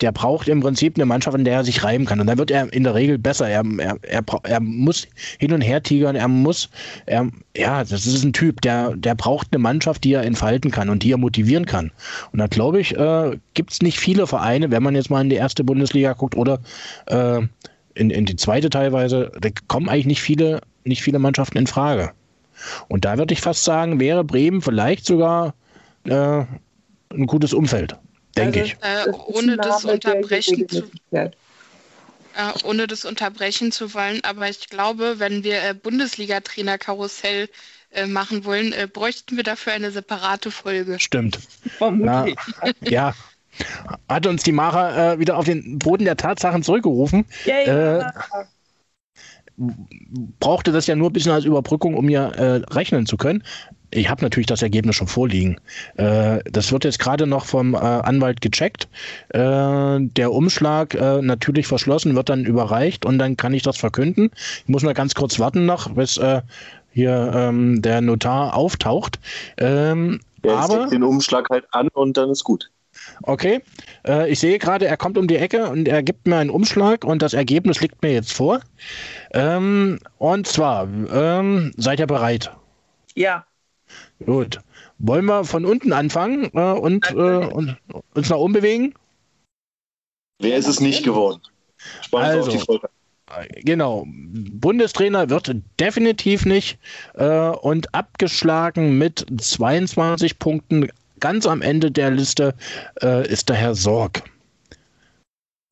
der braucht im Prinzip eine Mannschaft, in der er sich reiben kann. Und dann wird er in der Regel besser. Er, er, er, er muss hin und her tigern, er muss, er, ja, das ist ein Typ, der, der braucht eine Mannschaft, die er entfalten kann und die er motivieren kann. Und da glaube ich, äh, gibt es nicht viele Vereine, wenn man jetzt mal in die erste Bundesliga guckt oder äh, in, in die zweite teilweise, da kommen eigentlich nicht viele, nicht viele Mannschaften in Frage. Und da würde ich fast sagen, wäre Bremen vielleicht sogar äh, ein gutes Umfeld denke also, ich. Äh, ohne das unterbrechen zu, äh, ohne das unterbrechen zu wollen, aber ich glaube, wenn wir äh, Bundesliga-Trainer-Karussell äh, machen wollen, äh, bräuchten wir dafür eine separate Folge. Stimmt. Vermutlich. Ja, ja. Hat uns die Mara äh, wieder auf den Boden der Tatsachen zurückgerufen. Ja brauchte das ja nur ein bisschen als Überbrückung, um äh, rechnen zu können. Ich habe natürlich das Ergebnis schon vorliegen. Äh, das wird jetzt gerade noch vom äh, Anwalt gecheckt. Äh, der Umschlag äh, natürlich verschlossen, wird dann überreicht und dann kann ich das verkünden. Ich muss nur ganz kurz warten noch, bis äh, hier ähm, der Notar auftaucht. Ähm, ja, aber den Umschlag halt an und dann ist gut. Okay, äh, ich sehe gerade, er kommt um die Ecke und er gibt mir einen Umschlag und das Ergebnis liegt mir jetzt vor. Ähm, und zwar, ähm, seid ihr bereit? Ja. Gut. Wollen wir von unten anfangen äh, und, äh, und, uns nach oben bewegen? Wer ist es nicht geworden? Spannend also, auf die Folge. Genau. Bundestrainer wird definitiv nicht äh, und abgeschlagen mit 22 Punkten ganz am Ende der Liste äh, ist der Herr Sorg.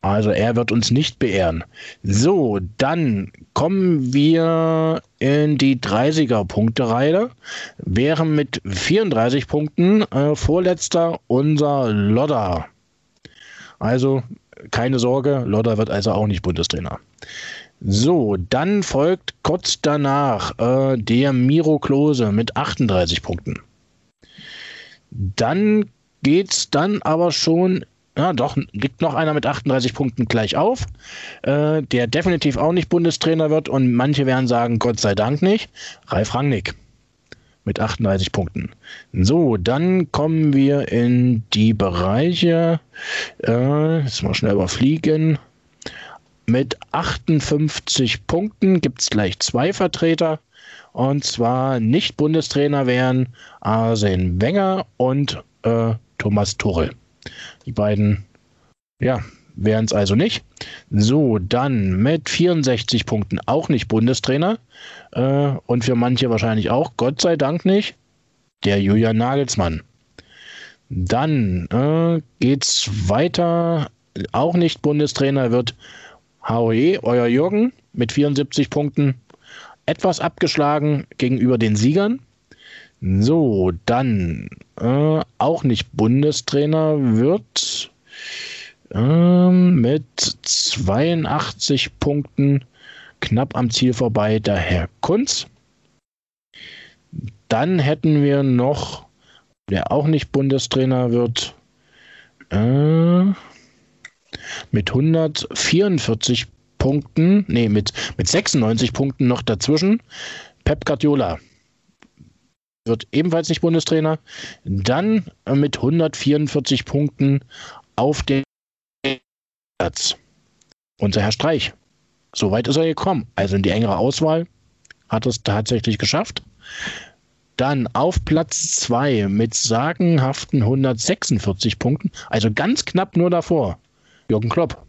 Also er wird uns nicht beehren. So, dann kommen wir in die 30er-Punkte-Reihe. Wären mit 34 Punkten äh, vorletzter unser Lodder. Also keine Sorge, Lodder wird also auch nicht Bundestrainer. So, dann folgt kurz danach äh, der Miro Klose mit 38 Punkten. Dann geht es dann aber schon ja, doch, liegt noch einer mit 38 Punkten gleich auf, äh, der definitiv auch nicht Bundestrainer wird und manche werden sagen, Gott sei Dank nicht. Ralf Rangnick mit 38 Punkten. So, dann kommen wir in die Bereiche, äh, jetzt mal schnell überfliegen. Mit 58 Punkten gibt es gleich zwei Vertreter. Und zwar nicht Bundestrainer wären Arsene Wenger und äh, Thomas Tuchel. Die beiden, ja, wären es also nicht. So, dann mit 64 Punkten auch nicht Bundestrainer. Äh, und für manche wahrscheinlich auch, Gott sei Dank nicht, der Julian Nagelsmann. Dann äh, es weiter, auch nicht Bundestrainer wird HOE, euer Jürgen, mit 74 Punkten etwas abgeschlagen gegenüber den Siegern. So, dann äh, auch nicht Bundestrainer wird äh, mit 82 Punkten knapp am Ziel vorbei der Herr Kunz. Dann hätten wir noch, der auch nicht Bundestrainer wird, äh, mit 144 Punkten, nee, mit, mit 96 Punkten noch dazwischen. Pep Guardiola wird ebenfalls nicht Bundestrainer. Dann mit 144 Punkten auf dem Platz. Unser Herr Streich. Soweit ist er gekommen. Also in die engere Auswahl hat es tatsächlich geschafft. Dann auf Platz 2 mit sagenhaften 146 Punkten, also ganz knapp nur davor, Jürgen Klopp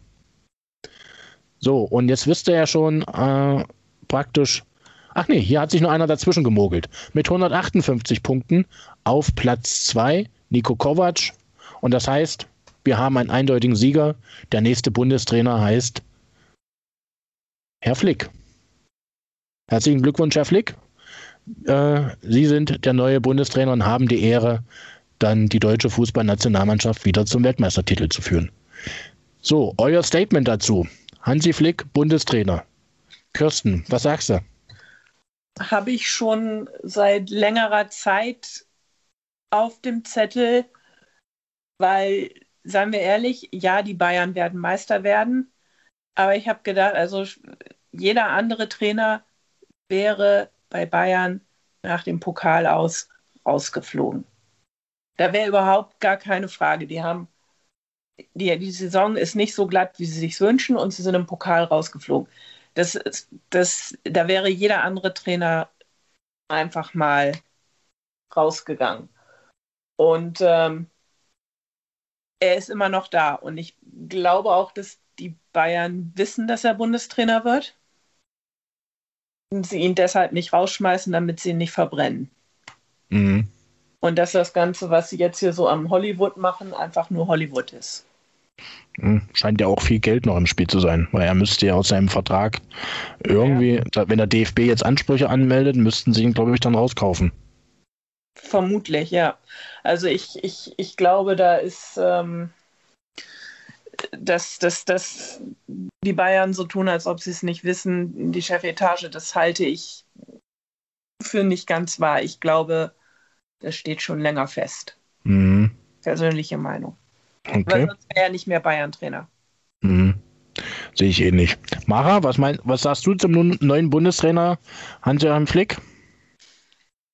So, und jetzt wisst ihr ja schon äh, praktisch, ach nee, hier hat sich nur einer dazwischen gemogelt. Mit 158 Punkten auf Platz 2 Nico Kovac. Und das heißt, wir haben einen eindeutigen Sieger. Der nächste Bundestrainer heißt Herr Flick. Herzlichen Glückwunsch, Herr Flick. Äh, Sie sind der neue Bundestrainer und haben die Ehre, dann die deutsche Fußballnationalmannschaft wieder zum Weltmeistertitel zu führen. So, euer Statement dazu. Hansi Flick, Bundestrainer. Kirsten, was sagst du? Habe ich schon seit längerer Zeit auf dem Zettel, weil, seien wir ehrlich, ja, die Bayern werden Meister werden. Aber ich habe gedacht, also jeder andere Trainer wäre bei Bayern nach dem Pokal aus rausgeflogen. Da wäre überhaupt gar keine Frage. Die haben die, die Saison ist nicht so glatt, wie sie sich wünschen, und sie sind im Pokal rausgeflogen. Das, das, da wäre jeder andere Trainer einfach mal rausgegangen. Und ähm, er ist immer noch da. Und ich glaube auch, dass die Bayern wissen, dass er Bundestrainer wird. Und sie ihn deshalb nicht rausschmeißen, damit sie ihn nicht verbrennen. Mhm. Und dass das Ganze, was sie jetzt hier so am Hollywood machen, einfach nur Hollywood ist. Hm, scheint ja auch viel Geld noch im Spiel zu sein, weil er müsste ja aus seinem Vertrag irgendwie, ja. wenn der DFB jetzt Ansprüche anmeldet, müssten sie ihn, glaube ich, dann rauskaufen. Vermutlich, ja. Also ich, ich, ich glaube, da ist, ähm, dass, dass, dass die Bayern so tun, als ob sie es nicht wissen, die Chefetage, das halte ich für nicht ganz wahr. Ich glaube, das steht schon länger fest. Mhm. Persönliche Meinung. Okay. Weil sonst wäre er nicht mehr Bayern-Trainer. Mhm. Sehe ich ähnlich. Mara, was, mein, was sagst du zum neuen Bundestrainer Hans-Joachim Flick?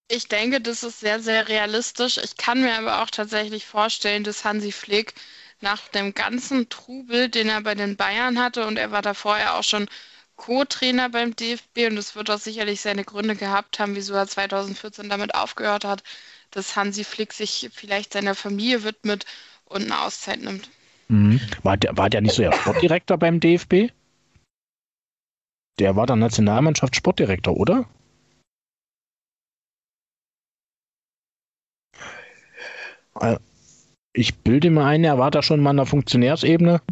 Ich denke, das ist sehr, sehr realistisch. Ich kann mir aber auch tatsächlich vorstellen, dass Hansi Flick nach dem ganzen Trubel, den er bei den Bayern hatte, und er war da vorher auch schon Co-Trainer beim DFB, und es wird auch sicherlich seine Gründe gehabt haben, wieso er 2014 damit aufgehört hat, dass Hansi Flick sich vielleicht seiner Familie widmet und eine Auszeit nimmt. Mhm. War, der, war der nicht so der Sportdirektor beim DFB? Der war der Nationalmannschaft Sportdirektor, oder? Äh, ich bilde mir ein, er war da schon mal an der Funktionärsebene,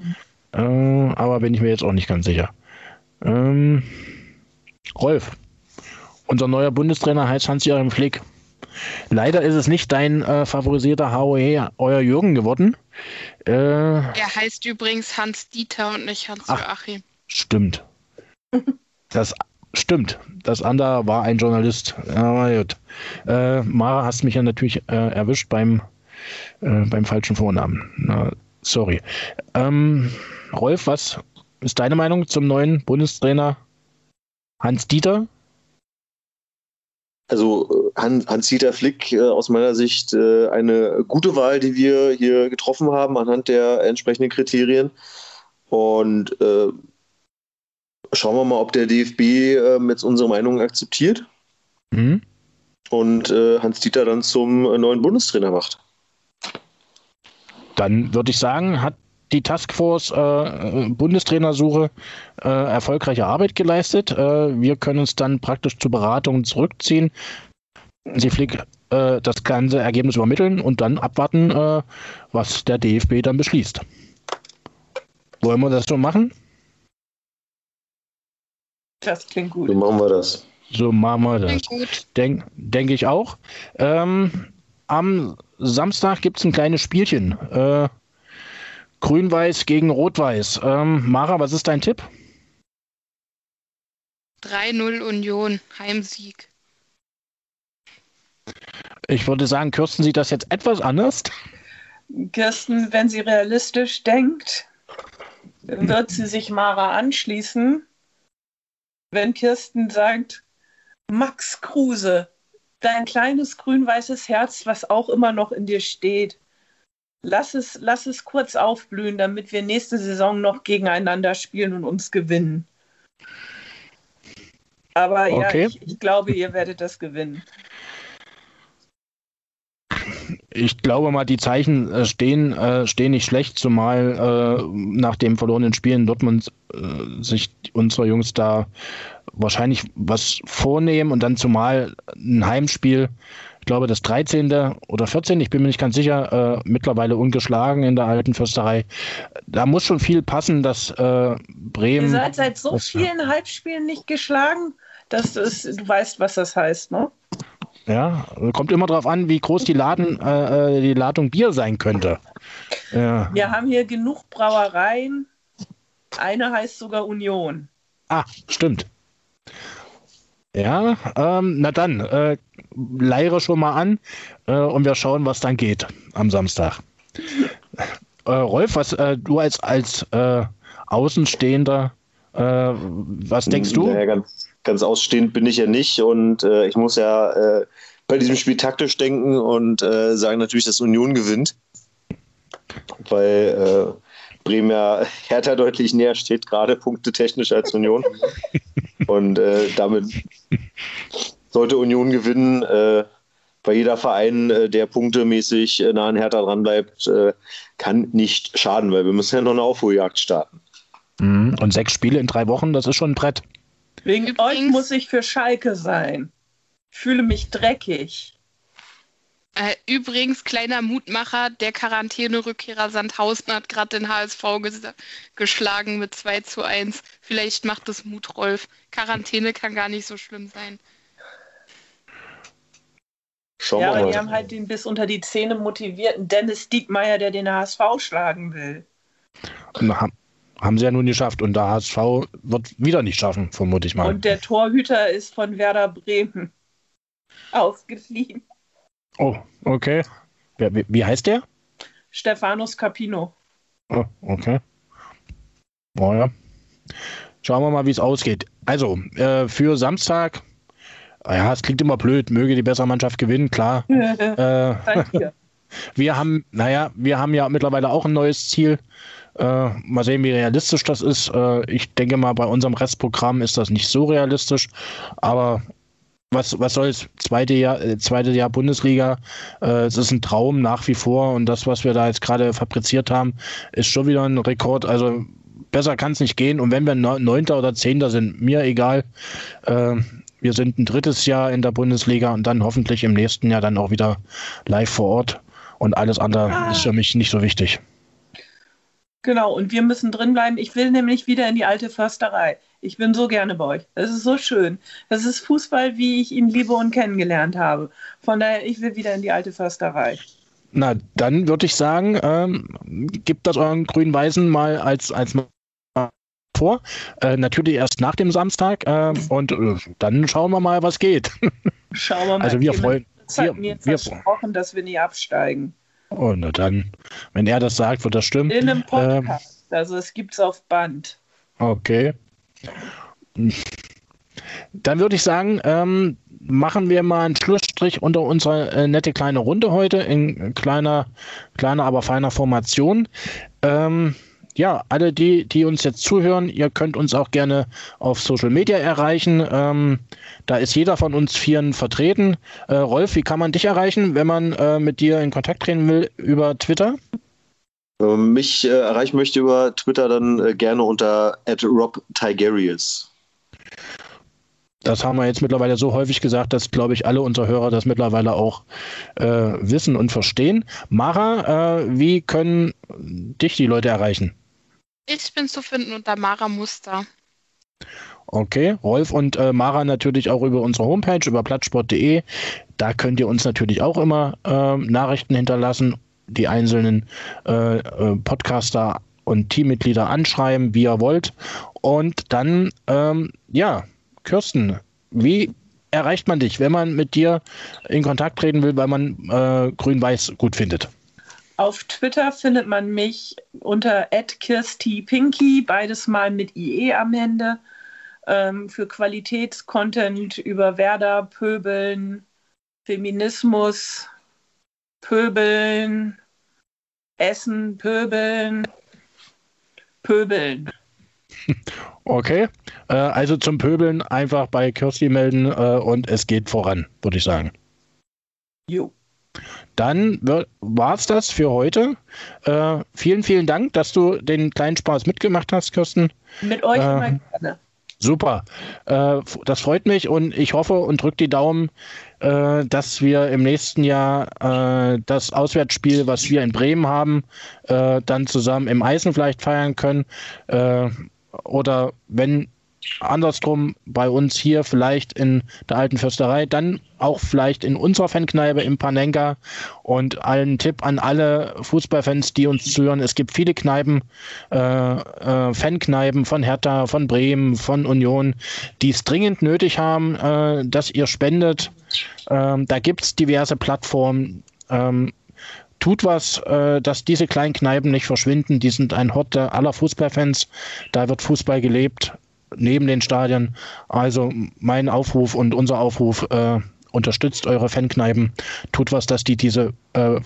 äh, aber bin ich mir jetzt auch nicht ganz sicher. Ähm, Rolf, unser neuer Bundestrainer heißt Hans-Joachim Flick. Leider ist es nicht dein äh, favorisierter HOE, euer Jürgen geworden. Äh, er heißt übrigens Hans-Dieter und nicht Hans-Joachim. Stimmt. Das stimmt. Das andere war ein Journalist. Aber gut. Äh, Mara, hast mich ja natürlich äh, erwischt beim, äh, beim falschen Vornamen. Na, sorry. Ähm, Rolf, was ist deine Meinung zum neuen Bundestrainer Hans Dieter? Also Hans-Dieter Flick äh, aus meiner Sicht äh, eine gute Wahl, die wir hier getroffen haben anhand der entsprechenden Kriterien. Und äh, schauen wir mal, ob der DFB äh, jetzt unsere Meinung akzeptiert mhm. und äh, Hans-Dieter dann zum neuen Bundestrainer macht. Dann würde ich sagen, hat die Taskforce äh, Bundestrainersuche äh, erfolgreiche Arbeit geleistet. Äh, wir können uns dann praktisch zur Beratung zurückziehen. Sie Flick äh, das ganze Ergebnis übermitteln und dann abwarten, äh, was der DFB dann beschließt. Wollen wir das so machen? Das klingt gut. So machen wir das. So machen wir das. Denke denk ich auch. Ähm, am Samstag gibt es ein kleines Spielchen. Äh, Grün-Weiß gegen Rot-Weiß. Ähm, Mara, was ist dein Tipp? 3-0 Union, Heimsieg. Ich würde sagen, Kirsten sieht das jetzt etwas anders. Kirsten, wenn sie realistisch denkt, wird sie sich Mara anschließen. Wenn Kirsten sagt, Max Kruse, dein kleines grün-weißes Herz, was auch immer noch in dir steht, lass es, lass es kurz aufblühen, damit wir nächste Saison noch gegeneinander spielen und uns gewinnen. Aber okay. ja, ich, ich, glaube, ihr werdet das gewinnen. Ich glaube mal, die Zeichen äh, stehen, äh, stehen nicht schlecht, zumal äh, nach dem verlorenen Spiel in Dortmund sich unsere Jungs da wahrscheinlich was vornehmen und dann zumal ein Heimspiel, ich glaube das 13. oder 14., ich bin mir nicht ganz sicher, mittlerweile ungeschlagen in der alten Fürsterei. Da muss schon viel passen, dass Bremen. Ihr seid seit so vielen Halbspielen nicht geschlagen, dass du, es, du weißt, was das heißt, ne? Ja, kommt immer darauf an, wie groß die, Laden, äh, die Ladung Bier sein könnte. Ja. Wir haben hier genug Brauereien. Eine heißt sogar Union. Ah, stimmt. Ja, ähm, na dann, äh, leiere schon mal an äh, und wir schauen, was dann geht am Samstag. Äh, Rolf, was äh, du als, als äh, Außenstehender, äh, was denkst du? Naja, ganz, ganz ausstehend bin ich ja nicht und äh, ich muss ja bei diesem Spiel taktisch denken und sagen natürlich, dass Union gewinnt. Weil Bremen ja Hertha deutlich näher steht, gerade punktetechnisch als Union. Und äh, damit sollte Union gewinnen. Äh, bei jeder Verein, äh, der punktemäßig nah an Hertha dran bleibt, äh, kann nicht schaden, weil wir müssen ja noch eine Aufholjagd starten. Mhm. Und sechs Spiele in drei Wochen, das ist schon ein Brett. Wegen Übrigens, euch muss ich für Schalke sein. Ich fühle mich dreckig. Äh, übrigens, kleiner Mutmacher, der Quarantäne-Rückkehrer Sandhausen hat gerade den HSV ges geschlagen mit 2 zu 1. Vielleicht macht das Mut, Rolf. Quarantäne kann gar nicht so schlimm sein. Schauen ja, aber die haben halt den bis unter die Zähne motivierten Dennis Diekmeyer, der den HSV schlagen will. Na, haben sie ja nun geschafft und der HSV wird wieder nicht schaffen, vermute ich mal. Und der Torhüter ist von Werder Bremen ausgeliehen. Oh, okay. Wie, wie heißt der? Stefanos Capino. Oh, okay. Oh ja. Schauen wir mal, wie es ausgeht. Also, äh, für Samstag, ja, es klingt immer blöd, möge die bessere Mannschaft gewinnen, klar. äh, wir haben, naja, wir haben ja mittlerweile auch ein neues Ziel. Äh, mal sehen, wie realistisch das ist. Äh, ich denke mal, bei unserem Restprogramm ist das nicht so realistisch, aber was, was soll's? Zweite Jahr, äh, zweite Jahr Bundesliga. Äh, es ist ein Traum nach wie vor und das, was wir da jetzt gerade fabriziert haben, ist schon wieder ein Rekord. Also besser kann es nicht gehen. Und wenn wir Neunter oder Zehnter sind, mir egal. Äh, wir sind ein drittes Jahr in der Bundesliga und dann hoffentlich im nächsten Jahr dann auch wieder live vor Ort. Und alles andere ist für mich nicht so wichtig. Genau, und wir müssen drin bleiben. Ich will nämlich wieder in die alte Försterei. Ich bin so gerne bei euch. Es ist so schön. Das ist Fußball, wie ich ihn liebe und kennengelernt habe. Von daher, ich will wieder in die alte Försterei. Na, dann würde ich sagen, ähm, gibt das euren Grün-Weißen mal als, als vor. Äh, natürlich erst nach dem Samstag. Äh, und äh, dann schauen wir mal, was geht. Schauen wir mal. Also wir freuen uns. mir wir, versprochen, dass wir nie absteigen. Oh, na dann, wenn er das sagt, wird das stimmen. In einem Podcast. Ähm, also es gibt es auf Band. Okay. Dann würde ich sagen, ähm, machen wir mal einen Schlussstrich unter unsere äh, nette kleine Runde heute in kleiner, kleiner, aber feiner Formation. Ähm, ja, alle die, die uns jetzt zuhören, ihr könnt uns auch gerne auf Social Media erreichen. Ähm, da ist jeder von uns Vieren vertreten. Äh, Rolf, wie kann man dich erreichen, wenn man äh, mit dir in Kontakt treten will über Twitter? Mich äh, erreichen möchte über Twitter dann äh, gerne unter @rob_tigerius. Das haben wir jetzt mittlerweile so häufig gesagt, dass, glaube ich, alle unsere Hörer das mittlerweile auch äh, wissen und verstehen. Mara, äh, wie können dich die Leute erreichen? Ich bin zu finden unter Mara Muster. Okay, Rolf und äh, Mara natürlich auch über unsere Homepage, über plattsport.de. Da könnt ihr uns natürlich auch immer ähm, Nachrichten hinterlassen, die einzelnen äh, äh, Podcaster und Teammitglieder anschreiben, wie ihr wollt. Und dann, ähm, ja, Kirsten, wie erreicht man dich, wenn man mit dir in Kontakt treten will, weil man äh, Grün-Weiß gut findet? Auf Twitter findet man mich unter @kirstipinky, beides mal mit IE am Ende, ähm, für Qualitätscontent über Werder, Pöbeln, Feminismus, Pöbeln, Essen, Pöbeln, Pöbeln. Okay, äh, also zum Pöbeln einfach bei Kirsti melden äh, und es geht voran, würde ich sagen. Jo. Dann war es das für heute. Äh, vielen, vielen Dank, dass du den kleinen Spaß mitgemacht hast, Kirsten. Mit euch äh, immer gerne. Super. Äh, das freut mich und ich hoffe und drücke die Daumen, äh, dass wir im nächsten Jahr äh, das Auswärtsspiel, was wir in Bremen haben, äh, dann zusammen im Eisen vielleicht feiern können. Äh, oder wenn andersrum bei uns hier vielleicht in der alten Fürsterei, dann auch vielleicht in unserer Fankneipe im Panenka und einen Tipp an alle Fußballfans, die uns zuhören. Es gibt viele Kneipen, äh, äh, Fankneipen von Hertha, von Bremen, von Union, die es dringend nötig haben, äh, dass ihr spendet. Ähm, da gibt es diverse Plattformen. Ähm, tut was, äh, dass diese kleinen Kneipen nicht verschwinden. Die sind ein Hort aller Fußballfans. Da wird Fußball gelebt neben den Stadien. Also mein Aufruf und unser Aufruf, äh, unterstützt eure Fankneipen, tut was, dass die diese äh,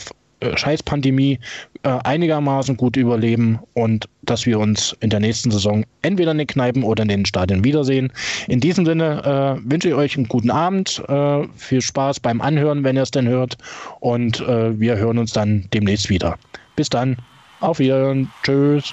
äh, Scheißpandemie äh, einigermaßen gut überleben und dass wir uns in der nächsten Saison entweder in den Kneipen oder in den Stadien wiedersehen. In diesem Sinne äh, wünsche ich euch einen guten Abend, äh, viel Spaß beim Anhören, wenn ihr es denn hört und äh, wir hören uns dann demnächst wieder. Bis dann, auf Wiedersehen, tschüss.